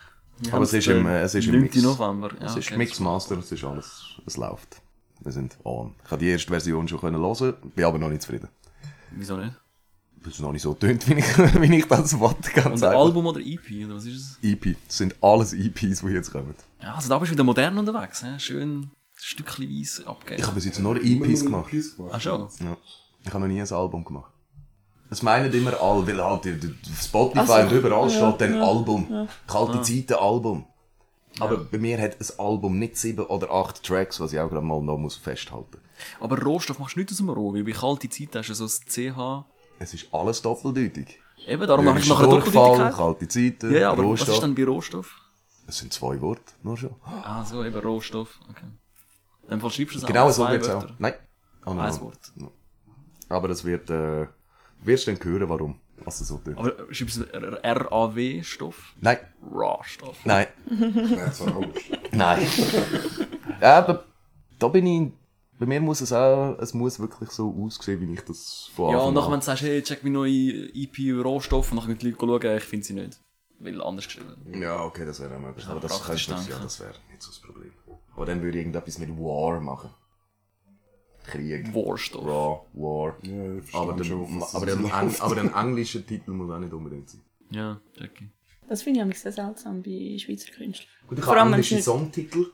Aber es ist im, äh, es ist im 9. Mix. November. Ja, Es ist okay. Mixmaster, es ist alles, es läuft. Wir sind on. Ich habe die erste Version schon können hören, bin aber noch nicht zufrieden. Wieso nicht? Weil es noch nicht so tönt, wie ich, wie ich das wollte. Ganz Und ein einfach. Album oder EP, oder was ist es? EP. Das sind alles EPs, die jetzt kommen. Ja, also da bist du wieder modern unterwegs. He? Schön stückchenweise abgeben. Ich habe bis jetzt nur EPs gemacht. Gemacht. Ah, schon? Ja. Ich habe noch nie ein Album gemacht. Das meinen immer alle, weil halt auf Spotify Also, und überall ja, steht dann ja, Album. Kalte Zeiten Album. Aber bei mir hat ein Album nicht sieben oder acht Tracks, was ich auch gerade mal noch muss festhalten Aber Rohstoff machst du nicht aus dem Roh, weil bei kalte Zeit hast du so das CH. Es ist alles doppeldeutig. Eben, darum mache ich nachher Durchfall, Doppeldeutigkeit. kalte Zeiten, Ja, ja, aber was Rohstoff. ist dann bei Rohstoff? Es sind zwei Worte, nur schon. Ah, so, eben Rohstoff. Okay. Dann Fall schreibst du es Genau so zwei wird's auch. Nein. Oh, nein. Ein Wort. Aber das wird, äh, wirst du dann hören, warum. Was es so tut. Aber schreibst du RAW-Stoff? Nein. Raw-Stoff. Nein. Nein. ja, aber da bin ich, bei mir muss es auch, es muss wirklich so aussehen, wie ich das von Ja, Anfang und nachher, wenn du sagst, hey, check meine neue EP Rohstoff, und nachher die Leute schauen, ich finde sie nicht. Weil anders geschrieben. Ja, okay, das wäre auch möglich. Aber das, kannst du, ja, das wäre nicht so das Problem. Aber dann würde ich irgendetwas mit War machen. Krieg. Warstoff. Raw, War. Ja, aber, verstehe der, schon, aber, läuft. aber der englische Titel muss auch nicht unbedingt sein. Ja, check ich. das finde ich nämlich sehr seltsam bei Schweizer Künstlern. Gut, ich Vor habe englische nicht- Songtitel.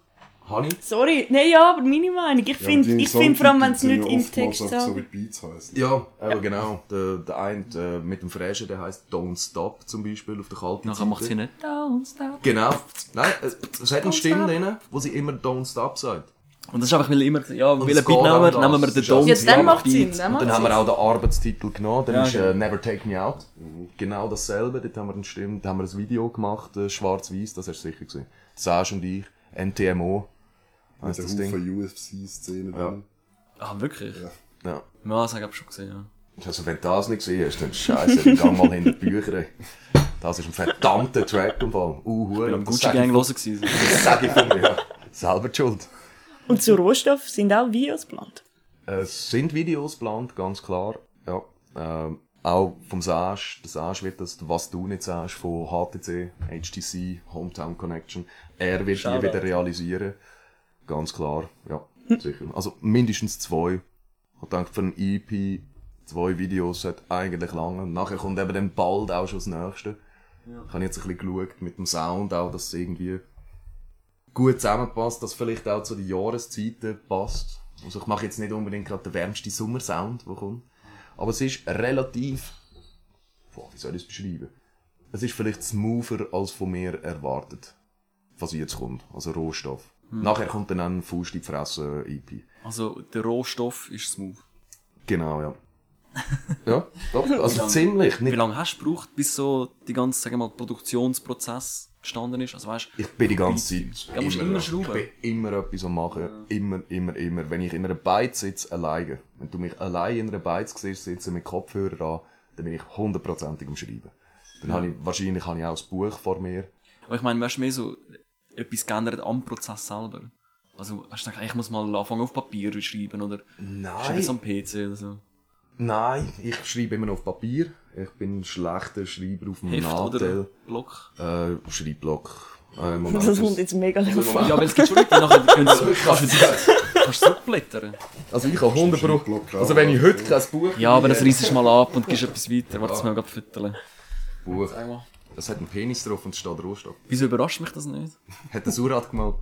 Habe ich? Sorry, nein, ja, aber meine Meinung. Ich Ja, finde, deine ich finde vor allem, wenn es nicht ja im Text einfach so so. wie Beats heißen. Ja, aber genau. Der, der eine äh, mit dem Fräschen, der heißt Don't Stop zum Beispiel auf der kalten Nachher macht sie nicht Don't Stop. Genau. Nein, es, es hat eine Stimme drin, wo sie immer Don't Stop sagt. Und das ist einfach, weil immer, ja, welchen es Beat nehmen. Nehmen wir den Don't Jetzt dann macht Beat. Sinn, dann Und macht dann haben wir auch den Arbeitstitel genommen, dann Ja, ist äh, genau. Never Take Me Out. Genau dasselbe, dort haben wir eine Stimme, da haben wir ein Video gemacht, äh, schwarz-weiß, das hast du sicher gesehen. Sage und ich, NTMO, heisst Der das Ding. Haufen UFC-Szenen Ja. Ah, wirklich? Ja. Ja. Ja, das habe ich schon gesehen, ja. Also wenn du das nicht gesehen hast, dann scheiße, dann geh mal hinter die Bücher. Das ist ein verdammter Track im Fall. Uh, Ich bin am das Gucci ich Gang gewesen. Das sag ich von mir, ja. Selber die schuld. Und zu Rohstoff sind auch Videos geplant. Es sind Videos geplant, ganz klar. Ja. Ähm, auch vom Sage. Der Sage wird das, was du nicht sagst, von HTC, HTC, Hometown Connection. Er wird Shoutout. die wieder realisieren. Ganz klar, ja, sicher. Also mindestens zwei. Ich denke, für ein EP, zwei Videos hat eigentlich lange. Nachher kommt eben dann bald auch schon das nächste. Ich habe jetzt ein bisschen geschaut mit dem Sound auch, dass es irgendwie gut zusammenpasst, dass vielleicht auch zu den Jahreszeiten passt. Also ich mache jetzt nicht unbedingt gerade den wärmsten Sommersound, der kommt. Aber es ist relativ, boah, wie soll ich es beschreiben? Es ist vielleicht smoother als von mir erwartet, was jetzt kommt. Also Rohstoff. Nachher kommt dann ein Fuß in die Fresse EP. Also, der Rohstoff ist smooth. Genau, ja. ja, doch, also ziemlich. Wie Nicht, lange hast du gebraucht, bis so die ganze, sagen wir mal, Produktionsprozess gestanden ist. Also weißt Ich bin die ganze Zeit. Ja, musst immer dran. schrauben. Ich bin immer etwas am machen. Immer, immer, immer. Wenn ich in einer Beiz sitze, alleine. Wenn du mich allein in einer Beiz siehst, sitze mit Kopfhörer an, dann bin ich hundertprozentig am Schreiben. Dann habe ich, wahrscheinlich habe ich auch das Buch vor mir. Aber ich meine, weißt du mehr so etwas geändert am Prozess selber. Also, hast du gedacht, ich muss mal anfangen auf Papier zu schreiben oder schreibe jetzt am PC oder so. Nein, ich schreibe immer noch auf Papier. Ich bin ein schlechter Schreiber auf dem Heft Nadel. oder Block. Äh, Schreibblock. Äh, Moment, Das kommt jetzt mega drauf an. Ja, weil es gibt schon Leute, die nachher können so, kannst du kannst du zurückblättern. Also ich habe 100 Pro. Schreibblock auch. Also wenn ich heute kein Buch Ja, aber das reißt mal ab und gibst etwas weiter. Warte, das mal gerade fütteln. Buch. Das hat einen Penis drauf und es steht Rohstoff. Wieso überrascht mich das nicht? Hat der Surat gemalt?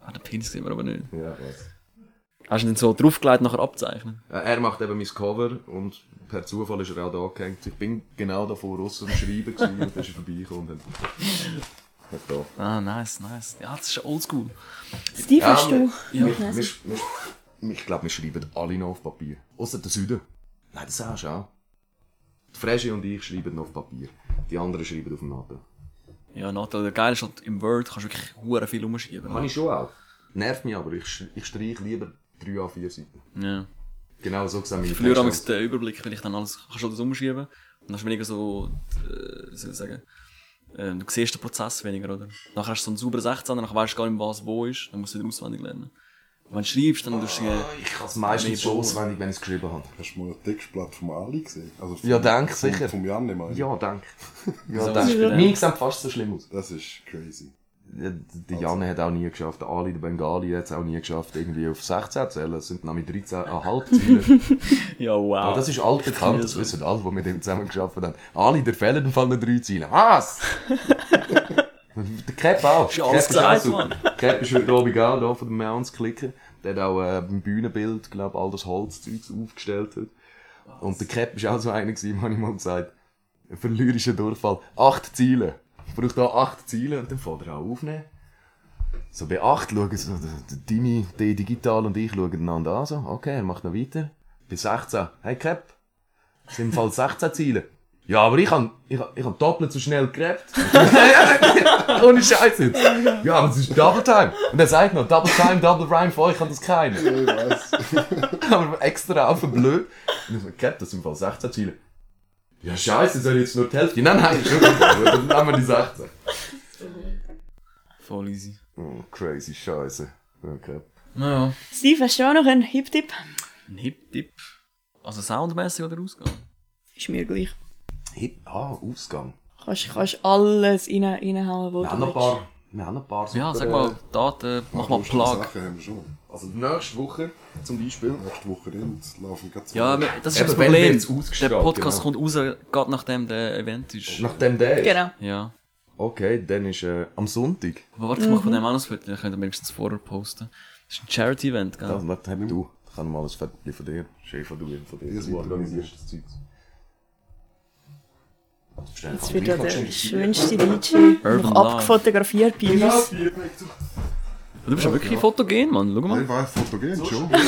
Ah, den Penis sehen wir aber nicht. Ja, was? Hast du ihn so draufgelegt, nachher abzeichnen? Er macht eben mein Cover und per Zufall ist er auch da gehängt. Ich bin genau davor raus am Schreiben gewesen und dann ist er vorbeigekommen und hat, hat da. Ah, nice, nice. Ja, das ist oldschool. Steve, hast du? wir, wir, wir, wir, ich glaube, wir schreiben alle noch auf Papier. Außer der Süden. Nein, das sagst du auch. Die Fresche und ich schreiben noch auf Papier. Die anderen schreiben auf dem Nadel. Ja, Nathalie, der Geil ist halt, im Word kannst du wirklich hure viel umschieben. Kann ich schon auch. Nervt mich aber. Ich, ich streiche lieber 3 A4 Seiten. Ja. Genau so gesehen meine Ich verliere Texte. den Überblick, weil ich dann alles, kannst du alles umschieben. Und dann hast du weniger so, äh, wie soll ich sagen, äh, du siehst den Prozess weniger, oder? Nachher hast du so einen sauberen 16, dann weißt du gar nicht, was wo ist, dann musst du wieder auswendig lernen. Wenn du schreibst, dann tust du, äh, Ich kann es meistens schon auswendig, wenn ich es geschrieben habe. Hast du mal ein Textblatt vom Ali gesehen? Also vom, Ja, denk, vom, sicher. Vom Janne, meine ich. Ja, danke. Ja, So, danke. ja. Meine sehen fast so schlimm aus. Das ist crazy. Ja, Der Janne hat auch nie geschafft, der Ali, der Bengali hat es auch nie geschafft, irgendwie auf 16 zu zählen. Es sind nämlich 13,5 Ziele. ja, wow. Aber das ist altbekannt, das wissen alle, die mit ihm zusammen geschafft haben. Ali, der fehlen von den drei Zielen. Was? der Cap auch. Ist alles gesagt. Mann. Ist heute Abend auch da von den Mounts klicken. Der hat auch äh, beim Bühnenbild, glaube all das Holzzeugs aufgestellt hat. Und der Cap ist auch so einer gewesen, habe ich mal gesagt. Ein verlierischer Durchfall. Acht Ziele. Ich brauche da acht Ziele und dann fällt er auch aufnehmen. So bei acht schauen so, Dimi, der Digital und ich schauen einander an. So, okay, er macht noch weiter. Bei 16. Hey Cap, sind im Fall 16 Ziele. Ja, aber ich han, ich, han- ich han doppelt so schnell gerebt. Ohne Scheiß jetzt. Ja, aber es ist Double Time. Und er sagt noch, Double Time, Double Rhyme, für euch kann das keiner. Ich weiß. aber extra auf blöd. Und ich so, Cap, das sind im Fall 16 Ziele. Ja, scheiße, soll ich jetzt nur die Hälfte? Nein, nein, schon dann nehmen wir die 16. Voll easy. Oh, crazy Scheiße. Okay. Naja. Steve, hast du auch noch einen Hip-Tipp? Ein Hip-Tipp. Also soundmäßig oder Ausgang? Ist mir gleich. Hip, ah, Ausgang. Kannst, kannst alles rein, reinhauen, wo Wir haben du noch ein willst. paar, wir haben noch ein paar Ja, super, sag mal, Daten, mach mal Plug. Sachen haben wir schon. Also nächste Woche zum Beispiel. Nächste Woche Rind laufen gerade zwei. Ja, das ist Eben, das wenn Problem. wird's ausgestrahlt, Der Podcast genau. kommt raus, gerade nachdem der Event ist. Nachdem der ist. Genau. Ja. Okay, dann ist äh, am Sonntag. Aber warte, ich mach von dem Foto, dann könnt ihr wenigstens vorher posten. Das ist ein Charity-Event, gell? Das, das hab du. Ich kann mal ein Foto von dir. Von dir. Von dir. Du organisierst das Zeug. Jetzt wird ja der schönste DJ noch abgefotografiert bei uns. Du bist ja wirklich fotogen, Mann. Schau mal. Ich weiß, fotogen schon.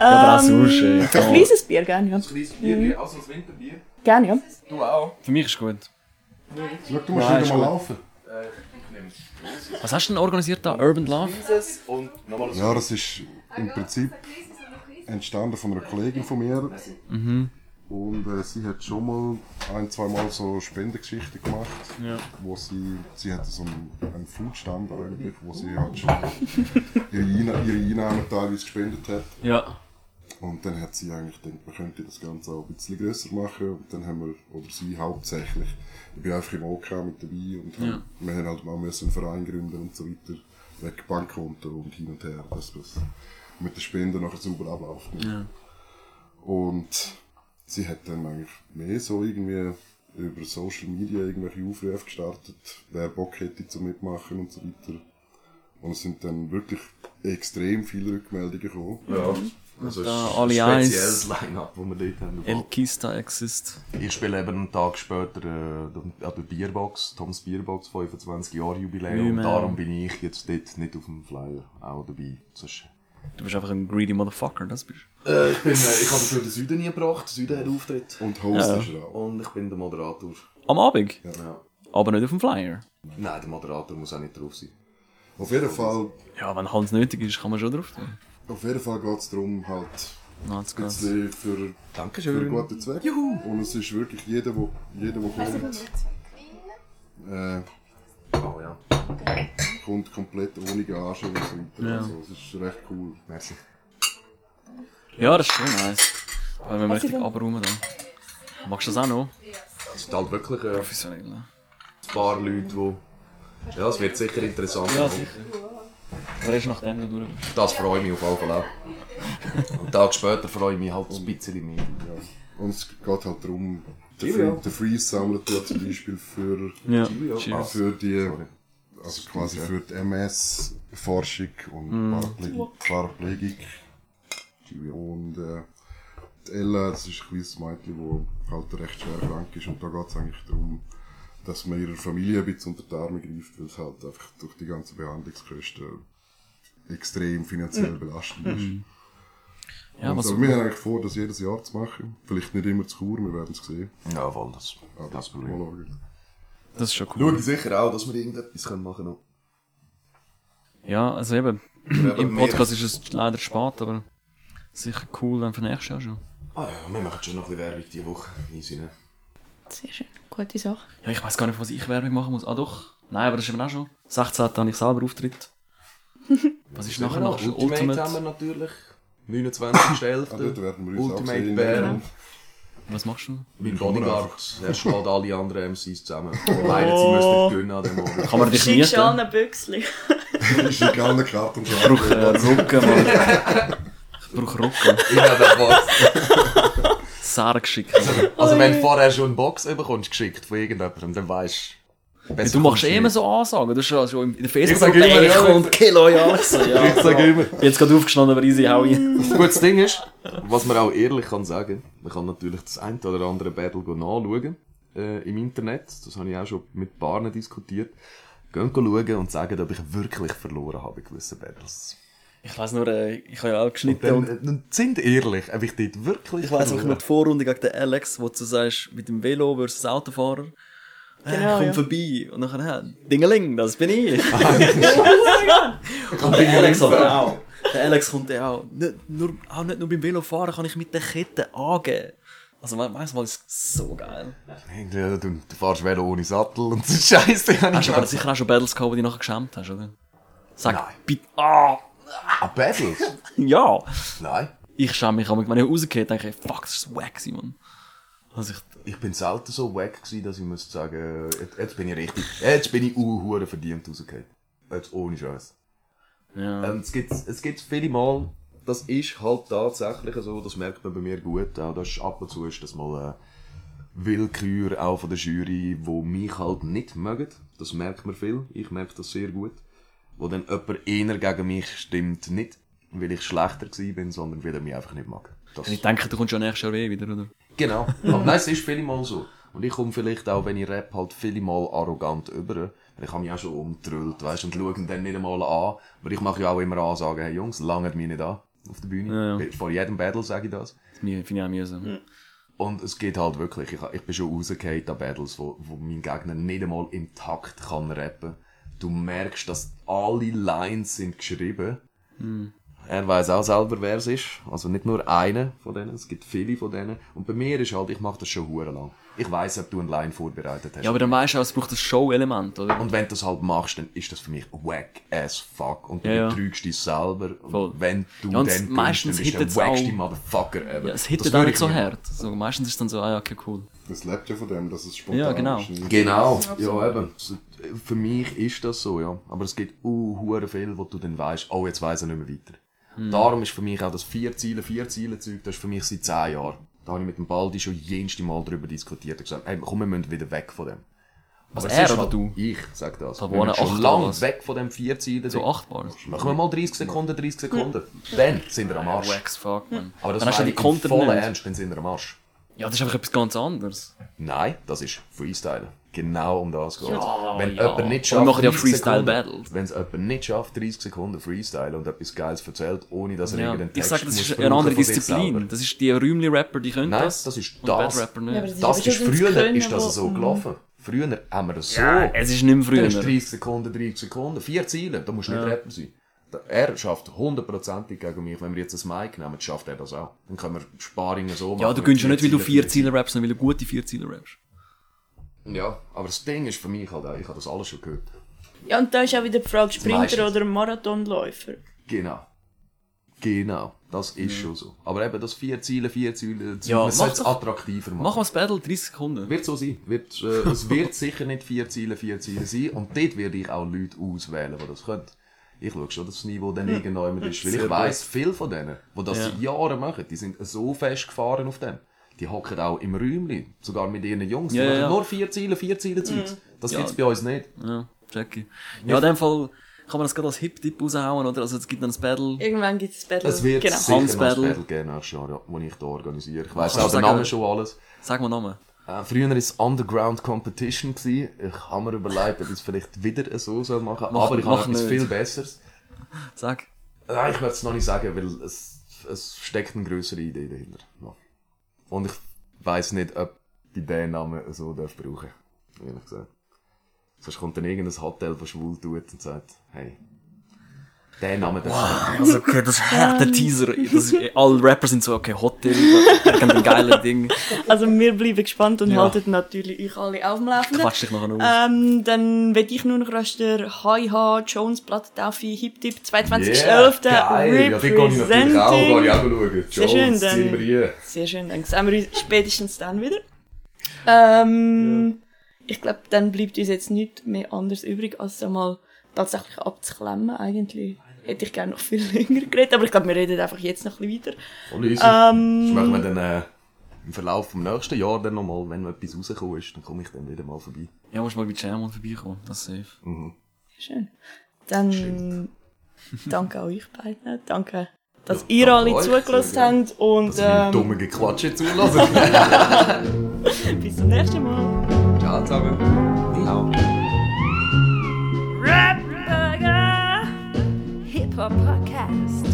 Ja, aber auch sonst, ey. Ein kleines Bier, gerne, ja. Kleines Bier, also das Winterbier. Gerne, ja. Du auch. Für mich ist gut. Schau, du musst Nein, wieder mal gut. laufen. Was hast du denn organisiert da? Urban Love? Ja, das ist im Prinzip entstanden von einer Kollegin von mir. Und äh, sie hat schon mal ein, zwei Mal so Spendengeschichten gemacht, Ja. wo sie, sie hatte so einen, einen Foodstand eigentlich, wo sie halt schon ihre, Einna ihre Einnahmen teilweise gespendet hat. Ja. Und dann hat sie eigentlich gedacht, man könnte das Ganze auch ein bisschen grösser machen. Und dann haben wir, oder sie hauptsächlich, ich bin einfach im OK mit dabei und haben, wir haben halt mal müssen einen Verein gründen und so weiter. Wegen Bankkonto und hin und her, dass das mit den Spenden nachher sauber abläuft. Und sie hat dann eigentlich mehr so irgendwie über Social Media irgendwelche Aufrufe gestartet, wer Bock hätte zu mitmachen und so weiter. Und es sind dann wirklich extrem viele Rückmeldungen gekommen. Ja. Also Da es ist alle ein spezielles Line-Up, das wir dort haben. El Kista Exist. Ich spiele eben einen Tag später äh, an der Bierbox, Toms Bierbox, 25 Jahre Jubiläum. Und darum bin ich jetzt dort nicht auf dem Flyer auch dabei. Sonst, Du bist einfach ein greedy Motherfucker, das bist du. äh, ich bin, äh, ich habe dafür den Süden nie gebracht. Der Süden hat Auftritt. Und Host ist er auch. Und ich bin der Moderator. Am Abend? Ja. aber nicht auf dem Flyer. Nein, der Moderator muss auch nicht drauf sein. Auf jeden Fall, Ja, wenn Hans nötig ist, kann man schon drauf tun. auf jeden Fall geht es darum, halt, bisschen für, für Dankeschön. einen guten Zweck. Und es ist wirklich jeder, wo, jeder, der kommt, äh, Oh ja. kommt komplett ohne Gage und so weiter. Ja. Also, es ist recht cool. Merci. Ja, das ist schon nice. Weil wir richtig abräumen da. Magst du das auch noch? Es sind halt wirklich äh, Professionell, ne? ein paar Leute, die... Ja, es wird sicher interessant. Ja, sicher. Aber erst nachdem du durch bist. Das freue ich mich auf jeden Fall auch. Einen Tag später freue ich mich halt ein bisschen mehr. Und es geht halt darum, der. Free, der Freeze sammelt ja zum Beispiel für, Ja, cheers. für die, also quasi für die MS-Forschung und Paraplegik. Und äh, die Ella, das ist ein kleines Mädchen, das halt recht schwer krank ist. Und da geht es eigentlich darum, dass man ihrer Familie ein bisschen unter die Arme greift, weil es halt einfach durch die ganzen Behandlungskosten extrem finanziell belastend ist. Ja, und was also, wir haben eigentlich vor, das jedes Jahr zu machen. Vielleicht nicht immer zu Chur, wir werden es sehen. Ja, voll, das, Aber das mal Problem. schauen. das ist schon cool. ich sicher auch, dass wir irgendetwas können machen können. Ja, also eben, im Podcast ist es leider spät, aber sicher cool dann für nächstes Jahr schon. Ah ja, wir machen schon noch ein bisschen Werbung diese Woche. Easy, ne? Sehr schön. Gute Sache. Ja, ich weiß gar nicht, was ich Werbung machen muss. Ah doch. Nein, aber das ist eben auch schon. 16. habe ich selber Auftritt. Was ist nachher noch? Ultimate, haben wir natürlich. 29.11. Ah, Ultimate. Bern. Was machst du? Mein Bodyguard. Er schlägt alle anderen MCs zusammen. Und meinen, sie müssten gewinnen an dem Abend. Kann man dich Schickst du mieten? ein Büchsli. Ich schicke alle Karten und Ich brauche äh, Rücken, Mann. Ich brauche Rücken. Ich habe den Box. Sarg geschickt. Also wenn du vorher schon eine Box bekommst, geschickt von irgendjemandem, dann weißt du... Ja, du machst eh immer so Ansagen. Du hast schon in der sag Facebook-Gruppe immer, ja, und Kilo, ja. Ich so, ja. Ich sage immer. Ich bin jetzt gerade aufgestanden, aber easy, hau ich. Das gute Ding ist, was man auch ehrlich kann sagen, man kann natürlich das ein oder andere Battle go nachschauen äh, im Internet. Das habe ich auch schon mit Paaren diskutiert. Gehen schauen und sagen, ob ich wirklich verloren habe in gewissen Battles. Ich weiss nur, äh, ich habe ja auch geschnitten Dann, und äh, sind ehrlich, ob ich dort wirklich ich weiss auch nur die Vorrunde gegen den Alex, wo du sagst, mit dem Velo versus Autofahrer. Äh, Genau, komm ja. vorbei. Und dann, ja, Dingeling, das bin ich. und der Alex aber auch. Der Alex kommt ja auch. Nicht nur, auch nicht nur beim Velofahren kann ich mit der Kette angeben. Also manchmal ist es so geil. Irgendwie, Du, du fährst Velo ohne Sattel und das ist scheiße. Hast du aber sicher auch schon Battles gehabt, wo du nachher geschämt hast, oder? Sag, Nein. bitte, ah, Ah, Battles? ja. Nein. Ich schäme mich, aber wenn ich rausgehe, denke ich, fuck, das ist wack, Simon. Also ich, Ich bin selten so wack gewesen, dass ich muss sagen, jetzt, jetzt bin ich richtig, jetzt bin ich uhuere verdient rausgekommen. Jetzt ohne Scheiß. ja. Ähm, es gibt, es gibt viele Mal, das ist halt tatsächlich so, das merkt man bei mir gut, auch das ist, ab und zu ist das mal, äh, Willkür auch von der Jury, wo mich halt nicht mögen. Das merkt man viel. Ich merke das sehr gut. Wo dann jemand eher gegen mich stimmt, nicht weil ich schlechter bin, sondern weil er mich einfach nicht mag. Das, ich denke, du kommst schon nächstes Jahr wieder, oder? Genau. Aber nein, es ist viele Mal so. Und ich komme vielleicht auch, wenn ich rap, halt viele Mal arrogant über. Weil Ich habe mich auch schon umgetrüllt, weißt und schaue ihn dann nicht einmal an. Aber ich mache ja auch immer Ansagen, hey Jungs, langt mich nicht an. Auf der Bühne. Ja, ja. Vor jedem Battle sage ich das. Das finde ich auch mühsam. Und es geht halt wirklich, ich, ich bin schon rausgefallen an Battles, wo, wo mein Gegner nicht einmal im Takt kann rappen. Du merkst, dass alle Lines sind geschrieben. Er weiß auch selber, wer es ist. Also nicht nur einer von denen, es gibt viele von denen. Und bei mir ist halt, ich mache das schon hure lang. Ich weiß, ob du eine Line vorbereitet hast. Ja, aber dann weißt du auch, es braucht das Show-Element, oder? Und wenn du das halt machst, dann ist das für mich wack as fuck. Und du Ja, ja. betrügst dich selber. Und Voll. wenn du Ja, und dann meistens kommst, dann bist du hittet's wackste Motherfucker ever. Ja, es Das hittet auch nicht ich so hart. So, meistens ist es dann so, ah ja, okay, cool. Das lebt ja von dem, dass es spontan Ja, genau. ist. Genau, ja eben. Für mich ist das so, ja. Aber es gibt uh, hure viel, wo du dann weißt, oh, jetzt weiss er nicht mehr weiter. Hm. Darum ist für mich auch das vier Ziele, vier Ziele Zeug, das ist für mich seit zehn Jahren. Da habe ich mit dem Baldi schon jenste Mal darüber diskutiert und gesagt, hey, komm, wir müssen wieder weg von dem. Es er ist oder halt- du? Ich sag das. Da wir müssen schon acht lang weg von dem vier Ziele. So achtbar. Machen wir mal 30 Sekunden, 30 Sekunden. Dann sind wir am Arsch. Wax, fuck, man. Aber das dann hast du die vollen nicht. Ernst, dann sind wir am Arsch. Ja, das ist einfach etwas ganz anderes. Nein, das ist Freestyle. Genau um das geht Wenn ja. jemand nicht Wir schafft, machen ja 30 Freestyle Battles. Wenn es jemand nicht schafft, 30 Sekunden Freestyle und etwas Geiles erzählt, ohne dass er Ja. irgendeinen Ich Text sage, das muss ist eine andere Disziplin. Das ist die Rühmli-Rapper, die können Nein, das. das ist Und das. Battle-Rapper nicht. Ja, aber das Das ist ist aber schon früher das Können, ist das so Mhm. gelaufen. Früher haben wir das so. Ja, es ist nicht mehr Dann ist früher. 30 Sekunden, 30 Sekunden, vier Ziele, da musst du nicht Rapper sein. Er schafft hundertprozentig gegen mich. Wenn wir jetzt ein Mic nehmen, schafft er das auch. Dann können wir Sparringen so machen. Ja, du gönnst ja nicht, weil du vier. Ziele rappst, sondern weil du gute vier Ziele rappst. Ja, aber das Ding ist für mich halt auch, ich habe das alles schon gehört. Ja, und da ist auch wieder die Frage, Sprinter oder Marathonläufer. Genau. Genau. Das ist schon so. Aber eben, das vier Ziele, vier Ziele, Ja, man mach sollte es attraktiver machen. Mach mal das Battle, 30 Sekunden. Wird so sein. Wird, äh, es wird sicher nicht vier Ziele, vier Ziele sein. Und dort werde ich auch Leute auswählen, die das können. Ich schaue schon, dass das Niveau dann irgendwann ist. Weil ich weiss, viele von denen, die das Ja. seit Jahren machen, die sind so fest gefahren auf dem. Die hocken auch im Räumchen. Sogar mit ihren Jungs. Die Ja, machen ja. nur vier Ziele, vier Ziele Zeugs. Das Ja. gibt's bei uns nicht. Ja, Jackie. Ja, in dem Fall kann man das gerade als Hip-Dip raushauen, oder? Also es gibt dann ein Battle. Irgendwann gibt es Battle. Es wird genau. sicher noch ein Battle. Battle geben nächstes Jahr, ja, das ich hier organisiere. Ich weiss auch den Namen schon alles. Sag mal Namen. Äh, früher war es Underground Competition. Gewesen. Ich habe mir überlegt, ob ich es vielleicht wieder so soll machen Mach- Aber ich habe mach etwas nicht. viel Besseres. Sag. Nein, ich werde es noch nicht sagen, weil es, es steckt eine größere Idee dahinter. Ja. Und ich weiss nicht, ob ich den Namen so darf brauchen Ehrlich gesagt. Sonst kommt dann irgendein Hotel, das schwul tut und sagt, hey, den Namen darf ich Also, okay, das ist harter Teaser. Das ist, alle Rapper sind so, okay, Hotel, kennt ein geiles Ding. Also wir bleiben gespannt und Ja. halten natürlich euch alle auf dem Laufenden. Quatsch dich nachher noch aus. Ähm, dann will ich nur noch rasch der Hi-Ha Jones Plattentaufe Hip Tip 22.11. geil. Ja, die ich natürlich auch, ich auch schauen. Sehr schön, dann- ziehen wir hier. Sehr schön, dann sehen wir uns spätestens dann wieder. Ähm, Ich glaube, dann bleibt uns jetzt nichts mehr anderes übrig, als einmal tatsächlich abzuklemmen. Eigentlich hätte ich gerne noch viel länger geredet, aber ich glaube, wir reden einfach jetzt noch ein bisschen weiter. Ähm, das machen wir dann äh, im Verlauf des nächsten Jahres dann nochmal, wenn noch etwas rausgekommen ist, dann komme ich dann wieder mal vorbei. Ja, musst mal bei Jamon vorbeikommen, das ist safe. Mhm. Schön. Dann Stimmt. danke euch beiden, danke dass ja, ihr alle zugelassen ja, habt und... Dass ähm, dumme Gequatsche zulassen. Bis zum nächsten Mal. Ciao zusammen. Ciao. for podcast.